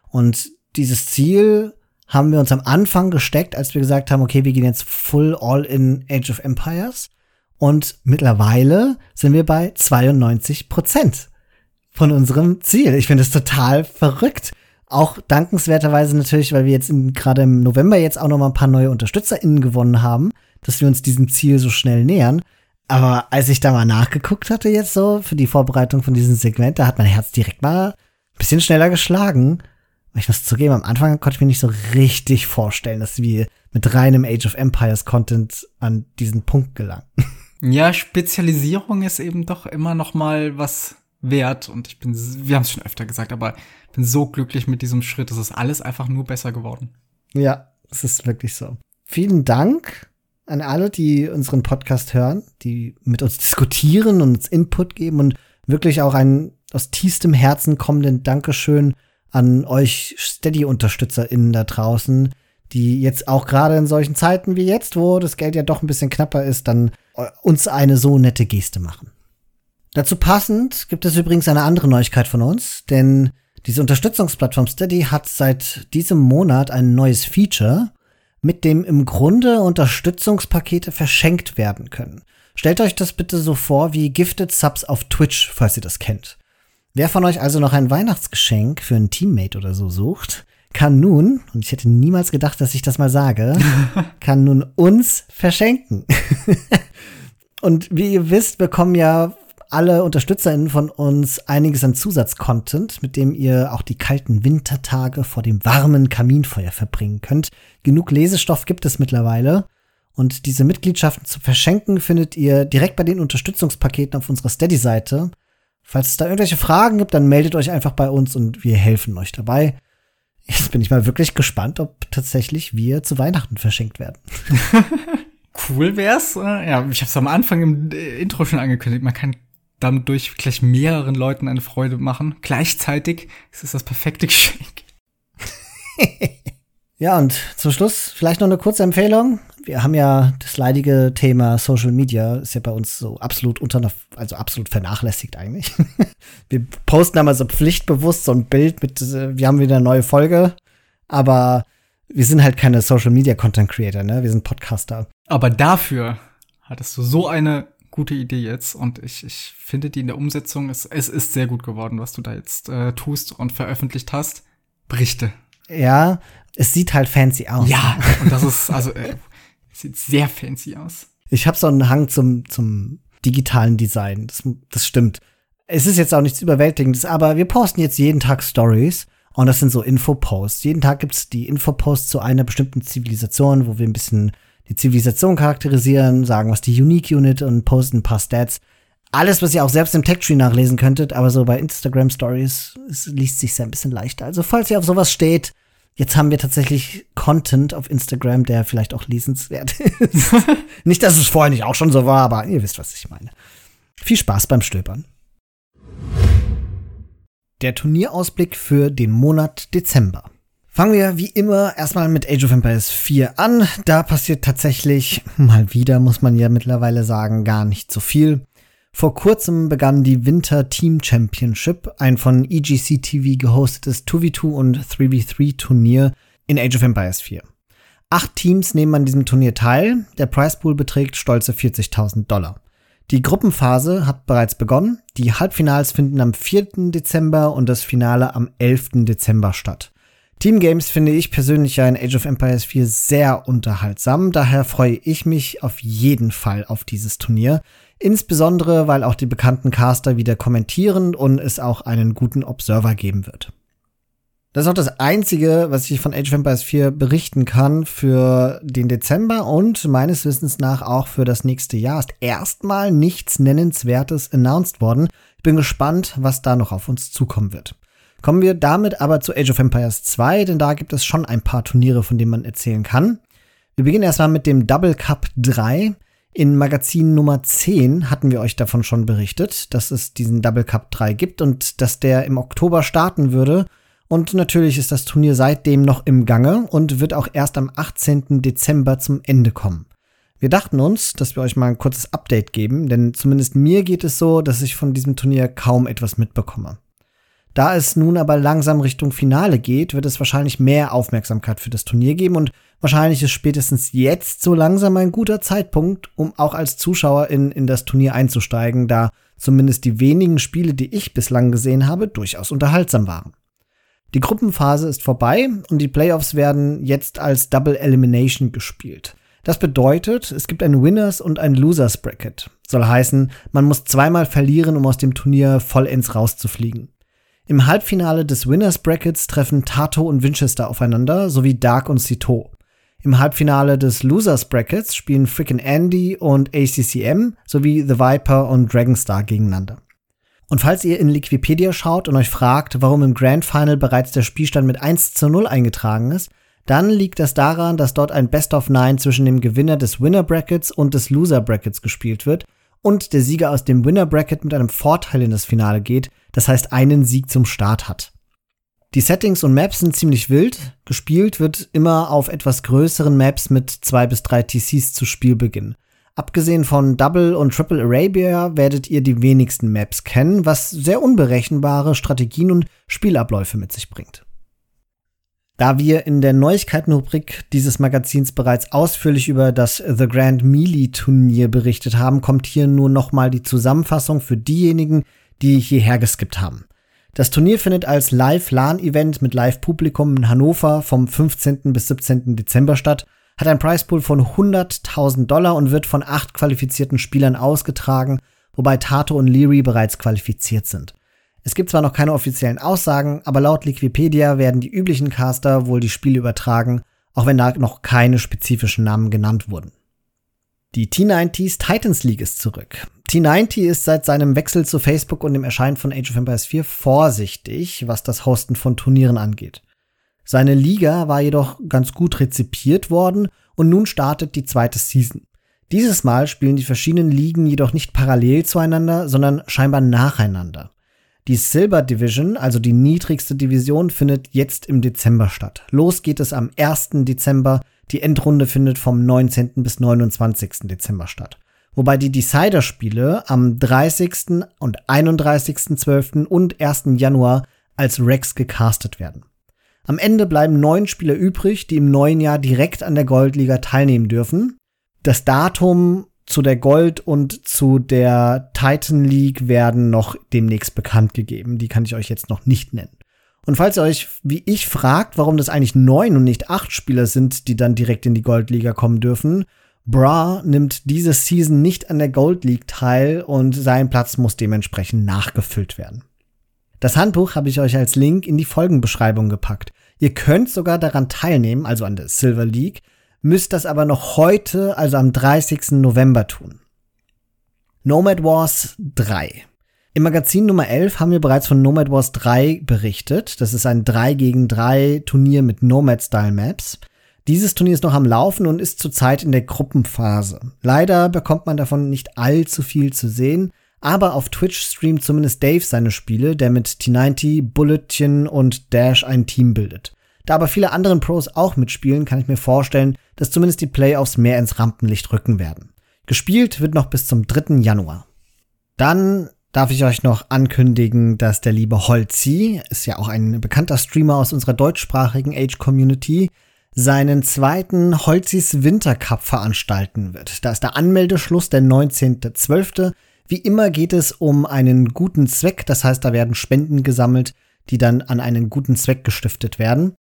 Und dieses Ziel haben wir uns am Anfang gesteckt, als wir gesagt haben, okay, wir gehen jetzt full all in Age of Empires. Und mittlerweile sind wir bei 92 Prozent von unserem Ziel. Ich finde es total verrückt. Auch dankenswerterweise natürlich, weil wir jetzt gerade im November jetzt auch noch mal ein paar neue UnterstützerInnen gewonnen haben, dass wir uns diesem Ziel so schnell nähern. Aber als ich da mal nachgeguckt hatte jetzt so für die Vorbereitung von diesem Segment, da hat mein Herz direkt mal bisschen schneller geschlagen. Ich muss zugeben, am Anfang konnte ich mir nicht so richtig vorstellen, dass wir mit reinem Age of Empires Content an diesen Punkt gelangen. (laughs) Ja, Spezialisierung ist eben doch immer noch mal was wert und ich bin, wir haben es schon öfter gesagt, aber bin so glücklich mit diesem Schritt. Es ist alles einfach nur besser geworden. Ja, es ist wirklich so. Vielen Dank an alle, die unseren Podcast hören, die mit uns diskutieren und uns Input geben und wirklich auch einen aus tiefstem Herzen kommenden Dankeschön an euch Steady-UnterstützerInnen da draußen, die jetzt auch gerade in solchen Zeiten wie jetzt, wo das Geld ja doch ein bisschen knapper ist, dann äh, uns eine so nette Geste machen. Dazu passend gibt es übrigens eine andere Neuigkeit von uns, denn diese Unterstützungsplattform Steady hat seit diesem Monat ein neues Feature, mit dem im Grunde Unterstützungspakete verschenkt werden können. Stellt euch das bitte so vor wie Gifted Subs auf Twitch, falls ihr das kennt. Wer von euch also noch ein Weihnachtsgeschenk für einen Teammate oder so sucht, kann nun, und ich hätte niemals gedacht, dass ich das mal sage, (laughs) kann nun uns verschenken. (laughs) und wie ihr wisst, bekommen ja alle UnterstützerInnen von uns einiges an Zusatzcontent, mit dem ihr auch die kalten Wintertage vor dem warmen Kaminfeuer verbringen könnt. Genug Lesestoff gibt es mittlerweile. Und diese Mitgliedschaften zu verschenken findet ihr direkt bei den Unterstützungspaketen auf unserer Steady-Seite. Falls es da irgendwelche Fragen gibt, dann meldet euch einfach bei uns und wir helfen euch dabei. Jetzt bin ich mal wirklich gespannt, ob tatsächlich wir zu Weihnachten verschenkt werden. (laughs) cool wär's. Äh, ja, ich habe es am Anfang im äh, Intro schon angekündigt. Man kann damit durch gleich mehreren Leuten eine Freude machen. Gleichzeitig ist es das perfekte (laughs) Geschenk. (laughs) ja, und zum Schluss vielleicht noch eine kurze Empfehlung. Wir haben ja das leidige Thema Social Media, ist ja bei uns so absolut unter, also absolut vernachlässigt eigentlich. (laughs) wir posten einmal so pflichtbewusst so ein Bild mit, äh, wir haben wieder eine neue Folge, aber wir sind halt keine Social Media Content Creator, ne? Wir sind Podcaster. Aber dafür hattest du so eine gute Idee jetzt und ich, ich finde die in der Umsetzung, es, es ist sehr gut geworden, was du da jetzt äh, tust und veröffentlicht hast. Berichte. Ja, es sieht halt fancy aus. Ja, und das ist, also, äh, sieht sehr fancy aus. Ich habe so einen Hang zum, zum digitalen Design, das, das stimmt. Es ist jetzt auch nichts Überwältigendes, aber wir posten jetzt jeden Tag Stories und das sind so Infoposts. Jeden Tag gibt's die Infoposts zu einer bestimmten Zivilisation, wo wir ein bisschen die Zivilisation charakterisieren, sagen, was die Unique Unit und posten ein paar Stats. Alles, was ihr auch selbst im Tech-Tree nachlesen könntet, aber so bei Instagram Stories, es liest sich ein bisschen leichter. Also, falls ihr auf sowas steht, jetzt haben wir tatsächlich Content auf Instagram, der vielleicht auch lesenswert (laughs) ist. (laughs) nicht, dass es vorher nicht auch schon so war, aber ihr wisst, was ich meine. Viel Spaß beim Stöbern. Der Turnierausblick für den Monat Dezember. Fangen wir wie immer erstmal mit Age of Empires 4 an. Da passiert tatsächlich, mal wieder muss man ja mittlerweile sagen, gar nicht so viel. Vor kurzem begann die Winter Team Championship, ein von EGC TV gehostetes 2v2 und 3v3 Turnier in Age of Empires 4. Acht Teams nehmen an diesem Turnier teil. Der Prizepool beträgt stolze 40.000 Dollar. Die Gruppenphase hat bereits begonnen. Die Halbfinals finden am 4. Dezember und das Finale am 11. Dezember statt. Team Games finde ich persönlich ja in Age of Empires 4 sehr unterhaltsam, daher freue ich mich auf jeden Fall auf dieses Turnier. Insbesondere, weil auch die bekannten Caster wieder kommentieren und es auch einen guten Observer geben wird. Das ist auch das Einzige, was ich von Age of Empires 4 berichten kann für den Dezember und meines Wissens nach auch für das nächste Jahr. Ist erstmal nichts Nennenswertes announced worden. Ich bin gespannt, was da noch auf uns zukommen wird. Kommen wir damit aber zu Age of Empires 2, denn da gibt es schon ein paar Turniere, von denen man erzählen kann. Wir beginnen erstmal mit dem Double Cup 3. In Magazin Nummer 10 hatten wir euch davon schon berichtet, dass es diesen Double Cup 3 gibt und dass der im Oktober starten würde. Und natürlich ist das Turnier seitdem noch im Gange und wird auch erst am 18. Dezember zum Ende kommen. Wir dachten uns, dass wir euch mal ein kurzes Update geben, denn zumindest mir geht es so, dass ich von diesem Turnier kaum etwas mitbekomme. Da es nun aber langsam Richtung Finale geht, wird es wahrscheinlich mehr Aufmerksamkeit für das Turnier geben und wahrscheinlich ist spätestens jetzt so langsam ein guter Zeitpunkt, um auch als Zuschauer in, in das Turnier einzusteigen, da zumindest die wenigen Spiele, die ich bislang gesehen habe, durchaus unterhaltsam waren. Die Gruppenphase ist vorbei und die Playoffs werden jetzt als Double Elimination gespielt. Das bedeutet, es gibt ein Winners und ein Losers Bracket. Soll heißen, man muss zweimal verlieren, um aus dem Turnier vollends rauszufliegen. Im Halbfinale des Winners Brackets treffen Tato und Winchester aufeinander, sowie Dark und Cito. Im Halbfinale des Losers Brackets spielen Frickin' Andy und ACCM sowie The Viper und Dragonstar gegeneinander. Und falls ihr in Liquipedia schaut und euch fragt, warum im Grand Final bereits der Spielstand mit 1 zu 0 eingetragen ist, dann liegt das daran, dass dort ein Best of Nine zwischen dem Gewinner des Winner Brackets und des Loser Brackets gespielt wird und der Sieger aus dem Winner Bracket mit einem Vorteil in das Finale geht, das heißt einen Sieg zum Start hat. Die Settings und Maps sind ziemlich wild. Gespielt wird immer auf etwas größeren Maps mit zwei bis drei TCs zu Spielbeginn. Abgesehen von Double und Triple Arabia werdet ihr die wenigsten Maps kennen, was sehr unberechenbare Strategien und Spielabläufe mit sich bringt. Da wir in der Neuigkeitenrubrik dieses Magazins bereits ausführlich über das The Grand Melee Turnier berichtet haben, kommt hier nur nochmal die Zusammenfassung für diejenigen, die hierher geskippt haben. Das Turnier findet als Live-LAN-Event mit Live-Publikum in Hannover vom 15. bis 17. Dezember statt, hat ein Preispool von 100.000 Dollar und wird von acht qualifizierten Spielern ausgetragen, wobei Tato und Leary bereits qualifiziert sind. Es gibt zwar noch keine offiziellen Aussagen, aber laut Liquipedia werden die üblichen Caster wohl die Spiele übertragen, auch wenn da noch keine spezifischen Namen genannt wurden. Die T90s Titans League ist zurück. T90 ist seit seinem Wechsel zu Facebook und dem Erscheinen von Age of Empires 4 vorsichtig, was das Hosten von Turnieren angeht. Seine Liga war jedoch ganz gut rezipiert worden und nun startet die zweite Season. Dieses Mal spielen die verschiedenen Ligen jedoch nicht parallel zueinander, sondern scheinbar nacheinander. Die Silver Division, also die niedrigste Division, findet jetzt im Dezember statt. Los geht es am 1. Dezember die Endrunde findet vom 19. bis 29. Dezember statt. Wobei die Decider-Spiele am 30. und 31.12. und 1. Januar als Rex gecastet werden. Am Ende bleiben neun Spieler übrig, die im neuen Jahr direkt an der Goldliga teilnehmen dürfen. Das Datum zu der Gold und zu der Titan League werden noch demnächst bekannt gegeben. Die kann ich euch jetzt noch nicht nennen. Und falls ihr euch, wie ich, fragt, warum das eigentlich neun und nicht acht Spieler sind, die dann direkt in die Goldliga kommen dürfen, Bra nimmt diese Season nicht an der Gold League teil und sein Platz muss dementsprechend nachgefüllt werden. Das Handbuch habe ich euch als Link in die Folgenbeschreibung gepackt. Ihr könnt sogar daran teilnehmen, also an der Silver League, müsst das aber noch heute, also am 30. November tun. Nomad Wars 3. Im Magazin Nummer 11 haben wir bereits von Nomad Wars 3 berichtet. Das ist ein 3 gegen 3 Turnier mit Nomad-Style-Maps. Dieses Turnier ist noch am Laufen und ist zurzeit in der Gruppenphase. Leider bekommt man davon nicht allzu viel zu sehen, aber auf Twitch streamt zumindest Dave seine Spiele, der mit T90, Bulletin und Dash ein Team bildet. Da aber viele andere Pros auch mitspielen, kann ich mir vorstellen, dass zumindest die Playoffs mehr ins Rampenlicht rücken werden. Gespielt wird noch bis zum 3. Januar. Dann darf ich euch noch ankündigen, dass der liebe Holzi, ist ja auch ein bekannter Streamer aus unserer deutschsprachigen Age-Community, seinen zweiten Holzis Wintercup veranstalten wird. Da ist der Anmeldeschluss der 19.12. Wie immer geht es um einen guten Zweck, das heißt, da werden Spenden gesammelt, die dann an einen guten Zweck gestiftet werden.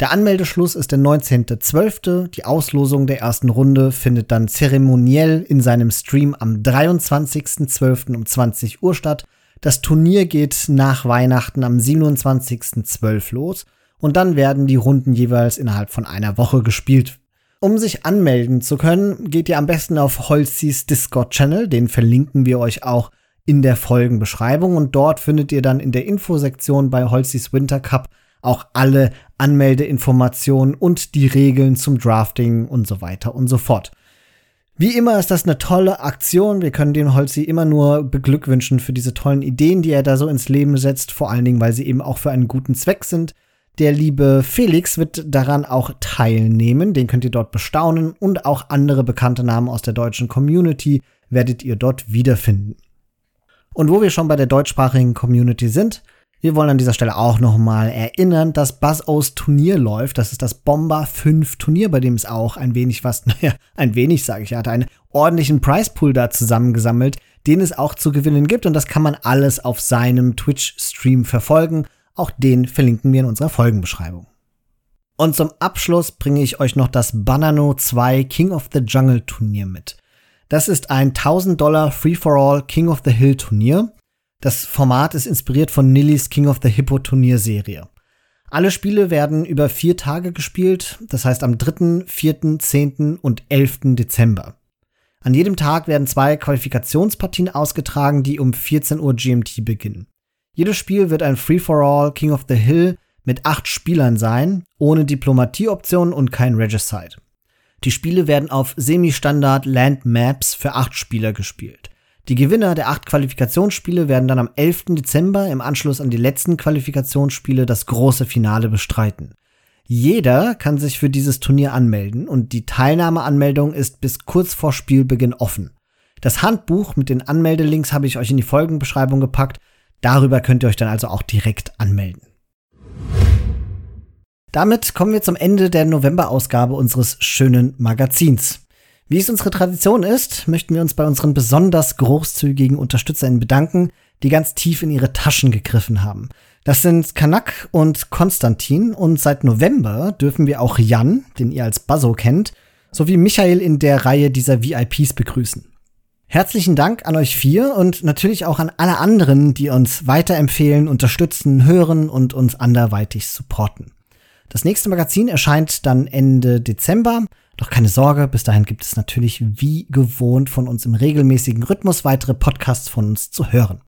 Der Anmeldeschluss ist der 19.12. Die Auslosung der ersten Runde findet dann zeremoniell in seinem Stream am 23.12. um 20 Uhr statt. Das Turnier geht nach Weihnachten am 27.12. los und dann werden die Runden jeweils innerhalb von einer Woche gespielt. Um sich anmelden zu können, geht ihr am besten auf Holzis Discord-Channel, den verlinken wir euch auch in der Folgenbeschreibung und dort findet ihr dann in der Infosektion bei Holzis Winter Cup auch alle Anmeldeinformationen und die Regeln zum Drafting und so weiter und so fort. Wie immer ist das eine tolle Aktion. Wir können den Holzi immer nur beglückwünschen für diese tollen Ideen, die er da so ins Leben setzt, vor allen Dingen, weil sie eben auch für einen guten Zweck sind. Der liebe Felix wird daran auch teilnehmen, den könnt ihr dort bestaunen und auch andere bekannte Namen aus der deutschen Community werdet ihr dort wiederfinden. Und wo wir schon bei der deutschsprachigen Community sind, wir wollen an dieser Stelle auch nochmal erinnern, dass Buzz-O's Turnier läuft. Das ist das Bomber 5 Turnier, bei dem es auch ein wenig was, (laughs) naja, ein wenig sage ich, er hat einen ordentlichen Prizepool da zusammengesammelt, den es auch zu gewinnen gibt. Und das kann man alles auf seinem Twitch-Stream verfolgen. Auch den verlinken wir in unserer Folgenbeschreibung. Und zum Abschluss bringe ich euch noch das Banano 2 King of the Jungle Turnier mit. Das ist ein 1000 Dollar Free-for-All King of the Hill Turnier. Das Format ist inspiriert von Nillys King of the Hippo Turnierserie. Alle Spiele werden über vier Tage gespielt, das heißt am 3., 4., 10. und 11. Dezember. An jedem Tag werden zwei Qualifikationspartien ausgetragen, die um 14 Uhr GMT beginnen. Jedes Spiel wird ein Free-for-All King of the Hill mit acht Spielern sein, ohne Diplomatieoptionen und kein Regicide. Die Spiele werden auf Semi-Standard Land Maps für acht Spieler gespielt. Die Gewinner der acht Qualifikationsspiele werden dann am 11. Dezember im Anschluss an die letzten Qualifikationsspiele das große Finale bestreiten. Jeder kann sich für dieses Turnier anmelden und die Teilnahmeanmeldung ist bis kurz vor Spielbeginn offen. Das Handbuch mit den Anmeldelinks habe ich euch in die Folgenbeschreibung gepackt. Darüber könnt ihr euch dann also auch direkt anmelden. Damit kommen wir zum Ende der November-Ausgabe unseres schönen Magazins. Wie es unsere Tradition ist, möchten wir uns bei unseren besonders großzügigen UnterstützerInnen bedanken, die ganz tief in ihre Taschen gegriffen haben. Das sind Kanak und Konstantin und seit November dürfen wir auch Jan, den ihr als Buzzo kennt, sowie Michael in der Reihe dieser VIPs begrüßen. Herzlichen Dank an euch vier und natürlich auch an alle anderen, die uns weiterempfehlen, unterstützen, hören und uns anderweitig supporten. Das nächste Magazin erscheint dann Ende Dezember. Doch keine Sorge, bis dahin gibt es natürlich wie gewohnt von uns im regelmäßigen Rhythmus weitere Podcasts von uns zu hören.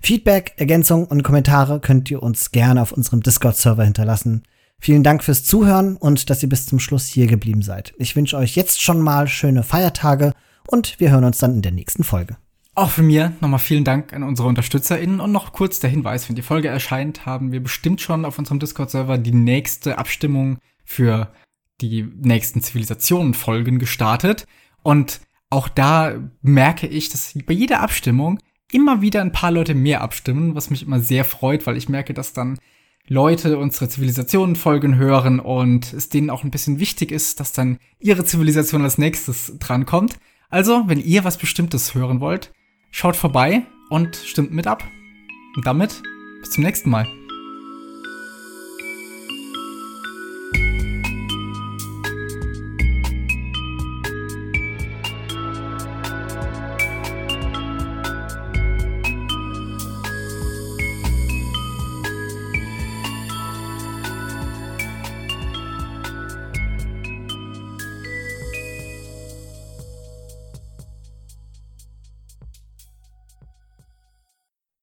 Feedback, Ergänzungen und Kommentare könnt ihr uns gerne auf unserem Discord-Server hinterlassen. Vielen Dank fürs Zuhören und dass ihr bis zum Schluss hier geblieben seid. Ich wünsche euch jetzt schon mal schöne Feiertage und wir hören uns dann in der nächsten Folge. Auch von mir nochmal vielen Dank an unsere UnterstützerInnen und noch kurz der Hinweis, wenn die Folge erscheint, haben wir bestimmt schon auf unserem Discord-Server die nächste Abstimmung für die nächsten Zivilisationen-Folgen gestartet. Und auch da merke ich, dass bei jeder Abstimmung immer wieder ein paar Leute mehr abstimmen, was mich immer sehr freut, weil ich merke, dass dann Leute unsere Zivilisationen-Folgen hören und es denen auch ein bisschen wichtig ist, dass dann ihre Zivilisation als nächstes drankommt. Also, wenn ihr was Bestimmtes hören wollt, Schaut vorbei und stimmt mit ab. Und damit bis zum nächsten Mal.